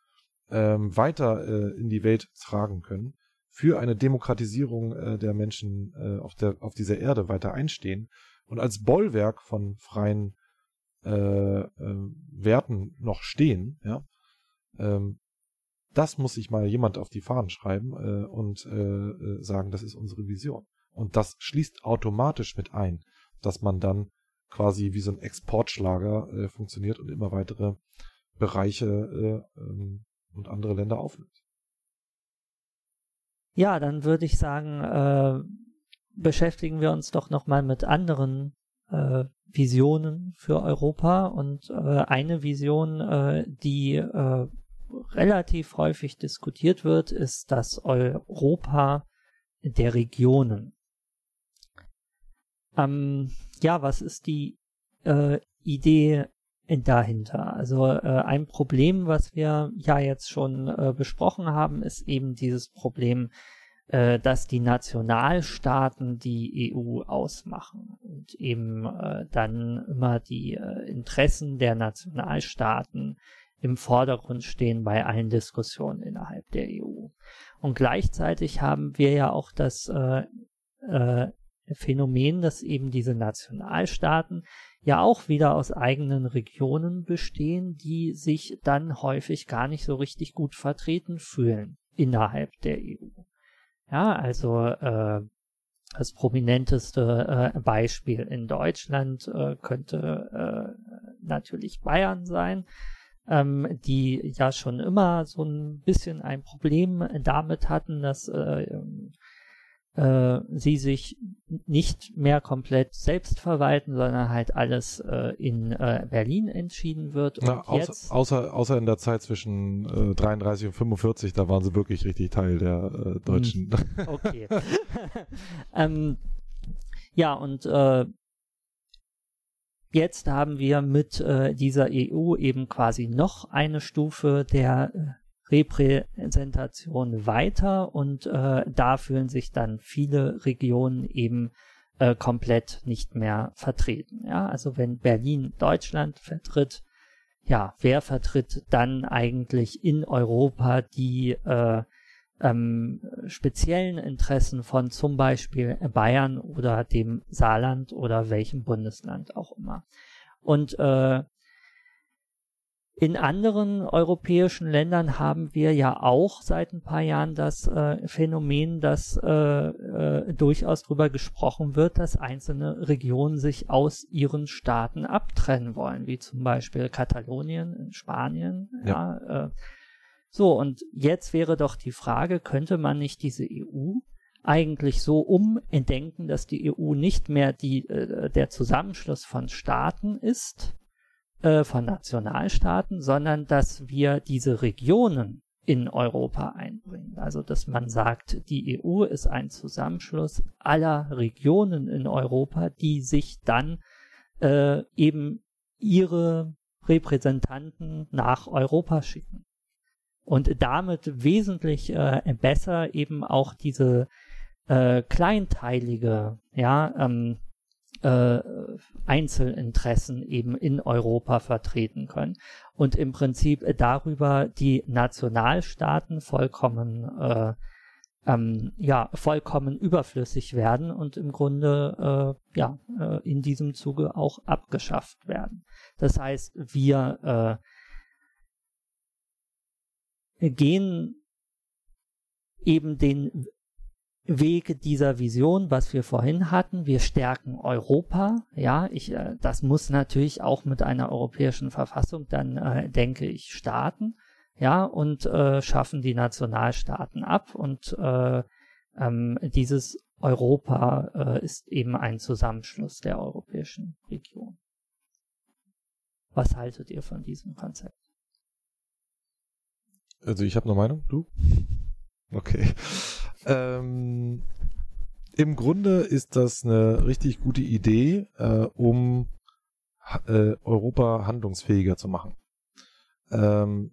ähm, weiter in die Welt tragen können, für eine Demokratisierung äh, der Menschen äh, auf, der, auf dieser Erde weiter einstehen und als Bollwerk von freien äh, äh, Werten noch stehen, ja, ähm, das muss sich mal jemand auf die Fahnen schreiben äh, und äh, äh, sagen, das ist unsere Vision. Und das schließt automatisch mit ein, dass man dann quasi wie so ein Exportschlager äh, funktioniert und immer weitere Bereiche äh, ähm, und andere Länder aufnimmt. Ja, dann würde ich sagen, äh, beschäftigen wir uns doch nochmal mit anderen äh, Visionen für Europa. Und äh, eine Vision, äh, die äh, relativ häufig diskutiert wird, ist das Europa der Regionen. Ähm, ja, was ist die äh, Idee dahinter? Also äh, ein Problem, was wir ja jetzt schon äh, besprochen haben, ist eben dieses Problem, äh, dass die Nationalstaaten die EU ausmachen und eben äh, dann immer die äh, Interessen der Nationalstaaten im Vordergrund stehen bei allen Diskussionen innerhalb der EU. Und gleichzeitig haben wir ja auch das äh, äh, Phänomen, dass eben diese Nationalstaaten ja auch wieder aus eigenen Regionen bestehen, die sich dann häufig gar nicht so richtig gut vertreten fühlen innerhalb der EU. Ja, also äh, das prominenteste äh, Beispiel in Deutschland äh, könnte äh, natürlich Bayern sein ähm, die ja schon immer so ein bisschen ein Problem damit hatten, dass äh, äh, sie sich nicht mehr komplett selbst verwalten, sondern halt alles äh, in äh, Berlin entschieden wird. Na, außer, außer, außer in der Zeit zwischen äh, 33 und 45, da waren sie wirklich richtig Teil der äh, Deutschen. Hm, okay. ähm, ja, und äh, Jetzt haben wir mit äh, dieser EU eben quasi noch eine Stufe der Repräsentation weiter und äh, da fühlen sich dann viele Regionen eben äh, komplett nicht mehr vertreten. Ja, also wenn Berlin Deutschland vertritt, ja, wer vertritt dann eigentlich in Europa die äh, ähm, speziellen Interessen von zum Beispiel Bayern oder dem Saarland oder welchem Bundesland auch immer. Und äh, in anderen europäischen Ländern haben wir ja auch seit ein paar Jahren das äh, Phänomen, dass äh, äh, durchaus darüber gesprochen wird, dass einzelne Regionen sich aus ihren Staaten abtrennen wollen, wie zum Beispiel Katalonien in Spanien. Ja. ja äh, so, und jetzt wäre doch die Frage, könnte man nicht diese EU eigentlich so umentdenken, dass die EU nicht mehr die, äh, der Zusammenschluss von Staaten ist, äh, von Nationalstaaten, sondern dass wir diese Regionen in Europa einbringen. Also dass man sagt, die EU ist ein Zusammenschluss aller Regionen in Europa, die sich dann äh, eben ihre Repräsentanten nach Europa schicken und damit wesentlich äh, besser eben auch diese äh, kleinteilige, ja, ähm, äh, Einzelinteressen eben in Europa vertreten können und im Prinzip darüber die Nationalstaaten vollkommen äh, ähm, ja vollkommen überflüssig werden und im Grunde äh, ja äh, in diesem Zuge auch abgeschafft werden. Das heißt, wir äh, gehen eben den Weg dieser Vision, was wir vorhin hatten. Wir stärken Europa. Ja, ich, äh, das muss natürlich auch mit einer europäischen Verfassung dann, äh, denke ich, starten. Ja, und äh, schaffen die Nationalstaaten ab. Und äh, ähm, dieses Europa äh, ist eben ein Zusammenschluss der europäischen Region. Was haltet ihr von diesem Konzept? Also ich habe eine Meinung, du? Okay. Ähm, Im Grunde ist das eine richtig gute Idee, äh, um äh, Europa handlungsfähiger zu machen. Ähm,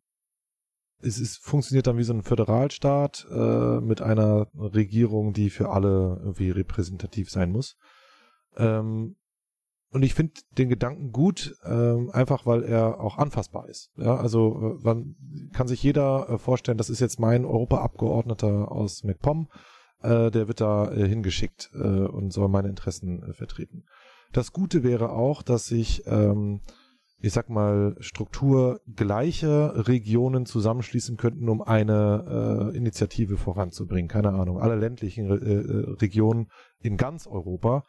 es ist, funktioniert dann wie so ein Föderalstaat äh, mit einer Regierung, die für alle irgendwie repräsentativ sein muss. Ähm, und ich finde den Gedanken gut, ähm, einfach weil er auch anfassbar ist. Ja, also äh, man kann sich jeder äh, vorstellen, das ist jetzt mein Europaabgeordneter aus MacPom, äh, der wird da äh, hingeschickt äh, und soll meine Interessen äh, vertreten. Das Gute wäre auch, dass sich, ähm, ich sag mal, strukturgleiche Regionen zusammenschließen könnten, um eine äh, Initiative voranzubringen. Keine Ahnung, alle ländlichen äh, Regionen in ganz Europa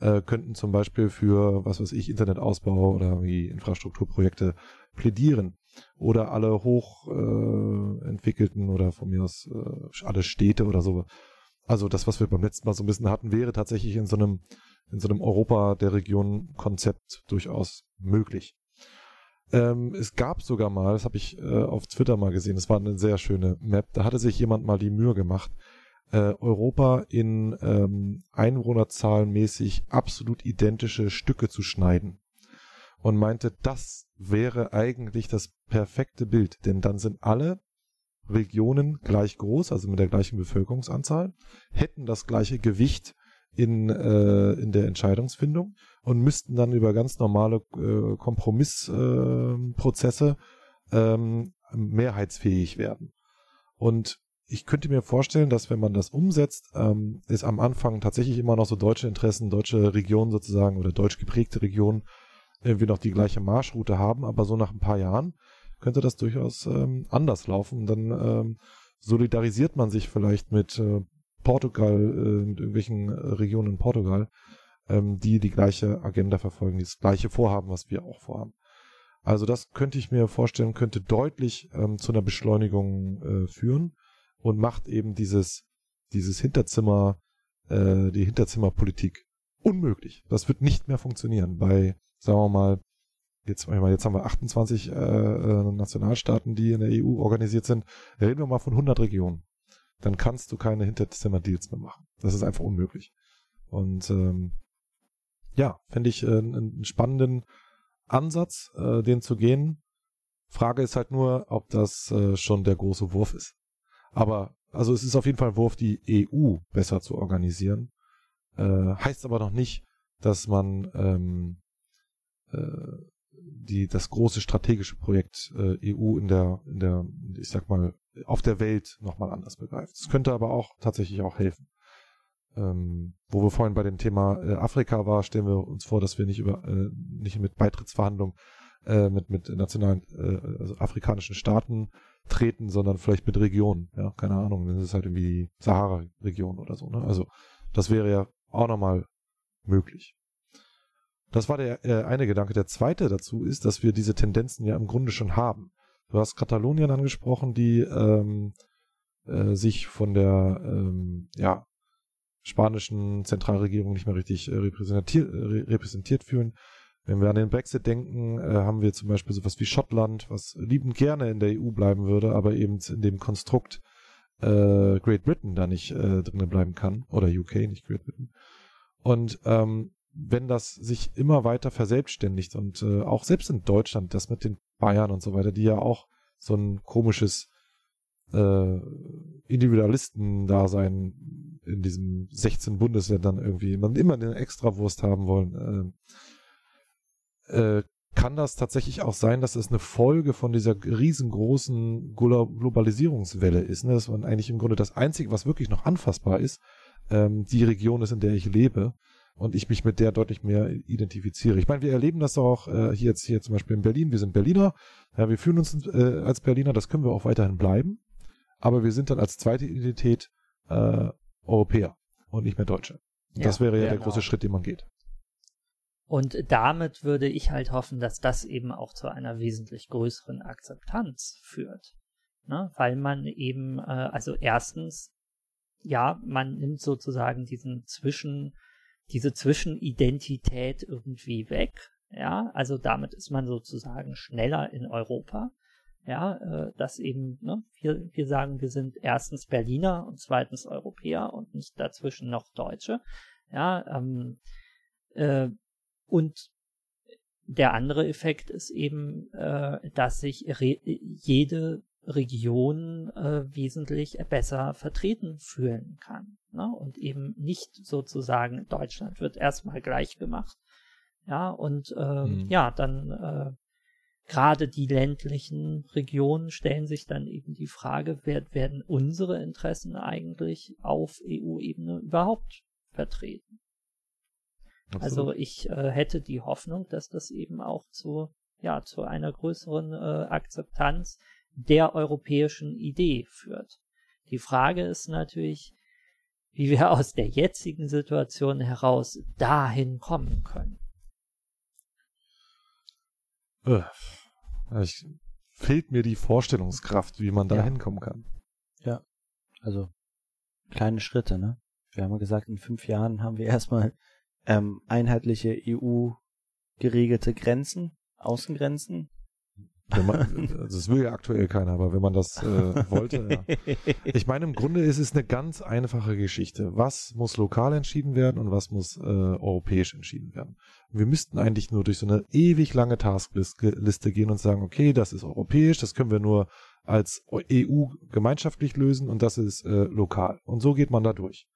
äh, könnten zum Beispiel für, was weiß ich, Internetausbau oder wie Infrastrukturprojekte plädieren. Oder alle hoch äh, entwickelten oder von mir aus äh, alle Städte oder so. Also das, was wir beim letzten Mal so ein bisschen hatten, wäre tatsächlich in so einem, in so einem Europa der Region Konzept durchaus möglich. Ähm, es gab sogar mal, das habe ich äh, auf Twitter mal gesehen, das war eine sehr schöne Map, da hatte sich jemand mal die Mühe gemacht, äh, Europa in ähm, Einwohnerzahlenmäßig absolut identische Stücke zu schneiden. Und meinte, das wäre eigentlich das perfekte Bild, denn dann sind alle Regionen gleich groß, also mit der gleichen Bevölkerungsanzahl, hätten das gleiche Gewicht in, äh, in der Entscheidungsfindung und müssten dann über ganz normale äh, Kompromissprozesse äh, ähm, mehrheitsfähig werden. Und ich könnte mir vorstellen, dass wenn man das umsetzt, ähm, ist am Anfang tatsächlich immer noch so deutsche Interessen, deutsche Regionen sozusagen oder deutsch geprägte Regionen irgendwie noch die gleiche Marschroute haben, aber so nach ein paar Jahren könnte das durchaus ähm, anders laufen. Dann ähm, solidarisiert man sich vielleicht mit äh, Portugal, äh, mit irgendwelchen äh, Regionen in Portugal, ähm, die die gleiche Agenda verfolgen, die das gleiche Vorhaben, was wir auch vorhaben. Also das könnte ich mir vorstellen, könnte deutlich ähm, zu einer Beschleunigung äh, führen und macht eben dieses, dieses Hinterzimmer, äh, die Hinterzimmerpolitik unmöglich. Das wird nicht mehr funktionieren. Bei, sagen wir mal, jetzt, jetzt haben wir 28 äh, äh, Nationalstaaten, die in der EU organisiert sind. Reden wir mal von 100 Regionen. Dann kannst du keine Hinterzimmer-Deals mehr machen. Das ist einfach unmöglich. Und ähm, ja, finde ich äh, einen spannenden Ansatz, äh, den zu gehen. Frage ist halt nur, ob das äh, schon der große Wurf ist. Aber, also es ist auf jeden Fall ein Wurf, die EU besser zu organisieren. Äh, heißt aber noch nicht, dass man ähm, äh, die das große strategische Projekt äh, EU in der in der ich sag mal auf der Welt nochmal anders begreift. Es könnte aber auch tatsächlich auch helfen. Ähm, wo wir vorhin bei dem Thema äh, Afrika war, stellen wir uns vor, dass wir nicht über äh, nicht mit Beitrittsverhandlungen äh, mit mit nationalen äh, also afrikanischen Staaten treten, sondern vielleicht mit Regionen. Ja, keine Ahnung, das ist halt irgendwie die Sahara-Region oder so. Ne? Also das wäre ja auch nochmal möglich. Das war der äh, eine Gedanke. Der zweite dazu ist, dass wir diese Tendenzen ja im Grunde schon haben. Du hast Katalonien angesprochen, die ähm, äh, sich von der ähm, ja, spanischen Zentralregierung nicht mehr richtig äh, repräsentiert, äh, repräsentiert fühlen. Wenn wir an den Brexit denken, äh, haben wir zum Beispiel sowas wie Schottland, was liebend gerne in der EU bleiben würde, aber eben in dem Konstrukt äh, Great Britain da nicht äh, drinnen bleiben kann. Oder UK, nicht Great Britain. Und ähm, wenn das sich immer weiter verselbstständigt und äh, auch selbst in Deutschland, das mit den Bayern und so weiter, die ja auch so ein komisches äh, Individualisten-Dasein in diesem 16 Bundesländern irgendwie man immer eine Extrawurst haben wollen, äh, äh, kann das tatsächlich auch sein, dass es eine Folge von dieser riesengroßen Globalisierungswelle ist, ne? dass man eigentlich im Grunde das Einzige, was wirklich noch anfassbar ist, ähm, die Region ist, in der ich lebe und ich mich mit der deutlich mehr identifiziere. Ich meine, wir erleben das auch äh, hier jetzt hier zum Beispiel in Berlin. Wir sind Berliner, ja, wir fühlen uns äh, als Berliner, das können wir auch weiterhin bleiben, aber wir sind dann als zweite Identität äh, Europäer und nicht mehr Deutsche. Ja, das wäre ja genau. der große Schritt, den man geht. Und damit würde ich halt hoffen, dass das eben auch zu einer wesentlich größeren Akzeptanz führt. Ne? Weil man eben, äh, also erstens, ja, man nimmt sozusagen diesen Zwischen, diese Zwischenidentität irgendwie weg. Ja, also damit ist man sozusagen schneller in Europa. Ja, äh, dass eben, ne, wir, wir sagen, wir sind erstens Berliner und zweitens Europäer und nicht dazwischen noch Deutsche. Ja, ähm, äh, und der andere Effekt ist eben, äh, dass sich jede Region äh, wesentlich besser vertreten fühlen kann. Ne? Und eben nicht sozusagen Deutschland wird erstmal gleich gemacht. Ja, und äh, mhm. ja, dann äh, gerade die ländlichen Regionen stellen sich dann eben die Frage, wer, werden unsere Interessen eigentlich auf EU-Ebene überhaupt vertreten? Absolut. Also ich äh, hätte die Hoffnung, dass das eben auch zu ja zu einer größeren äh, Akzeptanz der europäischen Idee führt. Die Frage ist natürlich, wie wir aus der jetzigen Situation heraus dahin kommen können. Äh, ich, fehlt mir die Vorstellungskraft, wie man da Ja. hinkommen kann. Also kleine Schritte, ne? Wir haben ja gesagt, in fünf Jahren haben wir erstmal ähm, einheitliche EU geregelte Grenzen, Außengrenzen. Man, also das will ja aktuell keiner, aber wenn man das äh, wollte, ja. Ich meine, im Grunde ist es eine ganz einfache Geschichte. Was muss lokal entschieden werden und was muss äh, europäisch entschieden werden? Wir müssten eigentlich nur durch so eine ewig lange Taskliste gehen und sagen, okay, das ist europäisch, das können wir nur als EU gemeinschaftlich lösen und das ist äh, lokal. Und so geht man da durch.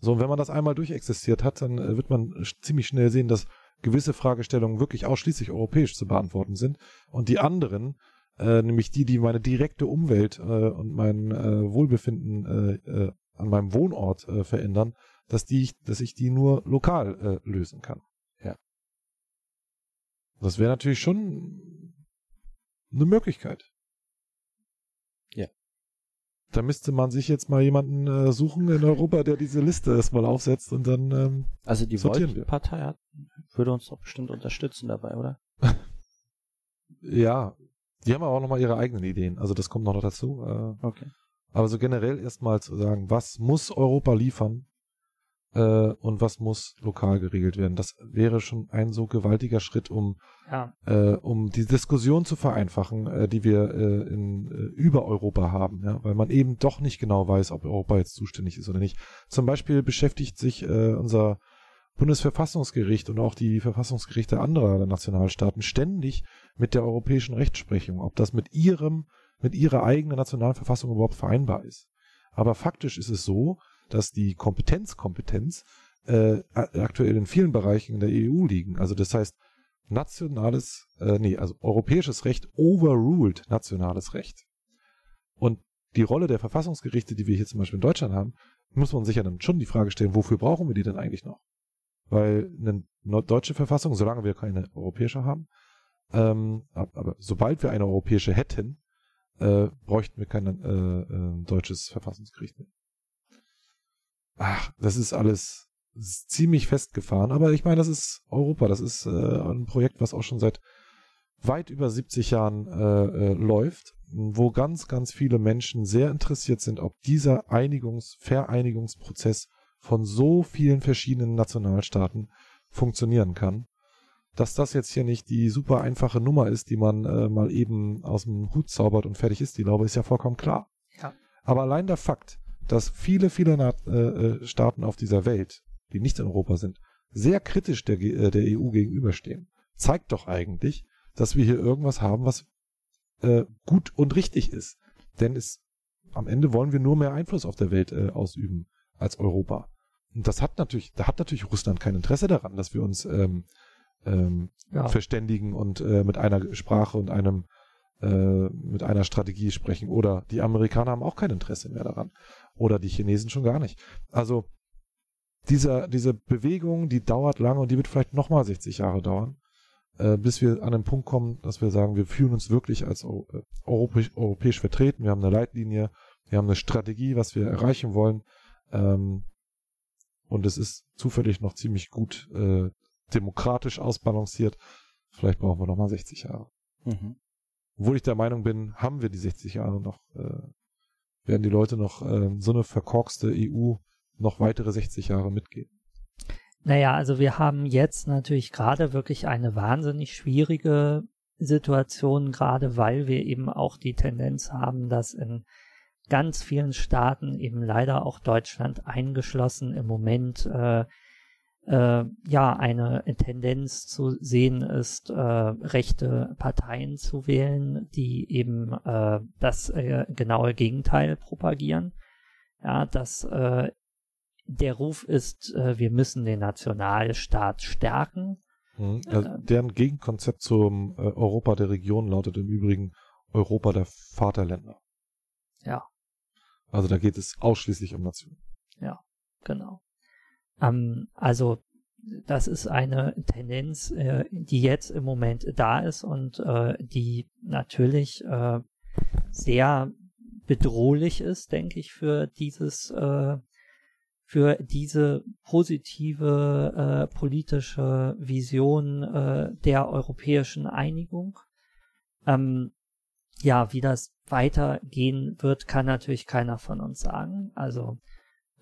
So, und wenn man das einmal durchexistiert hat, dann äh, wird man ziemlich schnell sehen, dass gewisse Fragestellungen wirklich ausschließlich europäisch zu beantworten sind und die anderen, äh, nämlich die, die meine direkte Umwelt äh, und mein äh, Wohlbefinden äh, an meinem Wohnort verändern, dass die, ich- dass ich die nur lokal lösen kann. Ja. Das wäre natürlich schon eine Möglichkeit. Ja. Da müsste man sich jetzt mal jemanden äh, suchen in Europa, der diese Liste erstmal aufsetzt und dann ähm, Also die. Volt-Partei würde uns doch bestimmt unterstützen dabei, oder? ja, die haben aber auch nochmal ihre eigenen Ideen. Also das kommt noch dazu. Äh, Okay. Aber so generell erstmal zu sagen, was muss Europa liefern und was muss lokal geregelt werden, das wäre schon ein so gewaltiger Schritt, um, Ja, äh, um die Diskussion zu vereinfachen, äh, die wir äh, in, äh, über Europa haben, ja? weil man eben doch nicht genau weiß, ob Europa jetzt zuständig ist oder nicht. Zum Beispiel beschäftigt sich äh, unser Bundesverfassungsgericht und auch die Verfassungsgerichte anderer Nationalstaaten ständig mit der europäischen Rechtsprechung, ob das mit ihrem mit ihrer eigenen Nationalverfassung überhaupt vereinbar ist. Aber faktisch ist es so, dass die Kompetenzkompetenz äh, aktuell in vielen Bereichen in der EU liegen. Also das heißt, nationales, äh, nee, also europäisches Recht overruled nationales Recht. Und die Rolle der Verfassungsgerichte, die wir hier zum Beispiel in Deutschland haben, muss man sich ja dann schon die Frage stellen, wofür brauchen wir die denn eigentlich noch? Weil eine deutsche Verfassung, solange wir keine europäische haben, ähm, ab- aber sobald wir eine europäische hätten, äh, bräuchten wir kein äh, äh, deutsches Verfassungsgericht mehr. Ach, das ist alles ist ziemlich festgefahren, aber ich meine, das ist Europa, das ist äh, ein Projekt, was auch schon seit weit über 70 Jahren äh, äh, läuft, wo ganz, ganz viele Menschen sehr interessiert sind, ob dieser Einigungs-, Vereinigungsprozess von so vielen verschiedenen Nationalstaaten funktionieren kann. Dass das jetzt hier nicht die super einfache Nummer ist, die man äh, mal eben aus dem Hut zaubert und fertig ist, die Glaube ist ja vollkommen klar. Ja. Aber allein der Fakt, dass viele, viele Na äh, äh, Staaten auf dieser Welt, die nicht in Europa sind, sehr kritisch der, äh, der EU gegenüberstehen, zeigt doch eigentlich, dass wir hier irgendwas haben, was äh, gut und richtig ist. Denn es, am Ende wollen wir nur mehr Einfluss auf der Welt äh, ausüben als Europa. Und das hat natürlich, da hat natürlich Russland kein Interesse daran, dass wir uns ähm, ähm, ja. verständigen und äh, mit einer Sprache und einem mit einer Strategie sprechen. Oder die Amerikaner haben auch kein Interesse mehr daran. Oder die Chinesen schon gar nicht. Also dieser, diese Bewegung, die dauert lange und die wird vielleicht nochmal 60 Jahre dauern, äh, bis wir an den Punkt kommen, dass wir sagen, wir fühlen uns wirklich als äh, europäisch, europäisch vertreten. Wir haben eine Leitlinie, wir haben eine Strategie, was wir erreichen wollen. Ähm, und es ist zufällig noch ziemlich gut äh, demokratisch ausbalanciert. Vielleicht brauchen wir nochmal 60 Jahre. Mhm. Obwohl ich der Meinung bin, haben wir die 60 Jahre noch, äh, werden die Leute noch äh, so eine verkorkste EU noch weitere 60 Jahre mitgehen. Naja, also wir haben jetzt natürlich gerade wirklich eine wahnsinnig schwierige Situation, gerade weil wir eben auch die Tendenz haben, dass in ganz vielen Staaten, eben leider auch Deutschland eingeschlossen, im Moment äh, äh, ja eine Tendenz zu sehen ist, äh, rechte Parteien zu wählen, die eben äh, das äh, genaue Gegenteil propagieren. Ja, dass äh, der Ruf ist, äh, wir müssen den Nationalstaat stärken. Mhm. Also Äh, deren Gegenkonzept zum Europa der Region lautet im Übrigen Europa der Vaterländer. Ja. Also da geht es ausschließlich um Nationen. Genau. Ähm, also das ist eine Tendenz, äh, die jetzt im Moment da ist und äh, die natürlich äh, sehr bedrohlich ist, denke ich, für dieses, äh, für diese positive äh, politische Vision äh, der europäischen Einigung. Ähm, ja, wie das weitergehen wird, kann natürlich keiner von uns sagen. Also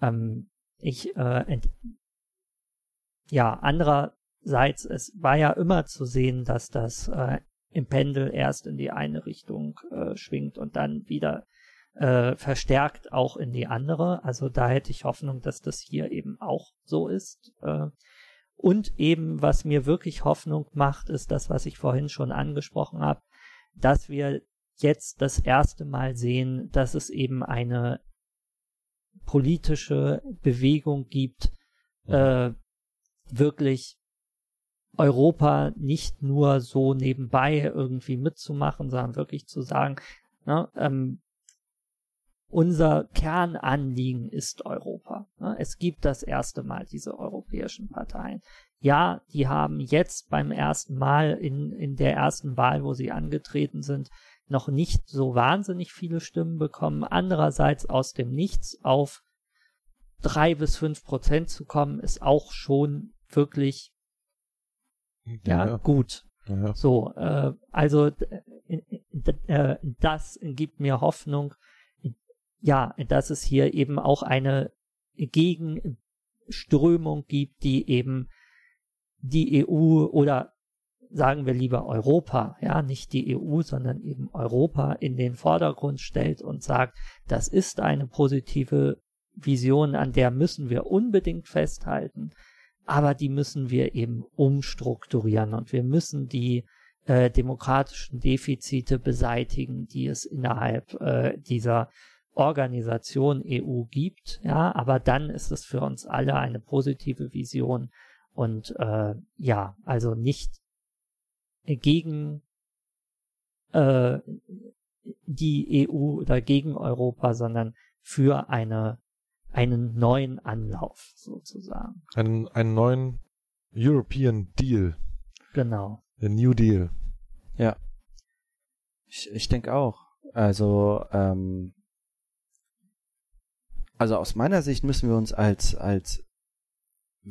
ähm, ich äh, ja andererseits es war ja immer zu sehen, dass das äh, im Pendel erst in die eine Richtung äh, schwingt und dann wieder äh, verstärkt auch in die andere. Also da hätte ich Hoffnung, dass das hier eben auch so ist. Äh, und eben, was mir wirklich Hoffnung macht, ist das, was ich vorhin schon angesprochen habe, dass wir jetzt das erste Mal sehen, dass es eben eine politische Bewegung gibt, äh, wirklich Europa nicht nur so nebenbei irgendwie mitzumachen, sondern wirklich zu sagen, ne, ähm, unser Kernanliegen ist Europa. Ne? Es gibt das erste Mal diese europäischen Parteien. Ja, die haben jetzt beim ersten Mal in, in der ersten Wahl, wo sie angetreten sind, noch nicht so wahnsinnig viele Stimmen bekommen. Andererseits aus dem Nichts auf drei bis fünf Prozent zu kommen, ist auch schon wirklich ja, ja. gut. Ja. So, äh, also äh, äh, das gibt mir Hoffnung, ja, dass es hier eben auch eine Gegenströmung gibt, die eben die EU oder sagen wir lieber Europa, ja, nicht die EU, sondern eben Europa in den Vordergrund stellt und sagt, das ist eine positive Vision, an der müssen wir unbedingt festhalten, aber die müssen wir eben umstrukturieren und wir müssen die äh, demokratischen Defizite beseitigen, die es innerhalb äh, dieser Organisation EU gibt, ja, aber dann ist es für uns alle eine positive Vision und äh, ja, also nicht gegen äh, die EU oder gegen Europa, sondern für eine einen neuen Anlauf sozusagen. Einen, einen neuen European Deal. Genau. The New Deal. Ja. Ich, ich denke auch. Also ähm, also aus meiner Sicht müssen wir uns als, als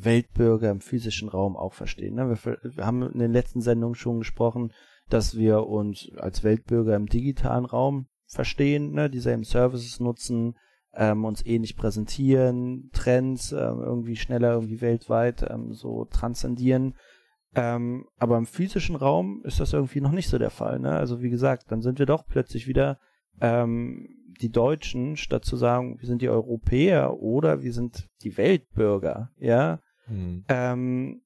Weltbürger im physischen Raum auch verstehen. Ne? Wir, haben in den letzten Sendungen schon gesprochen, dass wir uns als Weltbürger im digitalen Raum verstehen, ne? dieselben Services nutzen, ähm, uns ähnlich präsentieren, Trends ähm, irgendwie schneller irgendwie weltweit ähm, so transzendieren. Aber im physischen Raum ist das irgendwie noch nicht so der Fall. Ne? Also wie gesagt, dann sind wir doch plötzlich wieder die Deutschen, statt zu sagen, wir sind die Europäer oder wir sind die Weltbürger, ja. Hm. Ähm,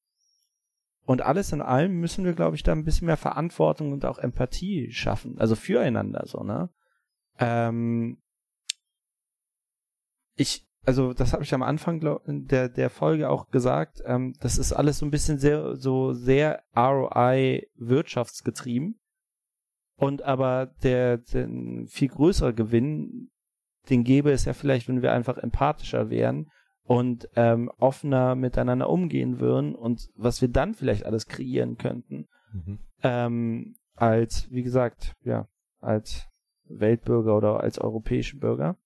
und alles in allem müssen wir, glaube ich, da ein bisschen mehr Verantwortung und auch Empathie schaffen, also füreinander so, ne? Ähm, ich, also das habe ich am Anfang glaub, der der Folge auch gesagt. Ähm, das ist alles so ein bisschen sehr so sehr ROI Wirtschaftsgetrieben. Und aber der, der viel größere Gewinn, den gäbe es ja vielleicht, wenn wir einfach empathischer wären und ähm, offener miteinander umgehen würden und was wir dann vielleicht alles kreieren könnten. Mhm. Ähm, als, wie gesagt, ja, als Weltbürger oder als europäische Bürger.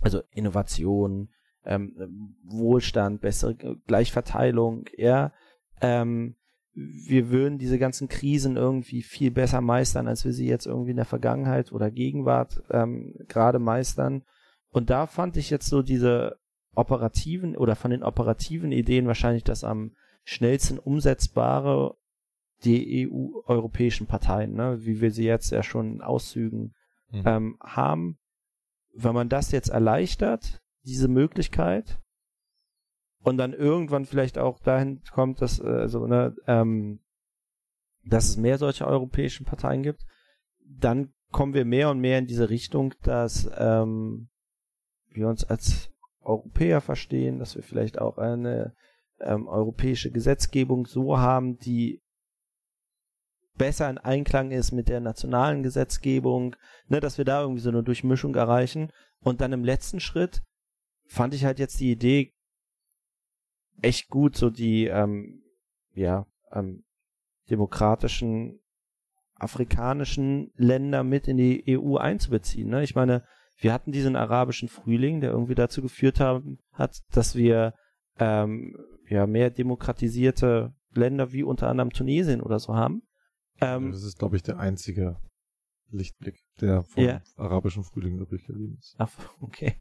Also Innovation, ähm, Wohlstand, bessere Gleichverteilung, ja, ähm, wir würden diese ganzen Krisen irgendwie viel besser meistern, als wir sie jetzt irgendwie in der Vergangenheit oder Gegenwart ähm, gerade meistern. Und da fand ich jetzt so diese operativen oder von den operativen Ideen wahrscheinlich das am schnellsten umsetzbare die EU-europäischen Parteien, ne, wie wir sie jetzt ja schon in Auszügen mhm. ähm, haben. Wenn man das jetzt erleichtert, diese Möglichkeit, und dann irgendwann vielleicht auch dahin kommt, dass, also, ne, ähm, dass es mehr solche europäischen Parteien gibt, dann kommen wir mehr und mehr in diese Richtung, dass ähm, wir uns als Europäer verstehen, dass wir vielleicht auch eine ähm, europäische Gesetzgebung so haben, die besser in Einklang ist mit der nationalen Gesetzgebung, ne, dass wir da irgendwie so eine Durchmischung erreichen. Und dann im letzten Schritt fand ich halt jetzt die Idee echt gut, so die, ähm, ja, ähm, demokratischen afrikanischen Länder mit in die EU einzubeziehen. Ne? Ich meine, wir hatten diesen arabischen Frühling, der irgendwie dazu geführt haben, hat, dass wir ähm, ja mehr demokratisierte Länder wie unter anderem Tunesien oder so haben. Ähm, das ist, glaube ich, der einzige Lichtblick, der vom yeah. arabischen Frühling übrig geblieben ist. Ach, okay.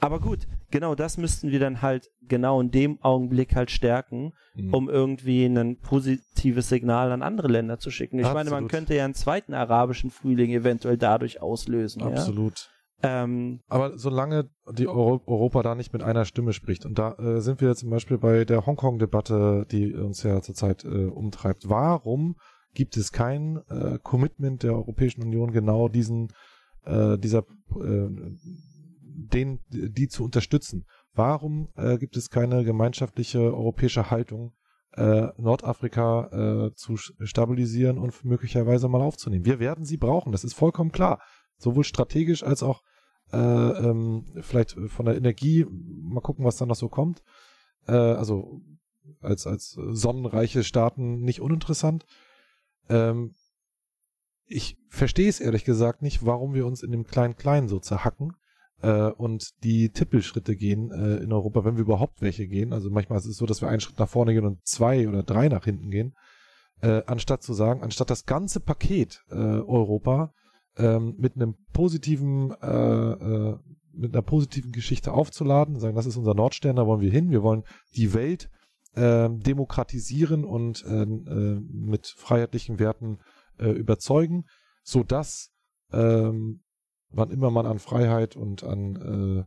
Aber gut, genau das müssten wir dann halt genau in dem Augenblick halt stärken, mhm. um irgendwie ein positives Signal an andere Länder zu schicken. Ich Absolut. meine, man könnte ja einen zweiten arabischen Frühling eventuell dadurch auslösen. Absolut. Ja? Ähm, Aber solange die Euro Europa da nicht mit einer Stimme spricht, und da äh, sind wir zum Beispiel bei der Hongkong-Debatte, die uns ja zurzeit äh, umtreibt, warum gibt es kein äh, Commitment der Europäischen Union, genau diesen, äh, dieser, äh, den, die zu unterstützen. Warum äh, gibt es keine gemeinschaftliche europäische Haltung, Nordafrika zu stabilisieren und möglicherweise mal aufzunehmen? Wir werden sie brauchen, das ist vollkommen klar. Sowohl strategisch als auch äh, ähm, vielleicht von der Energie. Mal gucken, was da noch so kommt. Äh, also als, als sonnenreiche Staaten nicht uninteressant. Ähm, ich verstehe es ehrlich gesagt nicht, warum wir uns in dem Klein-Klein so zerhacken äh, und die Tippelschritte gehen äh, in Europa, wenn wir überhaupt welche gehen. Also manchmal ist es so, dass wir einen Schritt nach vorne gehen und zwei oder drei nach hinten gehen. Äh, anstatt zu sagen, anstatt das ganze Paket äh, Europa ähm, mit einem positiven, äh, äh, mit einer positiven Geschichte aufzuladen, sagen, das ist unser Nordstern, da wollen wir hin, wir wollen die Welt äh, demokratisieren und äh, äh, mit freiheitlichen Werten äh, überzeugen, so dass ähm, wann immer man an Freiheit und an äh,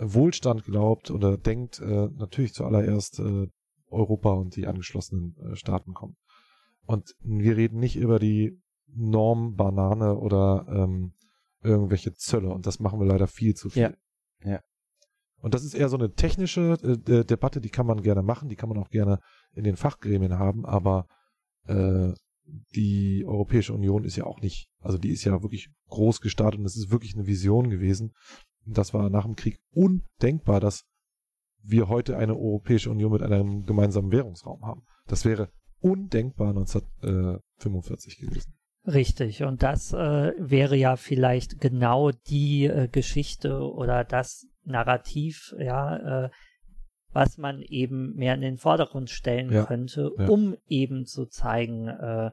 Wohlstand glaubt oder denkt, äh, natürlich zuallererst äh, Europa und die angeschlossenen äh, Staaten kommen. Und wir reden nicht über die Norm Banane oder ähm, irgendwelche Zölle und das machen wir leider viel zu viel. Ja. ja. Und das ist eher so eine technische äh, Debatte, die kann man gerne machen, die kann man auch gerne in den Fachgremien haben, aber äh, die Europäische Union ist ja auch nicht, also die ist ja wirklich groß gestartet und es ist wirklich eine Vision gewesen. Und das war nach dem Krieg undenkbar, dass wir heute eine Europäische Union mit einem gemeinsamen Währungsraum haben. Das wäre undenkbar 1945 gewesen. Richtig, und das äh, wäre ja vielleicht genau die äh, Geschichte oder das Narrativ, ja, äh, was man eben mehr in den Vordergrund stellen ja, könnte, ja. um eben zu zeigen, äh,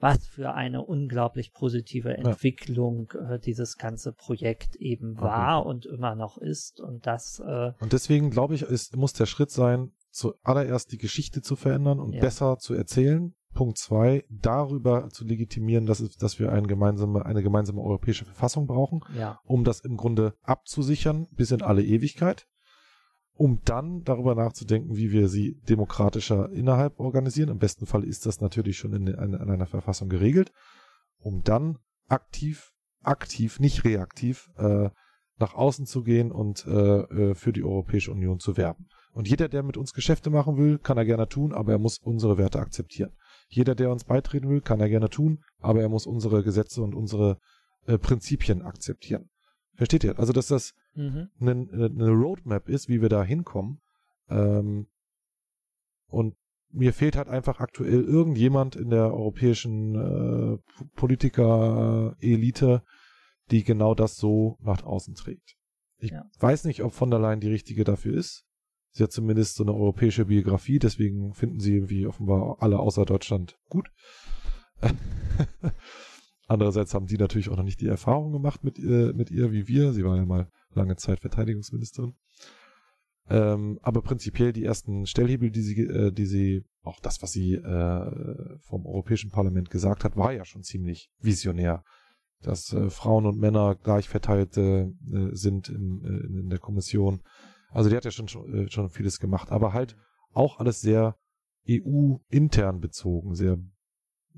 was für eine unglaublich positive Entwicklung ja. äh, dieses ganze Projekt eben war okay. und immer noch ist. Und das. Äh, und deswegen glaube ich, ist, muss der Schritt sein, zuallererst die Geschichte zu verändern und besser zu erzählen. Punkt zwei, darüber zu legitimieren, dass, es, dass wir eine gemeinsame, eine gemeinsame europäische Verfassung brauchen, um das im Grunde abzusichern bis in alle Ewigkeit um dann darüber nachzudenken, wie wir sie demokratischer innerhalb organisieren. Im besten Fall ist das natürlich schon in, in, in einer Verfassung geregelt, um dann aktiv, aktiv, nicht reaktiv, äh, nach außen zu gehen und äh, äh, für die Europäische Union zu werben. Und jeder, der mit uns Geschäfte machen will, kann er gerne tun, aber er muss unsere Werte akzeptieren. Jeder, der uns beitreten will, kann er gerne tun, aber er muss unsere Gesetze und unsere äh, Prinzipien akzeptieren. Versteht ihr? Also, dass das mhm. eine, eine Roadmap ist, wie wir da hinkommen. Ähm, und mir fehlt halt einfach aktuell irgendjemand in der europäischen äh, Politiker-Elite, die genau das so nach außen trägt. Ich ja. weiß nicht, ob von der Leyen die richtige dafür ist. Sie hat zumindest so eine europäische Biografie, deswegen finden sie irgendwie offenbar alle außer Deutschland gut. Andererseits haben die natürlich auch noch nicht die Erfahrung gemacht mit, äh, mit ihr wie wir. Sie war ja mal lange Zeit Verteidigungsministerin. Ähm, aber prinzipiell die ersten Stellhebel, die sie, äh, die sie, auch das, was sie äh, vom Europäischen Parlament gesagt hat, war ja schon ziemlich visionär. Dass äh, Frauen und Männer gleich verteilt äh, sind in, in, in, der Kommission. Also die hat ja schon, schon, äh, schon vieles gemacht, aber halt auch alles sehr EU-intern bezogen, sehr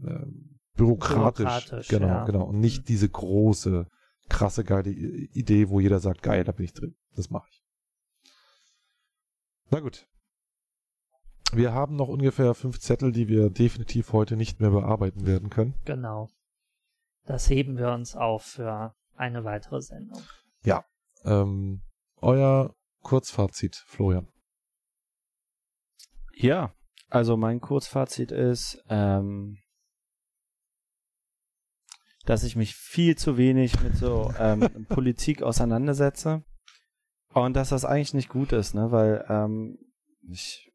äh, bürokratisch. bürokratisch genau, ja. genau. Und nicht diese große, krasse, geile Idee, wo jeder sagt, geil, da bin ich drin. Das mache ich. Na gut. Wir haben noch ungefähr fünf Zettel, die wir definitiv heute nicht mehr bearbeiten werden können. Genau. Das heben wir uns auf für eine weitere Sendung. Ja. Ähm, euer Kurzfazit, Florian. Ja, also mein Kurzfazit ist, ähm, dass ich mich viel zu wenig mit so ähm, Politik auseinandersetze und dass das eigentlich nicht gut ist, ne? Weil ähm, ich,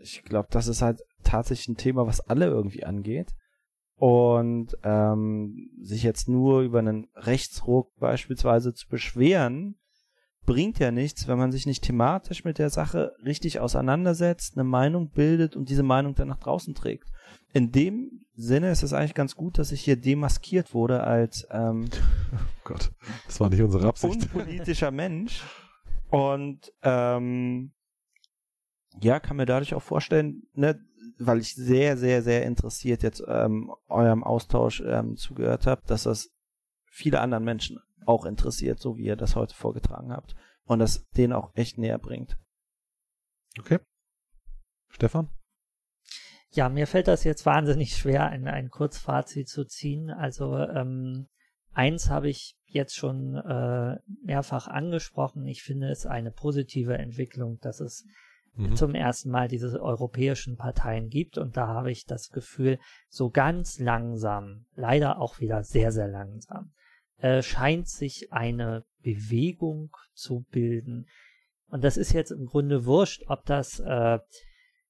ich glaube, das ist halt tatsächlich ein Thema, was alle irgendwie angeht. Und ähm, sich jetzt nur über einen Rechtsruck beispielsweise zu beschweren, bringt ja nichts, wenn man sich nicht thematisch mit der Sache richtig auseinandersetzt, eine Meinung bildet und diese Meinung dann nach draußen trägt. In dem Sinne ist es eigentlich ganz gut, dass ich hier demaskiert wurde als ähm, oh Gott, das war nicht unsere Absicht. Unpolitischer Mensch. Und ähm, ja, kann mir dadurch auch vorstellen, ne, weil ich sehr, sehr, sehr interessiert jetzt ähm, eurem Austausch ähm, zugehört habe, dass das viele anderen Menschen auch interessiert, so wie ihr das heute vorgetragen habt. Und das denen auch echt näher bringt. Okay. Stefan? Ja, mir fällt das jetzt wahnsinnig schwer, ein, ein Kurzfazit zu ziehen. Also ähm, eins habe ich jetzt schon äh, mehrfach angesprochen. Ich finde es eine positive Entwicklung, dass es mhm. zum ersten Mal diese europäischen Parteien gibt. Und da habe ich das Gefühl, so ganz langsam, leider auch wieder sehr, sehr langsam, äh, scheint sich eine Bewegung zu bilden. Und das ist jetzt im Grunde wurscht, ob das äh,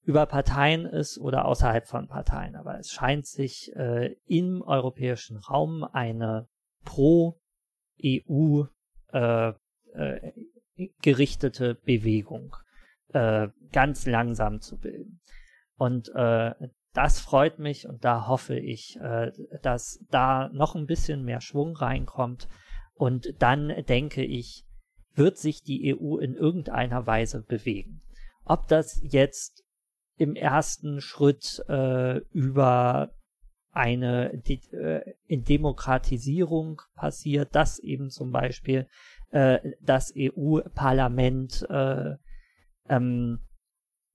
über Parteien ist oder außerhalb von Parteien. Aber es scheint sich äh, im europäischen Raum eine pro-EU äh, äh, gerichtete Bewegung äh, ganz langsam zu bilden. Und äh, das freut mich und da hoffe ich, äh, dass da noch ein bisschen mehr Schwung reinkommt. Und dann denke ich, wird sich die EU in irgendeiner Weise bewegen. Ob das jetzt im ersten Schritt äh, über eine De äh, in Demokratisierung passiert, dass eben zum Beispiel äh, das EU-Parlament äh, ähm,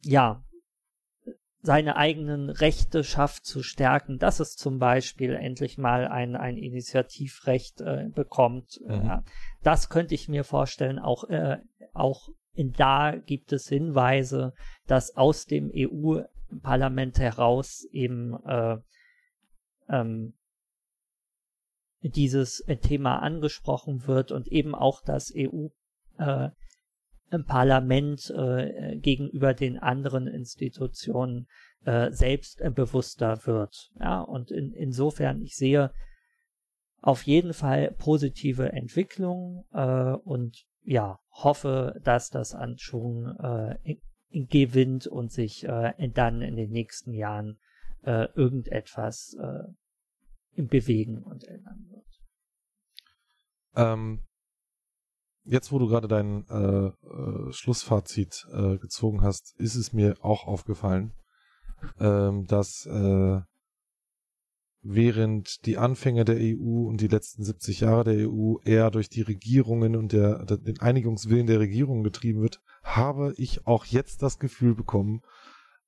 ja, seine eigenen Rechte schafft zu stärken, dass es zum Beispiel endlich mal ein, ein Initiativrecht äh, bekommt. Mhm. Ja, das könnte ich mir vorstellen. Auch, äh, auch in da gibt es Hinweise, dass aus dem EU-Parlament heraus eben äh, ähm, dieses Thema angesprochen wird und eben auch das EU äh, im Parlament äh, gegenüber den anderen Institutionen äh, selbstbewusster wird. Ja, und in, insofern, ich sehe auf jeden Fall positive Entwicklung äh, und ja, hoffe, dass das an Schwung äh, gewinnt und sich äh, dann in den nächsten Jahren äh, irgendetwas äh, im Bewegen und ändern wird. Ähm, jetzt, wo du gerade dein äh, äh, Schlussfazit äh, gezogen hast, ist es mir auch aufgefallen, ähm, dass äh, während die Anfänge der EU und die letzten 70 Jahre der EU eher durch die Regierungen und der, der, den Einigungswillen der Regierung getrieben wird, habe ich auch jetzt das Gefühl bekommen,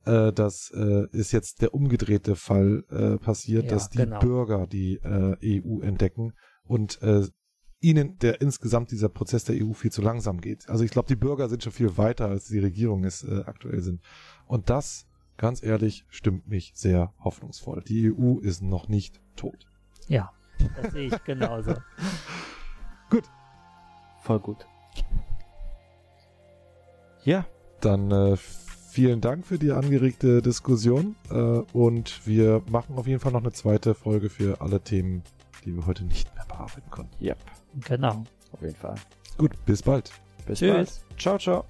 äh, dass äh, ist jetzt der umgedrehte Fall äh, passiert, ja, dass die genau. Bürger die äh, EU entdecken und äh, ihnen der insgesamt dieser Prozess der EU viel zu langsam geht. Also ich glaube, die Bürger sind schon viel weiter, als die Regierungen es äh, aktuell sind. Und das, ganz ehrlich, stimmt mich sehr hoffnungsvoll. Die EU ist noch nicht tot. Ja, das sehe ich genauso. gut. Voll gut. Ja. Dann äh, vielen Dank für die angeregte Diskussion äh, und wir machen auf jeden Fall noch eine zweite Folge für alle Themen, die wir heute nicht mehr bearbeiten konnten. Yep. Genau. Auf jeden Fall. Gut, bis bald. Bis Tschüss. bald. Ciao, ciao.